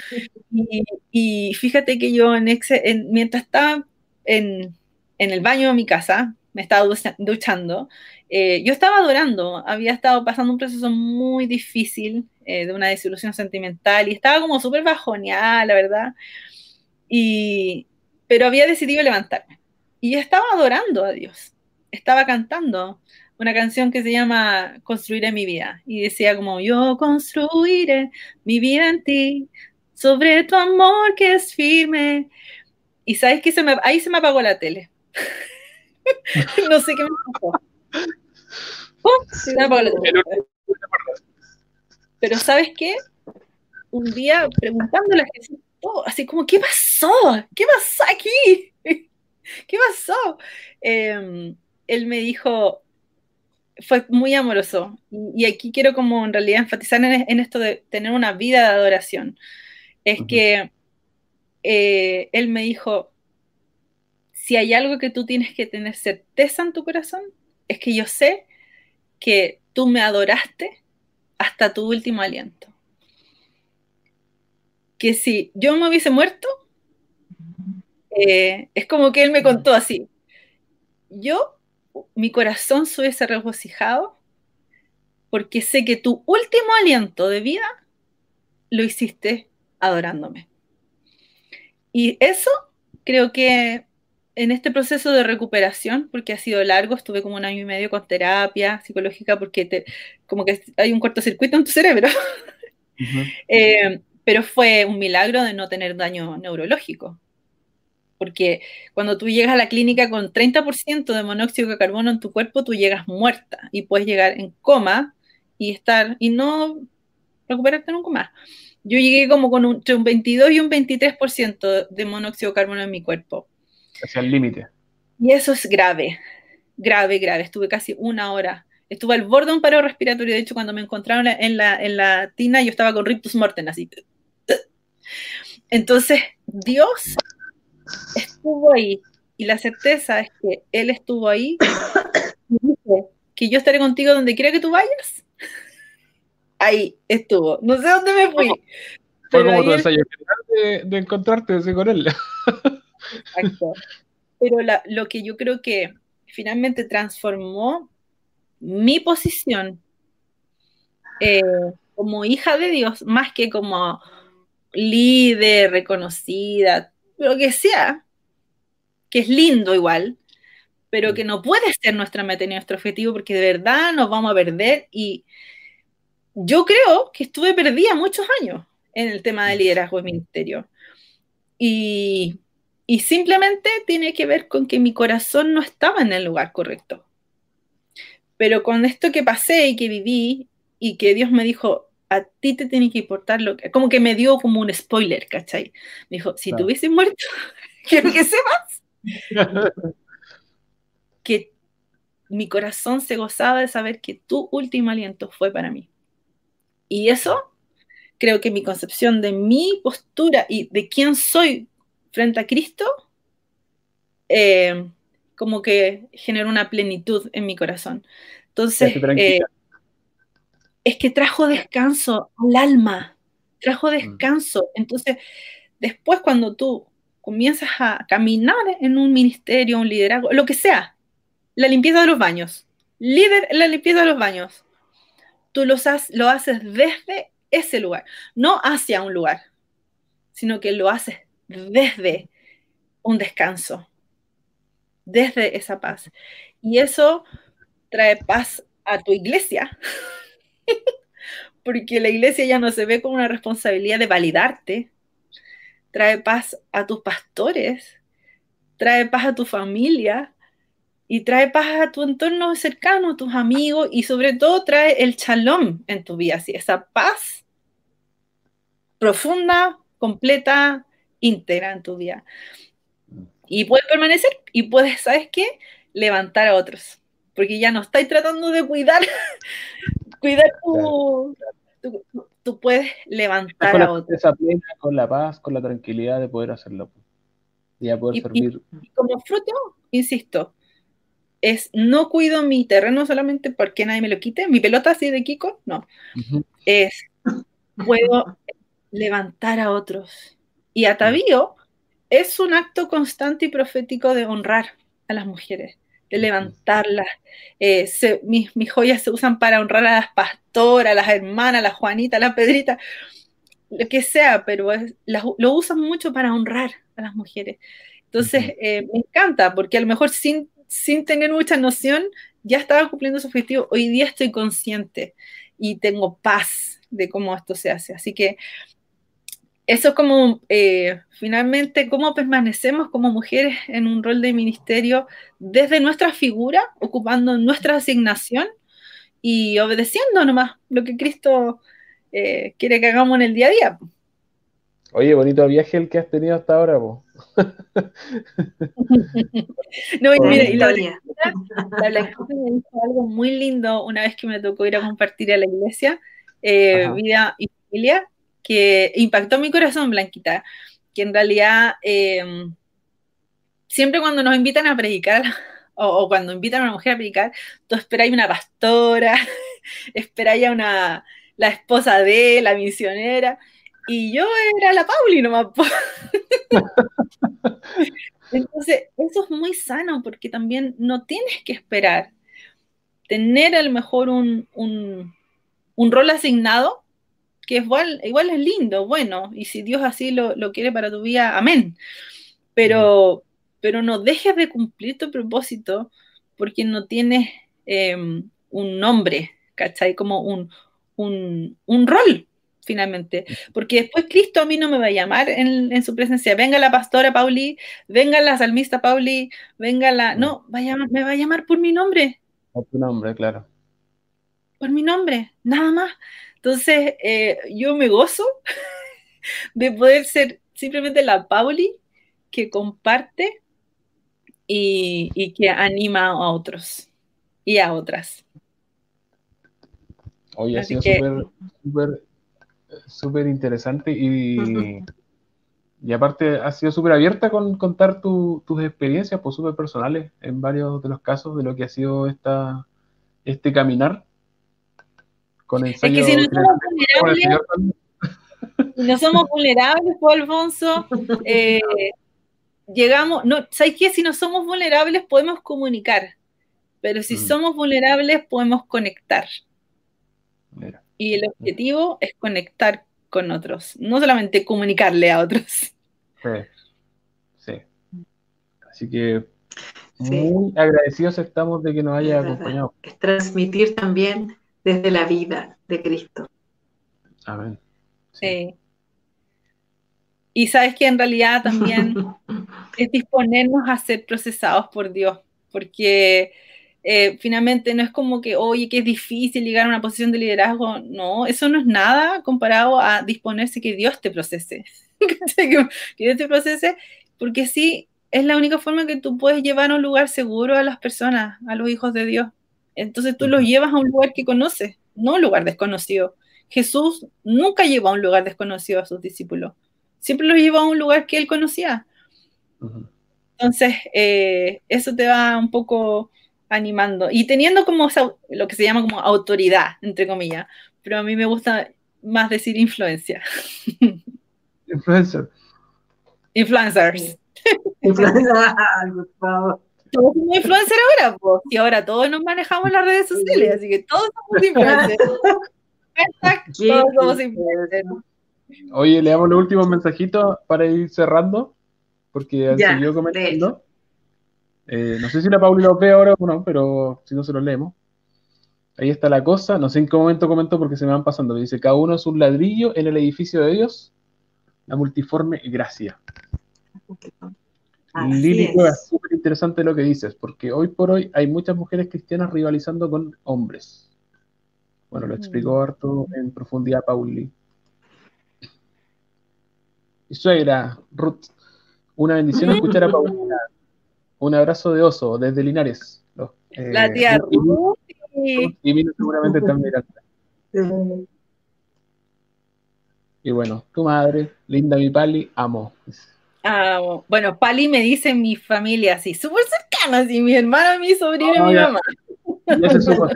Y, fíjate que yo en, en mientras estaba en, en el baño de mi casa, me estaba duchando, eh, yo estaba adorando, había estado pasando un proceso muy difícil eh, de una desilusión sentimental y estaba como súper bajoneada, la verdad, y, pero había decidido levantarme. Y estaba adorando a Dios, estaba cantando una canción que se llama Construiré mi vida. Y decía como, yo construiré mi vida en ti, sobre tu amor que es firme. Y sabes que se me, ahí se me apagó la tele. no sé qué me pasó. Pero ¿sabes qué? Un día preguntándole a Jesús, así como, ¿qué pasó? ¿Qué pasó aquí? ¿Qué pasó? Em, él me dijo, fue muy amoroso. Y, aquí quiero como en realidad enfatizar en, esto de tener una vida de adoración. Es que eh, él me dijo, si hay algo que tú tienes que tener certeza en tu corazón, es que yo sé que tú me adoraste hasta tu último aliento. Que si yo me hubiese muerto, eh, es como que él me contó así, yo, mi corazón se hubiese regocijado porque sé que tu último aliento de vida lo hiciste adorándome. Y eso creo que en este proceso de recuperación, porque ha sido largo, estuve como un año y medio con terapia psicológica, porque te, como que hay un cortocircuito en tu cerebro, eh, pero fue un milagro de no tener daño neurológico. Porque cuando tú llegas a la clínica con 30% de monóxido de carbono en tu cuerpo, tú llegas muerta y puedes llegar en coma y estar y no recuperarte nunca más. Yo llegué como con un, entre un 22 y un 23% de monóxido de carbono en mi cuerpo. Hacia el límite. Y eso es grave, grave, grave. Estuve casi una hora. Estuve al borde de un paro respiratorio. De hecho, cuando me encontraron en la, en la tina, yo estaba con rictus mortem, así. Entonces, Dios estuvo ahí. Y la certeza es que Él estuvo ahí y dice que yo estaré contigo donde quiera que tú vayas ahí estuvo. No sé dónde me fui. Fue como tu ensayo de, de, encontrarte con él. Exacto. Pero lo que yo creo que finalmente transformó mi posición eh, como hija de Dios, más que como líder, reconocida, lo que sea, que es lindo igual, pero que no puede ser nuestra meta ni nuestro objetivo porque de verdad nos vamos a perder y yo creo que estuve perdida muchos años en el tema de liderazgo de ministerio. Y, y simplemente tiene que ver con que mi corazón no estaba en el lugar correcto. Pero con esto que pasé y que viví y que Dios me dijo, a ti te tiene que importar lo que... Como que me dio como un spoiler, ¿cachai? Me dijo, si tú hubieses muerto, quiero que sepas que mi corazón se gozaba de saber que tu último aliento fue para mí. Y eso creo que mi concepción de mi postura y de quién soy frente a Cristo, eh, como que genera una plenitud en mi corazón. Entonces, eh, es que trajo descanso al alma, trajo mm. descanso. Entonces, después cuando tú comienzas a caminar en un ministerio, un liderazgo, lo que sea, la limpieza de los baños, líder en la limpieza de los baños, tú lo, lo haces desde ese lugar, no hacia un lugar, sino que lo haces desde un descanso, desde esa paz. Y eso trae paz a tu iglesia, porque la iglesia ya no se ve como una responsabilidad de validarte, trae paz a tus pastores, trae paz a tu familia, y trae paz a tu entorno cercano, a tus amigos y sobre todo trae el shalom en tu vida, así, esa paz profunda, completa, íntegra en tu vida. Y puedes permanecer y puedes, ¿sabes qué? Levantar a otros, porque ya no estáis tratando de cuidar, cuidar tu, tú, puedes levantar a otros. Esa plena, con la paz, con la tranquilidad de poder hacerlo. Y a poder servir. y como fruto, insisto, es no cuido mi terreno solamente porque nadie me lo quite, mi pelota así de Kiko, no. Es puedo levantar a otros. Y atavío es un acto constante y profético de honrar a las mujeres, de levantarlas. Eh, mis, joyas se usan para honrar a las pastoras, a las hermanas, a la Juanita, a la Pedrita, lo que sea, pero lo usan mucho para honrar a las mujeres. Entonces, eh, me encanta, porque a lo mejor sin sin tener mucha noción, ya estaba cumpliendo su objetivo. Hoy día estoy consciente y tengo paz de cómo esto se hace. Así que eso es como, eh, finalmente, cómo permanecemos como mujeres en un rol de ministerio desde nuestra figura, ocupando nuestra asignación y obedeciendo nomás lo que Cristo eh, quiere que hagamos en el día a día. Oye, bonito viaje el que has tenido hasta ahora, po. no, y mira, y la, la, me dijo algo muy lindo una vez que me tocó ir a compartir a la iglesia, eh, vida y familia, que impactó mi corazón, Blanquita, que en realidad em, siempre cuando nos invitan a predicar, o, cuando invitan a una mujer a predicar, tú esperáis una pastora, esperáis a una, la esposa de, la misionera, y yo era la Pauli nomás. Entonces, eso es muy sano porque también no tienes que esperar tener a lo mejor un, rol asignado, que igual, igual es lindo, bueno, y si Dios así lo, quiere para tu vida, amén. Pero, pero no dejes de cumplir tu propósito porque no tienes em, un nombre, ¿cachai? Como un, un, rol, finalmente. Porque después Cristo a mí no me va a llamar en, su presencia. Venga la pastora Pauli, venga la salmista Pauli, venga la... No, me va a llamar por mi nombre. Por tu nombre, claro. Por mi nombre, nada más. Entonces, eh, yo me gozo de poder ser simplemente la Pauli que comparte y, que anima a otros y a otras. Hoy ha sido súper, súper, interesante y, y aparte ha sido súper abierta con contar tus experiencias, pues súper personales en varios de los casos de lo que ha sido esta, este caminar con Es que si no somos vulnerables, no somos vulnerables, Paul Alfonso, eh, llegamos, no, ¿sabes qué? Si no somos vulnerables podemos comunicar, pero si mm. somos vulnerables podemos conectar. Y el objetivo es conectar con otros, no solamente comunicarle a otros. Sí, sí. Así que muy agradecidos estamos de que nos haya acompañado. Es transmitir también desde la vida de Cristo. Amén. sí. Y sabes que en realidad también es disponernos a ser procesados por Dios, porque eh, finalmente no es como que, oye, que es difícil llegar a una posición de liderazgo. No, eso no es nada comparado a disponerse que Dios te procese. que Dios te procese, porque sí, es la única forma que tú puedes llevar a un lugar seguro a las personas, a los hijos de Dios. Entonces tú los llevas a un lugar que conoces, no a un lugar desconocido. Jesús nunca llevó a un lugar desconocido a sus discípulos siempre los llevó a un lugar que él conocía. Entonces, eh, eso te va un poco animando y teniendo como lo que se llama como autoridad, entre comillas, pero a mí me gusta más decir influencia. Influencer. Influencers. Influencer, todos somos influencers ahora, pues, y ahora todos nos manejamos las redes sociales, así que todos somos influencers. todos somos influencers. Oye, le damos los últimos mensajitos para ir cerrando, porque han seguido comentando. Eh, no sé si la Pauli lo ve ahora o no, pero si no se los leemos. Ahí está la cosa. No sé en qué momento comentó porque se me van pasando. Dice, cada uno es un ladrillo en el edificio de Dios. La multiforme gracia. Lili es súper interesante lo que dices, porque hoy por hoy hay muchas mujeres cristianas rivalizando con hombres. Bueno, lo explicó mm. harto en profundidad Pauli y suegra, Ruth. Una bendición escuchar a Paulina. Un abrazo de oso desde Linares. Eh, la tía Ruth. Y, y seguramente también. Y bueno, tu madre, linda mi Pali, amo. Amo. Bueno, Pali me dice mi familia así, súper cercana, así mi hermana, mi sobrina y mi mamá. Ya se supo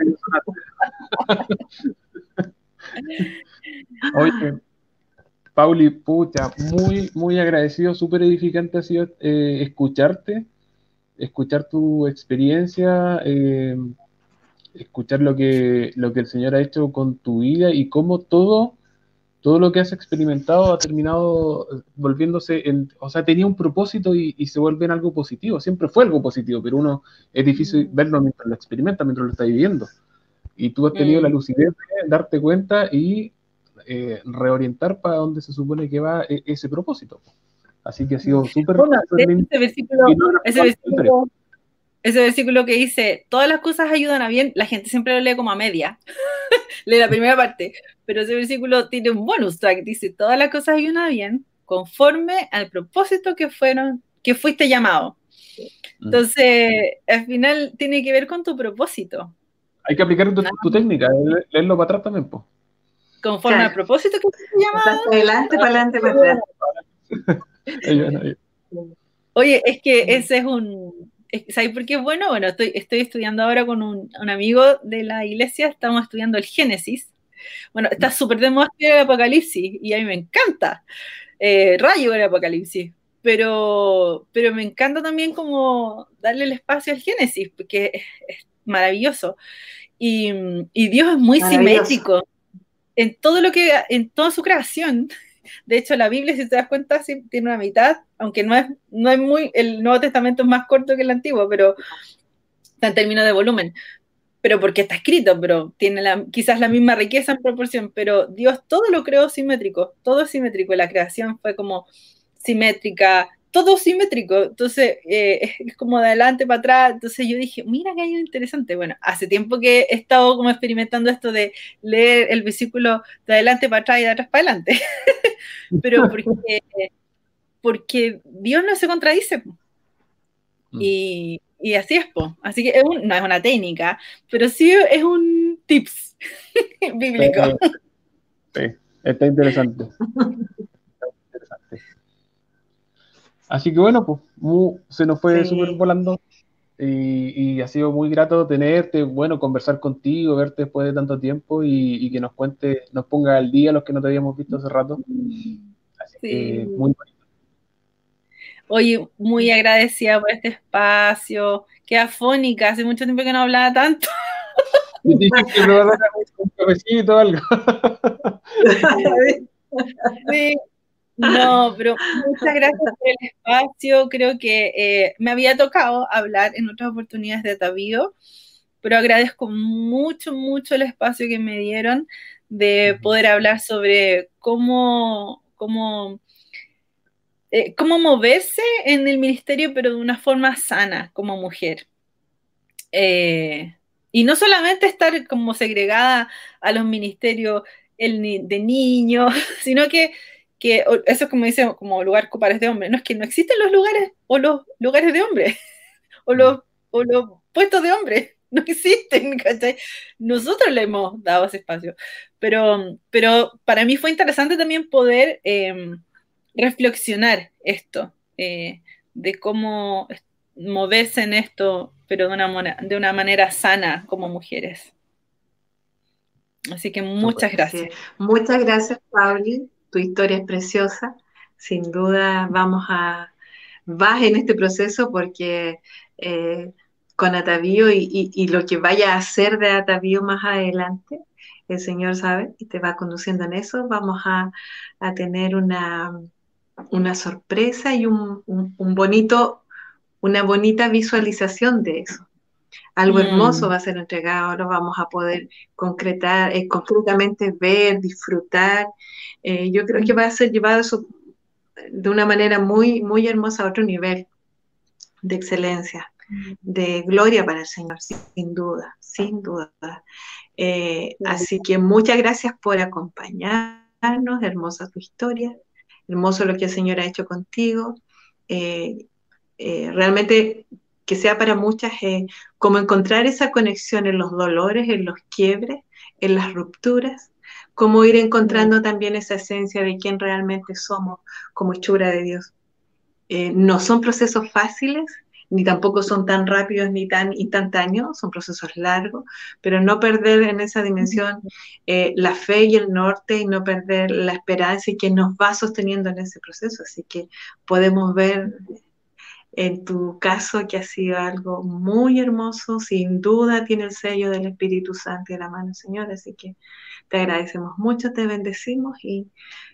Oye, Pauli, pucha, muy, muy agradecido, súper edificante ha sido eh, escucharte, escuchar tu experiencia, eh, escuchar lo que, lo que el Señor ha hecho con tu vida y cómo todo, todo lo que has experimentado ha terminado volviéndose, en, o sea, tenía un propósito y, se vuelve en algo positivo. Siempre fue algo positivo, pero uno es difícil mm. verlo mientras lo experimenta, mientras lo está viviendo. Y tú has tenido la mm. lucidez de darte cuenta y eh, reorientar para donde se supone que va e, ese propósito. Así que ha sido súper... ese, versículo, que dice, todas las cosas ayudan a bien, la gente siempre lo lee como a media, lee la primera parte, pero ese versículo tiene un bonus track, dice, todas las cosas ayudan bien conforme al propósito que fueron, que fuiste llamado. Mm. Entonces, al final tiene que ver con tu propósito. Hay que aplicar tu, técnica, leerlo para atrás también, pues. Conforme al propósito que se llama. Para adelante, para adelante, para atrás. Oye, es que ese es un. ¿Sabes por qué es bueno? Bueno, estoy, estoy estudiando ahora con un, amigo de la iglesia, estamos estudiando el Génesis. Bueno, está súper de moda el apocalipsis y a mí me encanta. Eh, rayo el apocalipsis. Pero, pero me encanta también como darle el espacio al Génesis, porque es, maravilloso. Y, Dios es muy simétrico en todo lo que, en toda su creación. De hecho, la Biblia, si te das cuenta, tiene una mitad, aunque no es, no es muy, el Nuevo Testamento es más corto que el Antiguo, pero está en términos de volumen pero porque está escrito, pero tiene la, quizás la misma riqueza en proporción, pero Dios todo lo creó simétrico, todo es simétrico, la creación fue como simétrica, todo simétrico, entonces eh, es como de adelante para atrás, entonces yo dije, mira que hay interesante, bueno, hace tiempo que he estado como experimentando esto de leer el versículo de adelante para atrás y de atrás para adelante, pero porque, porque Dios no se contradice. Mm. Y, y así es, po. Así que no es una técnica, pero sí es un tips bíblico. Sí, está interesante. Así que bueno, pues se nos fue súper volando y, ha sido muy grato tenerte, bueno, conversar contigo, verte después de tanto tiempo y, que nos cuente, nos ponga al día los que no te habíamos visto hace rato. Así que muy bonito. Oye, muy agradecida por este espacio. Qué afónica, hace mucho tiempo que no hablaba tanto. dije que me un cafecito o algo. Sí. No, pero muchas gracias por el espacio. Creo que eh, me había tocado hablar en otras oportunidades de Atavío, pero agradezco mucho, mucho el espacio que me dieron de poder hablar sobre cómo, cómo eh, cómo moverse en el ministerio, pero de una forma sana como mujer. Eh, y no solamente estar como segregada a los ministerios de niños, sino que, eso es como dice, como lugar para de hombre. No es que no existen los lugares o los lugares de hombre o los, o los puestos de hombre. No existen, Nosotros le hemos dado ese espacio. Pero, pero para mí fue interesante también poder em, reflexionar esto, eh, de cómo moverse en esto, pero de una, de una manera sana como mujeres. Así que muchas gracias. Muchas gracias, Pauli. Tu historia es preciosa. Sin duda vamos a, vas en este proceso porque eh, con Atavío y, lo que vaya a hacer de Atavío más adelante, el Señor sabe y te va conduciendo en eso. Vamos a tener una, una sorpresa y un, bonito, una bonita visualización de eso. Algo mm. hermoso va a ser entregado, lo vamos a poder concretar, eh, concretamente ver, disfrutar. Eh, yo creo que va a ser llevado eso de una manera muy, muy hermosa a otro nivel de excelencia, mm. de gloria para el Señor, sin duda, sin duda. Eh, así que muchas gracias por acompañarnos, hermosa tu historia hermoso lo que el Señor ha hecho contigo. Eh, eh, realmente que sea para muchas eh, como encontrar esa conexión en los dolores, en los quiebres, en las rupturas, como ir encontrando también esa esencia de quién realmente somos como hechura de Dios. no son procesos fáciles, ni tampoco son tan rápidos ni tan instantáneos, son procesos largos, pero no perder en esa dimensión eh, la fe y el norte y no perder la esperanza y que nos va sosteniendo en ese proceso. Así que podemos ver en tu caso que ha sido algo muy hermoso, sin duda tiene el sello del Espíritu Santo y la mano Señor, así que te agradecemos mucho, te bendecimos y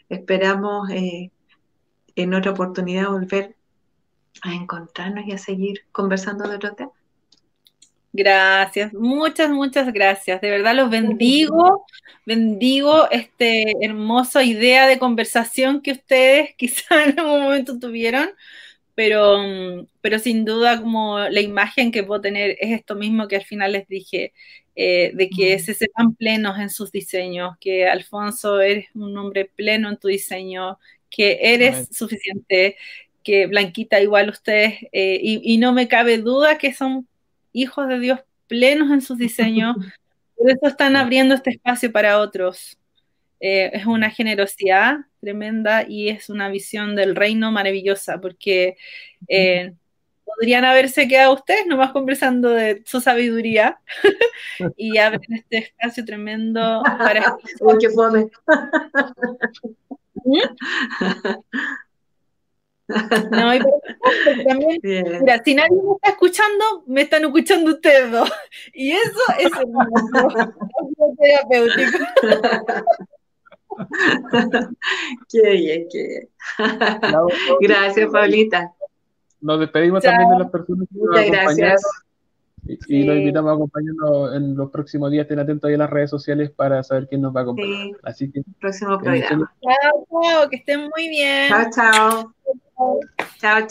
esperamos eh, en otra oportunidad volver a encontrarnos y a seguir conversando de otro tema. Gracias, muchas, muchas gracias. De verdad los bendigo, bendigo esta hermosa idea de conversación que ustedes quizá en algún momento tuvieron, pero, pero sin duda como la imagen que puedo tener es esto mismo que al final les dije, eh, de que se sepan plenos en sus diseños, que Alfonso eres un hombre pleno en tu diseño, que eres suficiente, que Blanquita igual ustedes, eh, y, no me cabe duda que son hijos de Dios plenos en sus diseños, por eso están abriendo este espacio para otros. Eh, es una generosidad tremenda y es una visión del reino maravillosa, porque eh, podrían haberse quedado ustedes nomás conversando de su sabiduría y abren este espacio tremendo para... Uy, qué fome. No, y también, mira, si nadie me está escuchando, me están escuchando ustedes dos. Y eso es hermoso. terapéutico. qué bien, qué bien. Gracias, Paulita. Nos despedimos también de las personas que Muchas gracias. Y, y los invitamos a acompañarnos en los próximos días. Estén atentos ahí a las redes sociales para saber quién nos va a acompañar. Sí. Así que, Próximo programa. Chao, chao, que estén muy bien. Chao, chao. Chao, chao.